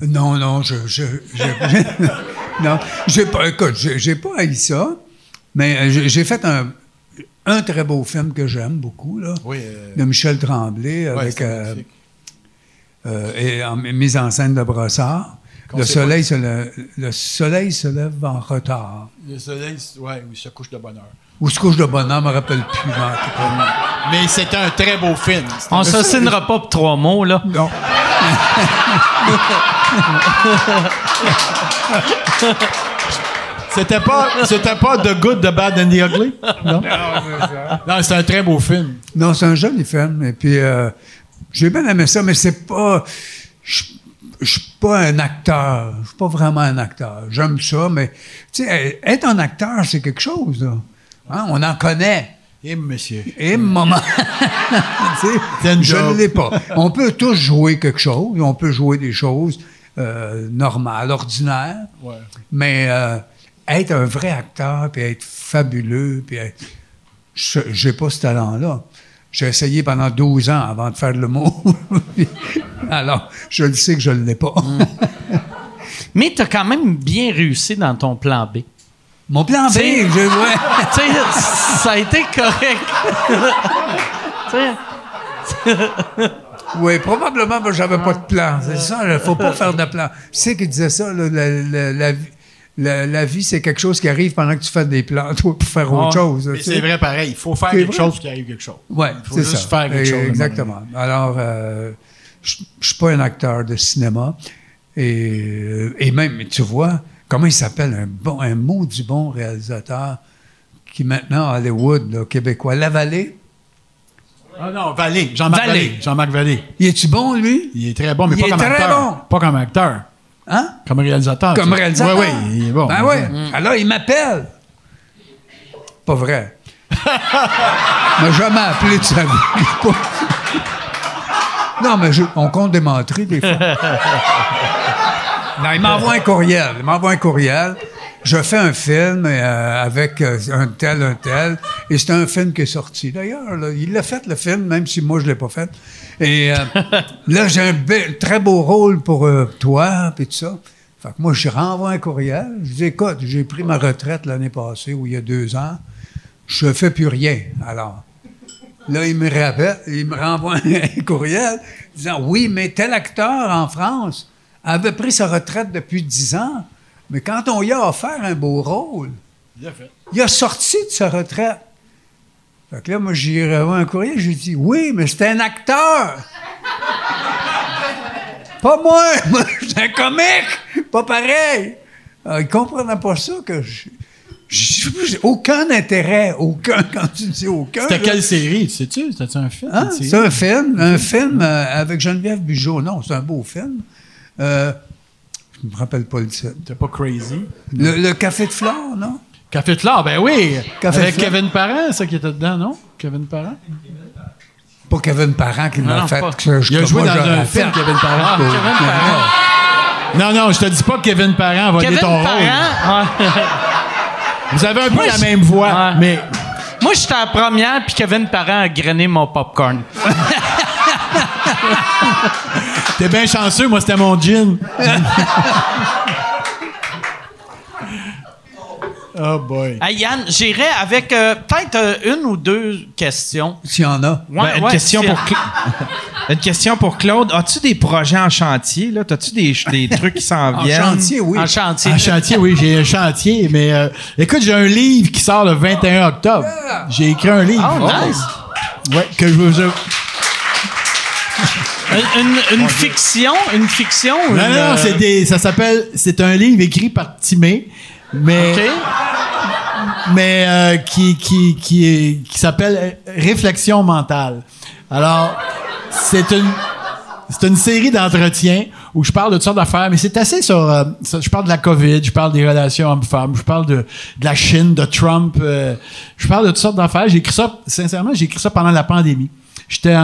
Non, non, je. je, je- (laughs) non, j'ai pas. Écoute, j'ai pas haï ça, mais euh, j'ai fait un, un très beau film que j'aime beaucoup, là, Oui. euh, de Michel Tremblay, ouais, avec. euh, euh, et en mise en scène de Brossard. Le soleil, se lève, le soleil se lève en retard. Le soleil, ouais, oui, se couche de bonne heure. Ou se couche de bonheur, je me rappelle plus. Mais c'était un très beau film. On s'assinera pas pour trois mots, là. Non. (laughs) C'était pas, c'était pas The Good, The Bad and The Ugly? Non. Non, c'est un très beau film. Non, c'est un joli film. Et puis, euh, j'ai bien aimé ça, mais c'est pas. Je je suis pas un acteur. Je suis pas vraiment un acteur. J'aime ça, mais tu sais, être un acteur, c'est quelque chose. Là. Hein, On en connaît. Et monsieur. Et moment. (laughs) Tu sais, C'est une je ne l'ai pas. On peut tous jouer quelque chose. On peut jouer des choses euh, normales, ordinaires. Ouais. Mais euh, être un vrai acteur, puis être fabuleux, puis être... Je j'ai pas ce talent-là. J'ai essayé pendant 12 ans avant de faire le mot. (laughs) Alors, je le sais que je ne l'ai pas. Mais t'as quand même bien réussi dans ton plan B. Mon plan B, C'est- je, ouais. (laughs) tu ça a été correct. Tu (laughs) Oui, probablement, j'avais pas de plan. C'est ça, il faut pas faire de plan. Tu sais qui disait ça, là, la, la- la vie- la- la vie, c'est quelque chose qui arrive pendant que tu fais des plans, toi, pour faire autre Ah, chose. C'est vrai pareil. Il faut faire quelque vrai. chose qui arrive quelque chose. Oui, Il faut c'est juste ça. faire quelque Et- chose. Exactement. Alors, euh, je ne suis pas un acteur de cinéma. Et, euh, et même, tu vois, comment il s'appelle, un, bon, un maudit bon réalisateur qui maintenant à Hollywood, là, québécois, Lavallée. Ah non, Vallée. Jean-Marc Vallée. Vallée. Jean-Marc Vallée. Il est-tu bon, lui? Il est très bon, mais Il pas est comme très acteur. bon. Pas comme acteur. Hein? Comme réalisateur. Comme réalisateur. Oui, oui, bon. Ben oui. Alors, il m'appelle. Pas vrai. Il (laughs) m'a jamais appelé de sa vie. Non, mais je- on compte des menteries, des fois. non, il m'envoie un courriel. Il m'envoie un courriel. Je fais un film euh, avec euh, un tel, un tel. Et c'est un film qui est sorti. D'ailleurs, il l'a fait, le film, même si moi, je ne l'ai pas fait. Et euh, (laughs) là, j'ai un très beau rôle pour euh, toi, puis tout ça. Fait que moi, je renvoie un courriel. Je dis, écoute, j'ai pris ma retraite l'année passée, ou il y a deux ans. Je ne fais plus rien. Alors, là, il me rappelle, il me renvoie (laughs) un courriel disant, oui, mais tel acteur en France avait pris sa retraite depuis dix ans. Mais quand on y a offert un beau rôle, il a sorti de sa retraite. Fait que là, moi, j'ai reçu un courrier, j'ai dit Oui, mais c'est un acteur. (laughs) pas moi, (laughs) moi, un comique. Pas pareil. Alors, il comprenait pas ça que je. J'ai aucun intérêt, aucun, (laughs) quand tu dis aucun. C'était quelle série, tu sais-tu? C'était un film? Hein? C'est un film, un film euh, avec Geneviève Bugeaud. Non, c'est un beau film. Euh, je me rappelle pas le titre. C'était pas crazy? Le, le Café de Flore, non? Café de Flore, ben oui! Café Avec. Kevin Parent, ça qui était dedans, non? Kevin Parent? Pas Kevin Parent qui m'a fait pas. que je Il a joué moi, dans un fait. film, Kevin Parent. Ah, Kevin Parent. Non, non, je te dis pas que Kevin Parent va Kevin ton rôle. Parent, ouais. (laughs) Vous avez un peu Moi, la je- même voix, Ouais. mais Moi, j'étais à la première, puis Kevin Parent a grainé mon popcorn. (laughs) t'es bien chanceux, moi c'était mon gin. (laughs) oh boy. Hey, Yann, j'irais avec euh, peut-être euh, une ou deux questions. S'il y en a. Ouais, Ben, une, ouais, question pour Cla- (laughs) une question pour Claude. As-tu des projets en chantier? Là? As-tu des, des trucs qui s'en (laughs) En viennent? chantier, oui. En chantier. Un chantier, oui, j'ai un chantier, mais euh, écoute, j'ai un livre qui sort le 21 octobre. J'ai écrit un livre. Oh, nice. Ouais, que je veux. Une, une- une fiction? Une fiction? Non, une, non, euh, c'est des, ça s'appelle, c'est un livre écrit par Timé, mais, OK. mais euh, qui, qui, qui, est- qui s'appelle Réflexion mentale. Alors, c'est une, c'est une série d'entretiens où je parle de toutes sortes d'affaires, mais c'est assez sur, euh, je parle de la COVID, je parle des relations hommes-femmes, je parle de, de la Chine, de Trump, euh, je parle de toutes sortes d'affaires. J'ai écrit ça, sincèrement, j'ai écrit ça pendant la pandémie. J'étais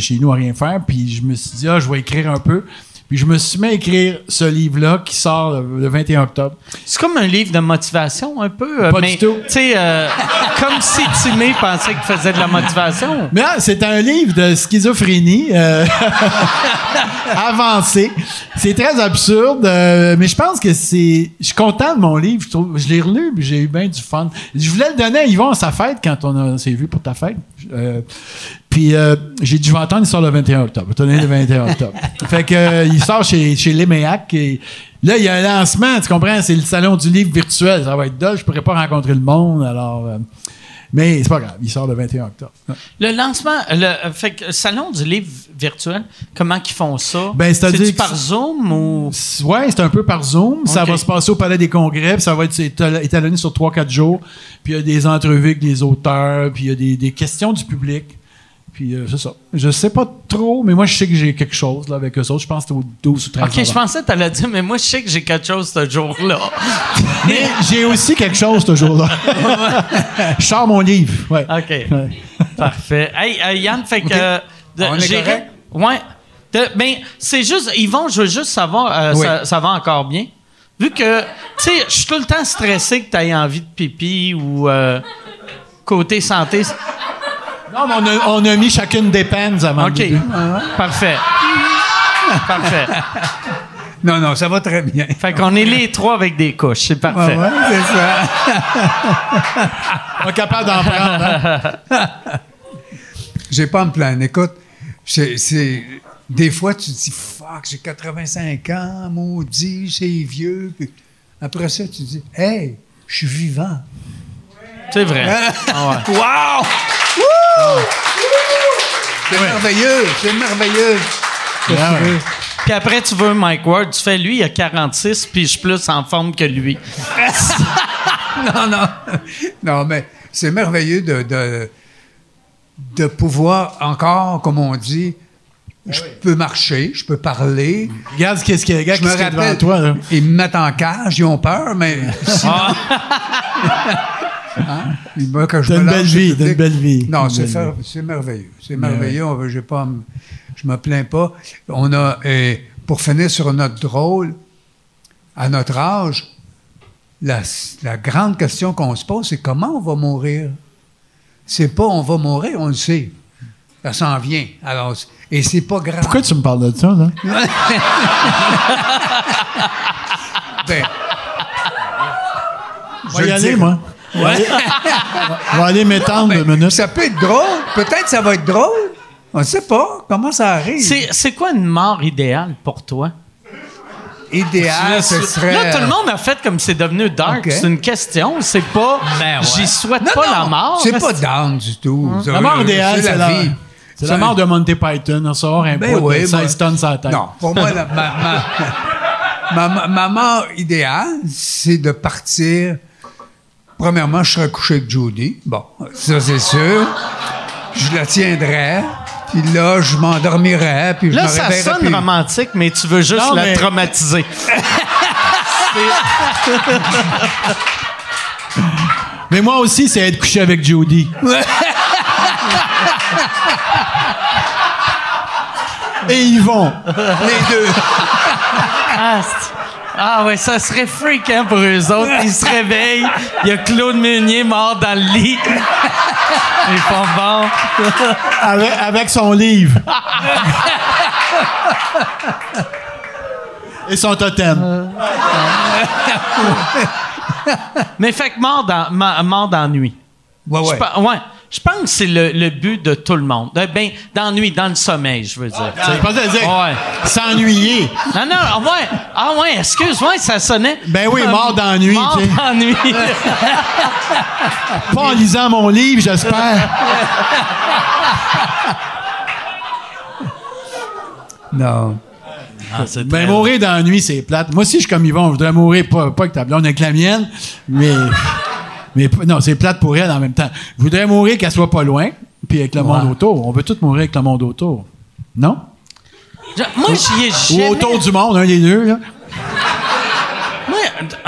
chez nous à rien faire, puis je me suis dit, ah, je vais écrire un peu. Puis je me suis mis à écrire ce livre-là qui sort le, le 21 octobre. C'est comme un livre de motivation, un peu. euh, Pas mais, du tout. Tu sais, euh, (laughs) comme si Timé pensait qu'il faisait de la motivation. Mais ah, c'est un livre de schizophrénie euh, (laughs) avancé. C'est très absurde, euh, mais je pense que c'est. Je suis content de mon livre. Je, trouve- je l'ai relu, puis j'ai eu bien du fun. Je voulais le donner à Yvon à sa fête quand on a- s'est vu pour ta fête. Puis euh, j'ai dit, je vais attendre, il sort le 21 octobre. Tenez le 21 octobre. (laughs) fait que euh, il sort chez, chez Léméac et là, il y a un lancement, tu comprends? C'est le salon du livre virtuel. Ça va être dole, je pourrais pas rencontrer le monde, alors. euh, mais c'est pas grave, il sort le 21 octobre. Le lancement, le euh, fait que, salon du livre virtuel, comment qu'ils font ça? Ben, que par c'est- Zoom ou? Ouais, c'est un peu par Zoom. Ça va se passer au Palais des Congrès, puis ça va être étal- étalonné sur 3-4 jours. Puis il y a des entrevues avec des auteurs, puis il y a des, des questions du public. Puis euh, c'est ça. Je sais pas trop, mais moi, je sais que j'ai quelque chose là, avec eux autres. Je pense que c'était au 12 ou 13 Ok, je pensais que t'allais dire, mais moi, je sais que j'ai quelque chose ce jour-là. (laughs) Mais j'ai aussi quelque chose ce jour-là. (laughs) je sors mon livre. Ouais. OK. Ouais. Parfait. Hey, euh, Yann, fait que. euh, de- On est j'irais- correct? Ouais. De- ben, c'est juste. Yvon, je veux juste savoir, euh, Oui. ça, ça va encore bien? Vu que, tu sais, je suis tout le temps stressé que tu aies envie de pipi ou euh, côté santé. Non, mais on a, on a mis chacune des pens avant le OK. début. Parfait. Parfait. Non, non, ça va très bien. Fait qu'on est les trois avec des couches. C'est parfait. ouais, c'est ça. (laughs) On est capable d'en prendre. hein? J'ai pas à me plaindre. Écoute, c'est, c'est- des fois, tu te dis, fuck, j'ai 85 ans, maudit, c'est vieux. Puis après ça, tu te dis, hey, je suis vivant. C'est vrai. (laughs) Ah ouais. Wow! C'est merveilleux, c'est merveilleux. Ah ouais. Puis après, tu veux Mike Ward, tu fais lui, il a 46, puis je suis plus en forme que lui. (laughs) Non, non. Non, mais c'est merveilleux de, de, de pouvoir encore, comme on dit, je peux marcher, je peux parler. Regarde ce qu'il y a, regarde Je me ce qu'il y a devant toi. Là. ils me mettent en cage, ils ont peur, mais sinon... (laughs) (laughs) Hein? Je me une belle le vie, public. une belle vie. Non, c'est merveilleux. C'est merveilleux. On veut- j'ai pas, à me- je me plains pas. On a, euh, pour finir sur notre drôle, à notre âge, la, la grande question qu'on se pose, c'est comment on va mourir? C'est pas on va mourir, on le sait. Ça s'en vient. Alors, et c'est pas grave. Pourquoi tu me parles de ça, là? (laughs) Ben, Je je vais y le aller, moi. Je vais aller- je vais aller m'étendre deux ben, minutes. ça peut être drôle. Peut-être ça va être drôle. On ne sait pas comment ça arrive. C'est c'est quoi une mort idéale pour toi? idéal, ce serait. Là, tout le monde a fait comme c'est devenu dark. C'est une question. C'est pas. Ben ouais. J'y souhaite Non, pas non, la mort. C'est pas down du tout. Ça, La mort idéale, c'est la la, vie. c'est la mort de Monty Python. On sort un Ben oui, de moi- 16 tonnes sur la tête. Non, pour moi, la- ma, ma, (laughs) ma- ma mort idéale, c'est de partir. Premièrement, je serais couché avec Judy. Bon, ça, c'est sûr. Je la tiendrais. Puis là, je m'endormirais. Puis je Là, me ça sonne puis- romantique, mais tu veux juste Non, la mais- traumatiser. Mais moi aussi, c'est être couché avec Jody. (laughs) Et ils vont. Les deux. Ah, ouais, ça serait freakant pour eux autres. Ils se réveillent, il y a Claude Meunier mort dans le lit. (laughs) Ils font bon. Avec, avec son livre. Et son totem. Mais fait que mort dans- mort d'ennui. Ouais, ouais. ouais. Je pense que c'est le, le but de tout le monde. Euh, Ben, d'ennui, dans le sommeil, je veux dire. sais. Je pensais dire Ouais. s'ennuyer. Non, non, ah ouais, ah ouais, excuse-moi, ça sonnait. Ben oui, mort d'ennui, Mort d'ennui. (laughs) Pas en lisant mon livre, j'espère. Non. Ah, Ben, mourir d'ennui, c'est plate. Moi aussi, je suis comme Yvon. Je voudrais mourir pas, pas avec ta blonde, avec la mienne, mais. Mais non, c'est plate pour elle en même temps. Je voudrais mourir qu'elle soit pas loin, puis avec le monde autour. On veut tous mourir avec le monde autour. Non? Je- Moi, j'y ai Ou jamais... autour du monde, un des deux, là. Moi,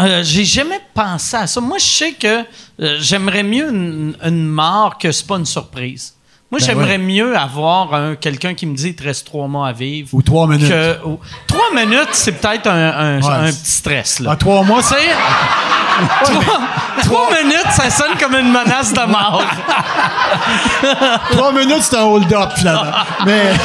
euh, j'ai jamais pensé à ça. Moi, je sais que euh, j'aimerais mieux une, une mort que c'est pas une surprise. Moi, Ben j'aimerais ouais. mieux avoir un, quelqu'un qui me dit il te reste trois mois à vivre. Ou trois minutes. que- ou- trois minutes, c'est peut-être un, un- Ouais, un c'est- petit stress. Là. En trois mois, c'est. (laughs) trois, trois minutes, ça sonne comme une menace de mort. (laughs) Trois minutes, c'est un hold-up, finalement. Mais, (laughs)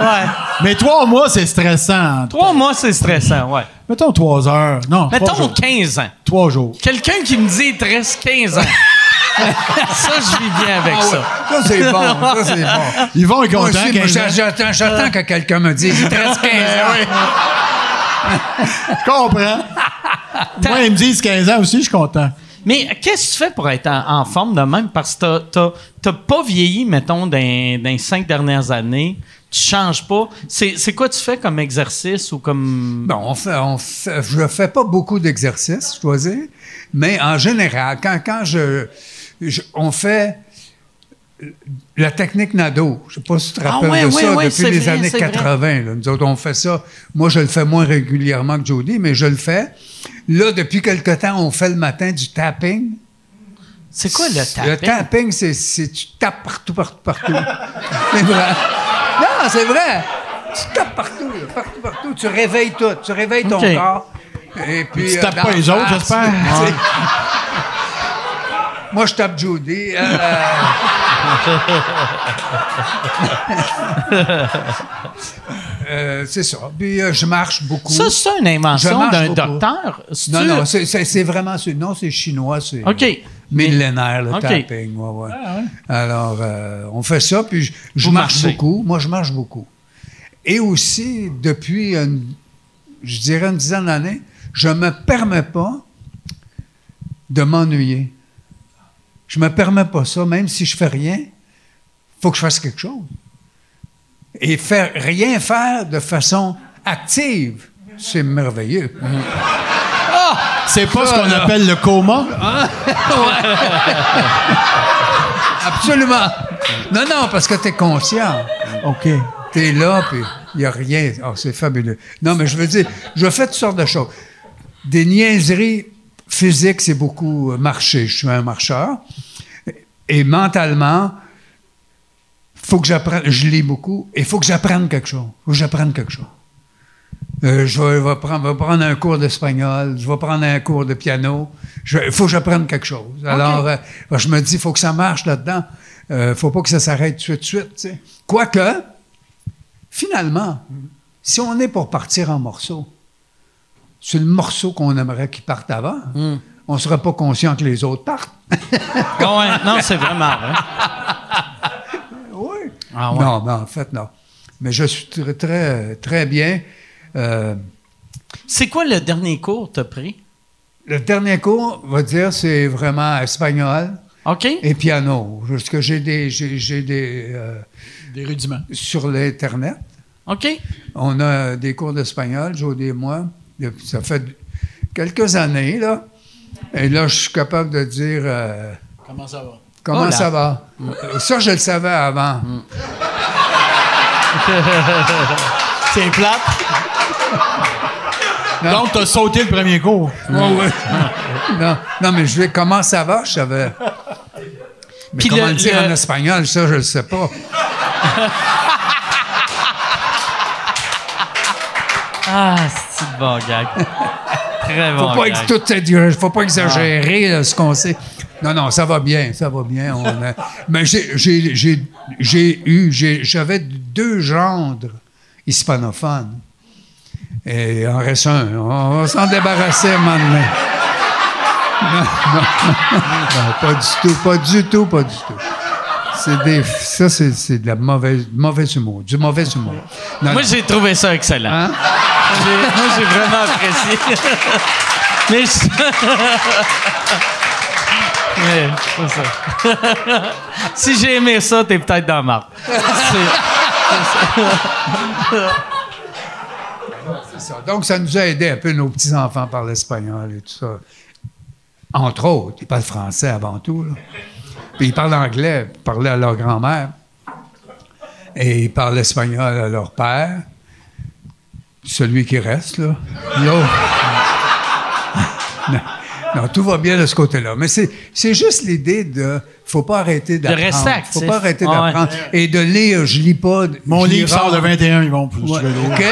Ouais. mais trois mois, c'est stressant. Trois mois, c'est stressant, ouais. Mettons trois heures. Non, Mettons jours. 15 ans. Trois jours. Quelqu'un qui me dit il te reste 15 ans. Ça, je vis bien avec Ah ouais. ça. Ça, c'est bon. Ça, c'est bon. Yvon est Moi content. aussi, moi, 15 ans. j'a- j'attends, j'attends que quelqu'un me dise il te reste (laughs) 15 ans. Je comprends. Moi, ils me disent 15 ans aussi, je suis content. Mais qu'est-ce que tu fais pour être en, en forme de même? Parce que t'as- t'as t'as pas vieilli, mettons, dans, dans les cinq dernières années. Tu changes pas. C'est c'est quoi tu fais comme exercice ou comme... Bon, on fait, on fait, je fais pas beaucoup d'exercices, je dois dire, mais en général, quand, quand je, je- on fait la technique Nado, je sais pas si tu te Ah rappelles de ça, depuis les vrai, années c'est vrai. 80. là. Nous autres, on fait ça. Moi, je le fais moins régulièrement que Jody, mais je le fais. Là, depuis quelque temps, on fait le matin du tapping. C'est quoi le tapping? Le tapping, c'est, tu tapes partout, partout, partout. (laughs) c'est vrai. Non, c'est vrai. Tu tapes partout, là, partout, partout. Tu réveilles tout. Tu réveilles ton corps. Et puis, Tu euh, tapes pas les autres, j'espère? (laughs) Moi, je tape Judy. euh, euh, c'est ça. Puis euh, je marche beaucoup. Ça, c'est une invention d'un docteur? Non, non, c'est, vraiment... non, c'est chinois. C'est OK. millénaire, le OK. tapping. ouais, ouais. Alors, on fait ça, puis je, marche marchez. beaucoup. Moi, je marche beaucoup. Et aussi, depuis, une- je dirais une dizaine d'années, je me permets pas de m'ennuyer. Je me permets pas ça, même si je fais rien, faut que je fasse quelque chose. Et faire rien faire de façon active, c'est merveilleux. C'est pas ce qu'on appelle le coma? (laughs) Absolument. Non, non, parce que tu es conscient. OK. Tu es là, puis il n'y a rien. Oh, c'est fabuleux. Non, mais je veux dire, je fais toutes sortes de choses. Des niaiseries physiques, c'est beaucoup euh, marcher. Je suis un marcheur. Et mentalement, faut que j'apprenne. Je lis beaucoup et il faut que j'apprenne quelque chose. faut que j'apprenne quelque chose. Euh, je vais, vais prendre, vais prendre un cours d'espagnol, je vais prendre un cours de piano. Il faut que j'apprenne quelque chose. Alors, euh, je me dis, il faut que ça marche là-dedans. Il ne faut pas que ça s'arrête tout de suite. Quoique, finalement, si on est pour partir en morceaux, c'est le morceau qu'on aimerait qu'il parte avant. On ne sera pas conscient que les autres partent. Ah ouais, non, c'est vraiment vrai. (laughs) oui. Ah ouais. Non, mais en fait, non. Mais je suis très, très, très bien. Euh, C'est quoi le dernier cours que tu as pris? le dernier cours, on va dire, c'est vraiment espagnol OK? et piano. Parce que j'ai des, j'ai, j'ai des euh, Des rudiments. sur l'internet. OK? On a des cours d'espagnol, Jody et moi. Ça fait quelques années, là. Et là, je suis capable de dire euh, Comment ça va? comment Oh ça va? Ça, je le savais avant. (laughs) C'est plate. Donc, t'as sauté le premier cours. Ouais, ouais. non, non, mais je vais comment ça va, je savais. Mais Puis comment le- le dire le- en espagnol, ça, je ne sais pas. (laughs) Ah, c'est de bon gag? (laughs) Très bon Faut pas, gag. tout est- faut pas exagérer là, ce qu'on sait. Non, non, ça va bien, ça va bien. on a- mais j'ai- eu, j'avais deux gendres hispanophones. Et en reste un. On va s'en débarrasser maintenant. Non, non, non, pas du tout, pas du tout, pas du tout. C'est des, ça, c'est de la mauvaise, mauvais humour, du mauvais humour. Moi, j'ai trouvé ça excellent. Hein? Moi, j'ai vraiment apprécié. Mais je- Mais, ça. si j'ai aimé ça, t'es peut-être dans la marde. C'est- ça. Donc, ça nous a aidé un peu, nos petits-enfants parlent espagnol et tout ça. Entre autres, ils parlent français avant tout. Puis ils parlent anglais, ils parlaient à leur grand-mère. Et ils parlent espagnol à leur père. Celui qui reste, là. L'autre. Non, non, tout va bien de ce côté-là. Mais c'est, c'est juste l'idée de. faut pas arrêter d'apprendre. rester actif. faut pas arrêter Ah ouais. d'apprendre. Et de lire, je lis pas. Mon livre sort le 21, ils vont plus. Ouais. OK.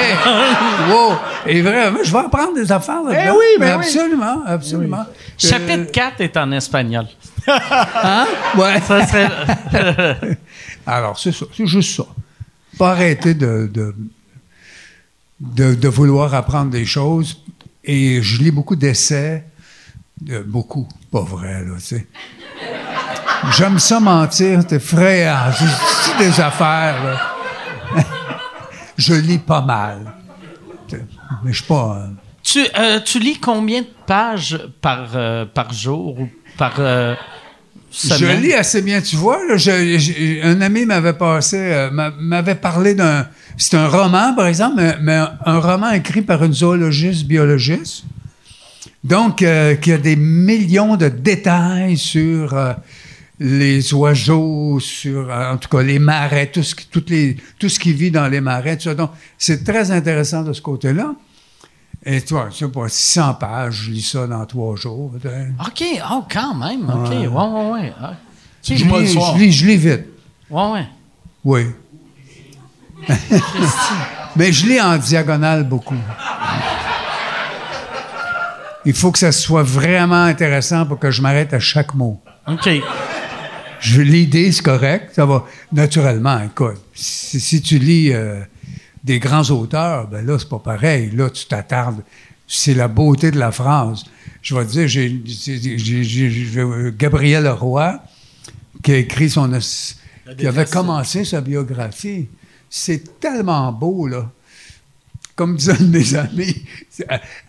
wow. Et vraiment, je vais apprendre des affaires là-dedans. Eh oui, ben oui. Absolument, absolument. Chapitre 4 est en espagnol. (laughs) Hein? Ouais. Ça serait... (laughs) Alors, c'est ça. C'est juste ça. Pas arrêter de, de, de, vouloir apprendre des choses. Et je lis beaucoup d'essais. De, beaucoup. Pas vrai, là, tu sais. J'aime ça mentir, t'es frère. C'est des affaires, là. (laughs) je lis pas mal. Mais je suis pas. euh, tu, euh, tu lis combien de pages par, euh, par jour ou par Je lis assez bien, tu vois. là, je- je- un ami m'avait passé, euh, m'a- m'avait parlé d'un. C'est un roman, par exemple, mais, mais un, un roman écrit par une zoologiste, biologiste. Donc, euh, qui a des millions de détails sur euh, les oiseaux, sur, en tout cas, les marais, tout ce, qui, toutes les, tout ce qui vit dans les marais, tout ça. Donc, c'est très intéressant de ce côté-là. Et toi, je sais pas, 600 pages, je lis ça dans trois jours. OK, oh, quand même. OK, ouais, ouais, ouais. Ah, Tu Je lis pas le lis, soir. je lis, je lis vite. Ouais, ouais. Oui. Mais je lis en diagonale beaucoup. Il faut que ça soit vraiment intéressant pour que je m'arrête à chaque mot. OK. Je, l'idée, c'est correct. Ça va naturellement. Écoute, si, si tu lis euh, des grands auteurs, ben là, c'est pas pareil. Là, tu t'attardes. C'est la beauté de la phrase. Je vais te dire, j'ai, Gabriel Roy, qui a écrit son. qui avait commencé sa biographie. C'est tellement beau, là. Comme de mes amis,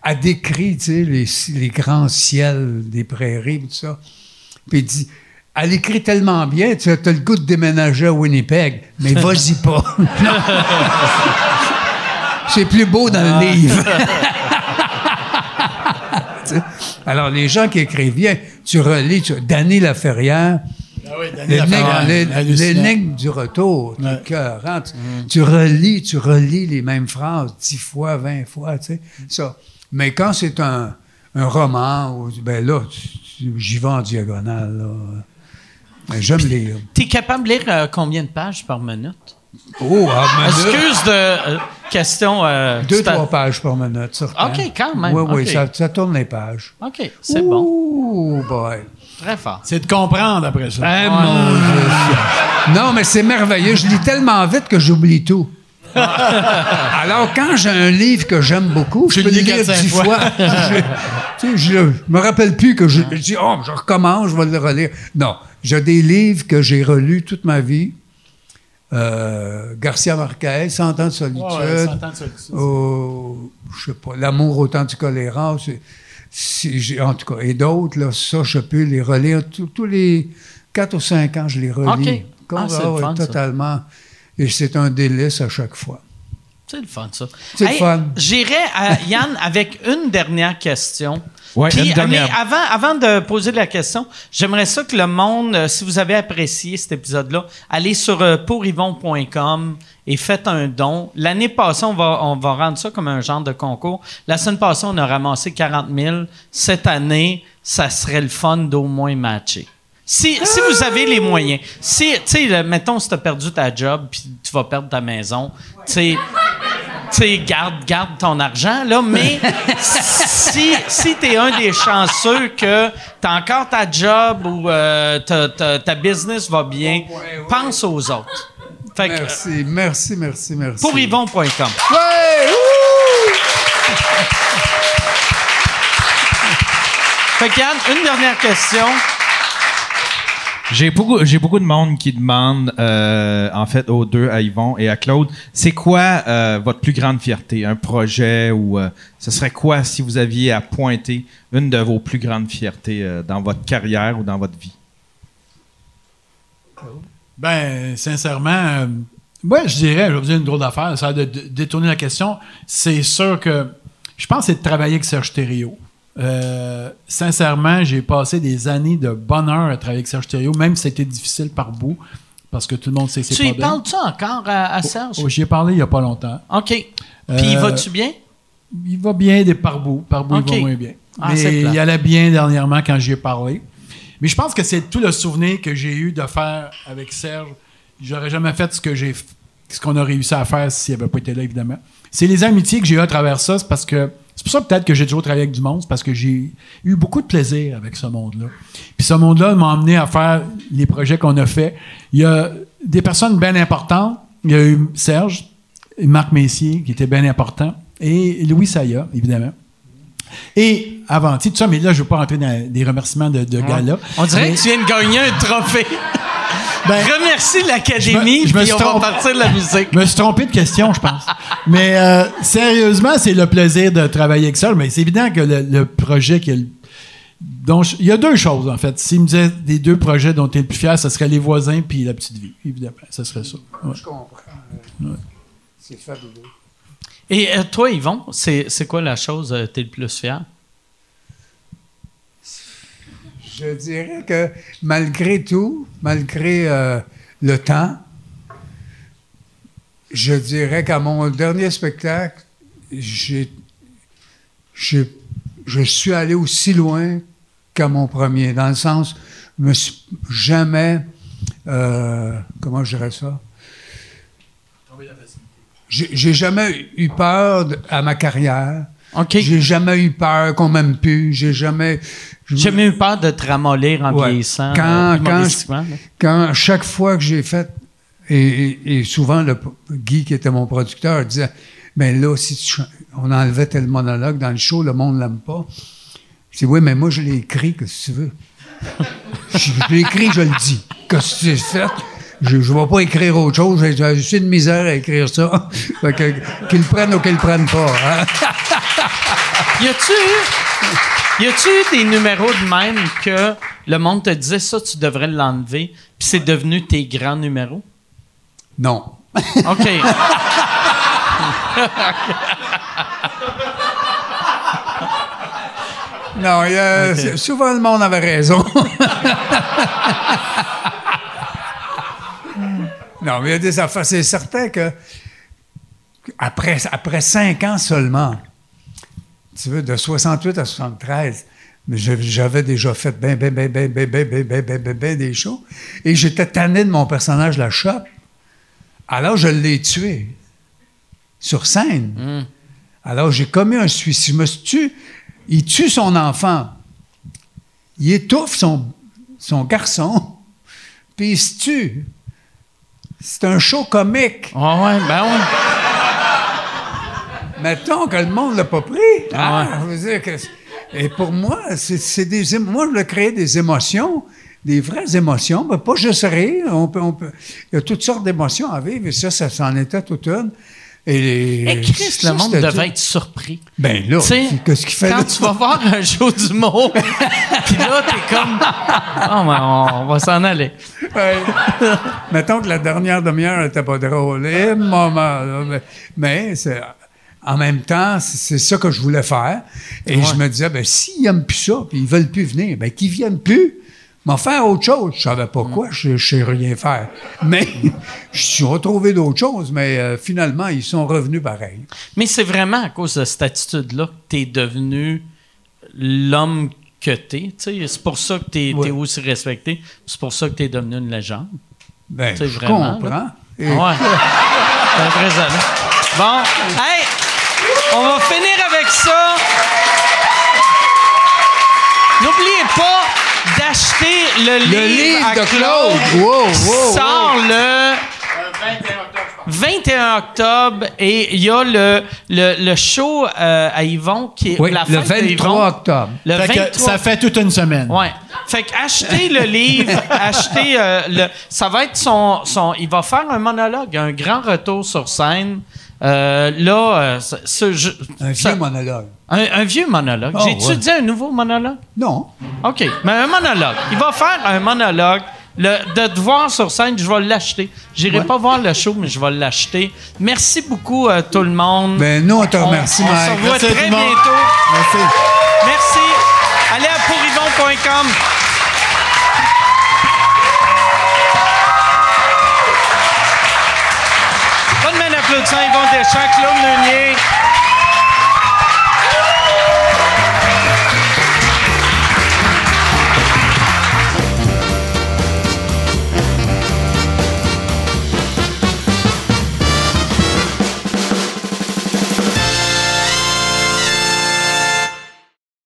elle décrit, tu sais, les, les grands ciels des prairies, tout ça. Puis il dit, elle écrit tellement bien, tu as le goût de déménager à Winnipeg, mais vas-y pas. (laughs) C'est plus beau dans le livre. (laughs) Tu sais? Alors, les gens qui écrivent bien, tu relis, tu, Danny Laferrière, Ah oui, l'énigme du retour, Ouais. cœur. hein. Tu, tu relis, tu relis les mêmes phrases dix fois, vingt fois, tu sais, ça. Mais quand c'est un, un roman, ou- ben là, j'y vais en diagonale, là. Mais j'aime lire. T'es capable de lire euh, combien de pages par minute? Oh, ah, (laughs) minute. Excuse de euh, question. euh, Deux, trois pages par minute, certain. OK, quand même, Oui, oui, ça, ça tourne les pages. OK, c'est bon. Ouh, boy. Très fort. C'est de comprendre après ça. Eh, mon Dieu. Non, mais c'est merveilleux. Je lis tellement vite que j'oublie tout. (laughs) Alors, quand j'ai un livre que j'aime beaucoup, je peux le lire quatre, cinq dix fois. fois. (laughs) je, tu sais, je, me rappelle plus que je, je dis, oh, je recommence, je vais le relire. Non, j'ai des livres que j'ai relus toute ma vie. euh, Garcia Marquez, 100 ans de solitude. Ouais, ouais, 100 ans de solitude. au- je sais pas, l'amour au temps du choléra. en tout cas, et d'autres, là, ça, je peux les relire. Tous- les 4 ou 5 ans, je les relis. OK. Ah, c'est le ouais, fun, ça. Et c'est un délice à chaque fois. C'est le fun, ça. C'est le fun. J'irai, à (laughs) Yann, avec une dernière question. Ouais, Puis, une dernière. Mais avant, avant de poser la question, j'aimerais ça que le monde, euh, si vous avez apprécié cet épisode-là, allez sur euh, pouryvon.com et faites un don. L'année passée, on va, on va rendre ça comme un genre de concours. La semaine passée, on a ramassé 40 000. Cette année, ça serait le fun d'au moins matcher. Si, si vous avez les moyens, si, tu sais, mettons, si tu as perdu ta job puis tu vas perdre ta maison, tu sais, tu sais, garde, garde ton argent, là, mais si, si tu es un des chanceux que tu as encore ta job ou euh, ta, ta- ta business va bien, pense aux autres. Fait que, Merci, merci, merci, merci. pour yvon.com. Ouais! Fait que Yann, une dernière question. J'ai beaucoup, j'ai beaucoup de monde qui demande, euh, en fait, aux deux, à Yvon et à Claude, c'est quoi euh, votre plus grande fierté? Un projet ou euh, ce serait quoi si vous aviez à pointer une de vos plus grandes fiertés dans votre carrière ou dans votre vie? Ben, sincèrement, ouais, je dirais, je vais vous dire une drôle d'affaire, ça de- détourner la question. C'est sûr que je pense que c'est de travailler avec Serge Thériault. Euh, sincèrement, j'ai passé des années de bonheur à travailler avec Serge Thériault, même si c'était difficile par bout, parce que tout le monde sait que c'est Tu y parles-tu encore à, à Serge? Oh, J'y ai parlé il n'y a pas longtemps. OK. Puis, Euh, vas-tu bien? Il va bien des par bout. Par bout, il va moins bien. Ah, Mais il allait bien dernièrement quand j'y ai parlé. Mais je pense que c'est tout le souvenir que j'ai eu de faire avec Serge. J'aurais jamais fait ce que j'ai ce qu'on a réussi à faire s'il n'avait pas été là, évidemment. C'est les amitiés que j'ai eues à travers ça. C'est parce que. C'est pour ça peut-être que j'ai toujours travaillé avec du monde, parce que j'ai eu beaucoup de plaisir avec ce monde-là. Puis ce monde-là m'a emmené à faire les projets qu'on a fait. Il y a des personnes bien importantes. Il y a eu Serge, Marc Messier, qui était bien important, et Louis Saya, évidemment. Et avant, tout ça, mais là, je ne veux pas rentrer dans des remerciements de, de gars-là. On dirait Mais- que tu viens de gagner un trophée. Ben, Remercie l'Académie, je me- je me puis suis on va trompé. partir de la musique. Je me suis trompé de question, je pense. mais euh, sérieusement, c'est le plaisir de travailler avec ça. Mais c'est évident que le, le projet qui est le- dont je- il y a deux choses, en fait. S'il me disait des deux projets dont tu es le plus fier, ce serait Les Voisins puis La Petite Vie. Évidemment, ce serait ça. Ouais. Je comprends. Euh, C'est fabuleux. Et euh, toi, Yvon, c'est c'est quoi la chose que tu es le plus fier? Je dirais que malgré tout, malgré euh, le temps, je dirais qu'à mon dernier spectacle, j'ai, j'ai- je suis allé aussi loin qu'à mon premier, dans le sens, je me suis jamais, euh, comment je dirais ça? J'ai, j'ai jamais eu peur de- à ma carrière. OK. J'ai jamais eu peur qu'on m'aime plus. J'ai jamais. J'ai jamais eu peur de te ramollir en Ouais. vieillissant. Quand- euh, quand quand chaque fois que j'ai fait, et, et- et souvent le Guy qui était mon producteur disait, ben là, si tu on enlevait tel monologue dans le show, le monde l'aime pas. Je dis oui, mais moi je l'ai écrit, que si tu veux? (laughs) je je l'ai écrit, je le dis. Que si tu fait, je ne vais pas écrire autre chose. J'ai assez de misère à écrire ça. (laughs) Qu'ils le prennent ou qu'ils le prennent pas. hein? (laughs) Y a-tu eu, y a-tu des numéros de même que le monde te disait ça, tu devrais l'enlever, puis c'est devenu tes grands numéros? Non. OK. (laughs) Non, il y a- c'est- souvent le monde avait raison. (laughs) non, mais il y a des affaires. C'est certain que après, après cinq ans seulement, tu veux, de 68 à 73, mais j'avais déjà fait ben, ben, ben, ben, ben, ben, ben, ben, ben, ben, ben des shows. Et j'étais tanné de mon personnage, la shop. Alors, je l'ai tué. Sur scène. Alors, j'ai commis un suicide. Je me suis tué. Il tue son enfant. Il étouffe son, son garçon. Puis il se tue. C'est un show comique. Ah ouais, ben ouais. Mettons que le monde l'a pas pris. Ah dire que- et pour moi, c'est des moi je voulais créer des émotions des vraies émotions, mais pas juste rire. On peut, on peut, il y a toutes sortes d'émotions à vivre, et ça, ça s'en était toute une. Et, Et Chris, le monde devait être surpris. Ben là, qu'est-ce qu'il fait quand là? tu vas voir un show d'humour, (laughs) puis là, t'es comme, oh, ben, on, on va s'en aller. Ouais. Mettons que la dernière demi-heure n'était pas drôle. Et moment, là, mais, mais c'est- en même temps, c'est ça que je voulais faire. Et je me disais, ben, s'ils n'aiment plus ça, puis ils veulent plus venir, ben, qu'ils viennent plus. M'en faire autre chose. Je savais pas quoi, je, je sais rien faire. Mais (laughs) je suis retrouvé d'autres choses, mais euh, finalement, ils sont revenus pareil. Mais c'est vraiment à cause de cette attitude-là que t'es devenu l'homme que t'es. Tu C'est pour ça que Ouais. t'es aussi respecté. C'est pour ça que t'es devenu une légende. Ben, je vraiment, comprends. Et- Ouais. (laughs) C'est impressionnant. Bon, hey, on va finir avec ça. N'oubliez pas d'acheter le, Le livre à de Claude. Wow, wow, sort le 21 octobre et il y a le, le, le show euh, à Yvon qui est Oui, la le fête de Yvon. 23 octobre. Le Fait que 23 ça fait toute une semaine. Ouais. Fait que achetez le livre, (laughs) achetez euh, le. Ça va être son, son. Il va faire un monologue, un grand retour sur scène. Euh, là, euh, ce- ce- je- Un ça- vieux monologue. un, un vieux monologue. Oh, J'ai-tu ouais. dit un nouveau monologue? Non. OK. Mais un monologue. Il va faire un monologue. Le, de te voir sur scène, je vais l'acheter. J'irai Ouais. pas voir le show, mais je vais l'acheter. Merci beaucoup, euh, tout le monde. Ben, nous, on te On- remercie, on se Mike. revoit Merci, très bientôt. Merci. Merci. Allez à pourivon.com. D'applaudissement, Yvon Deschamps, Claude Meunier.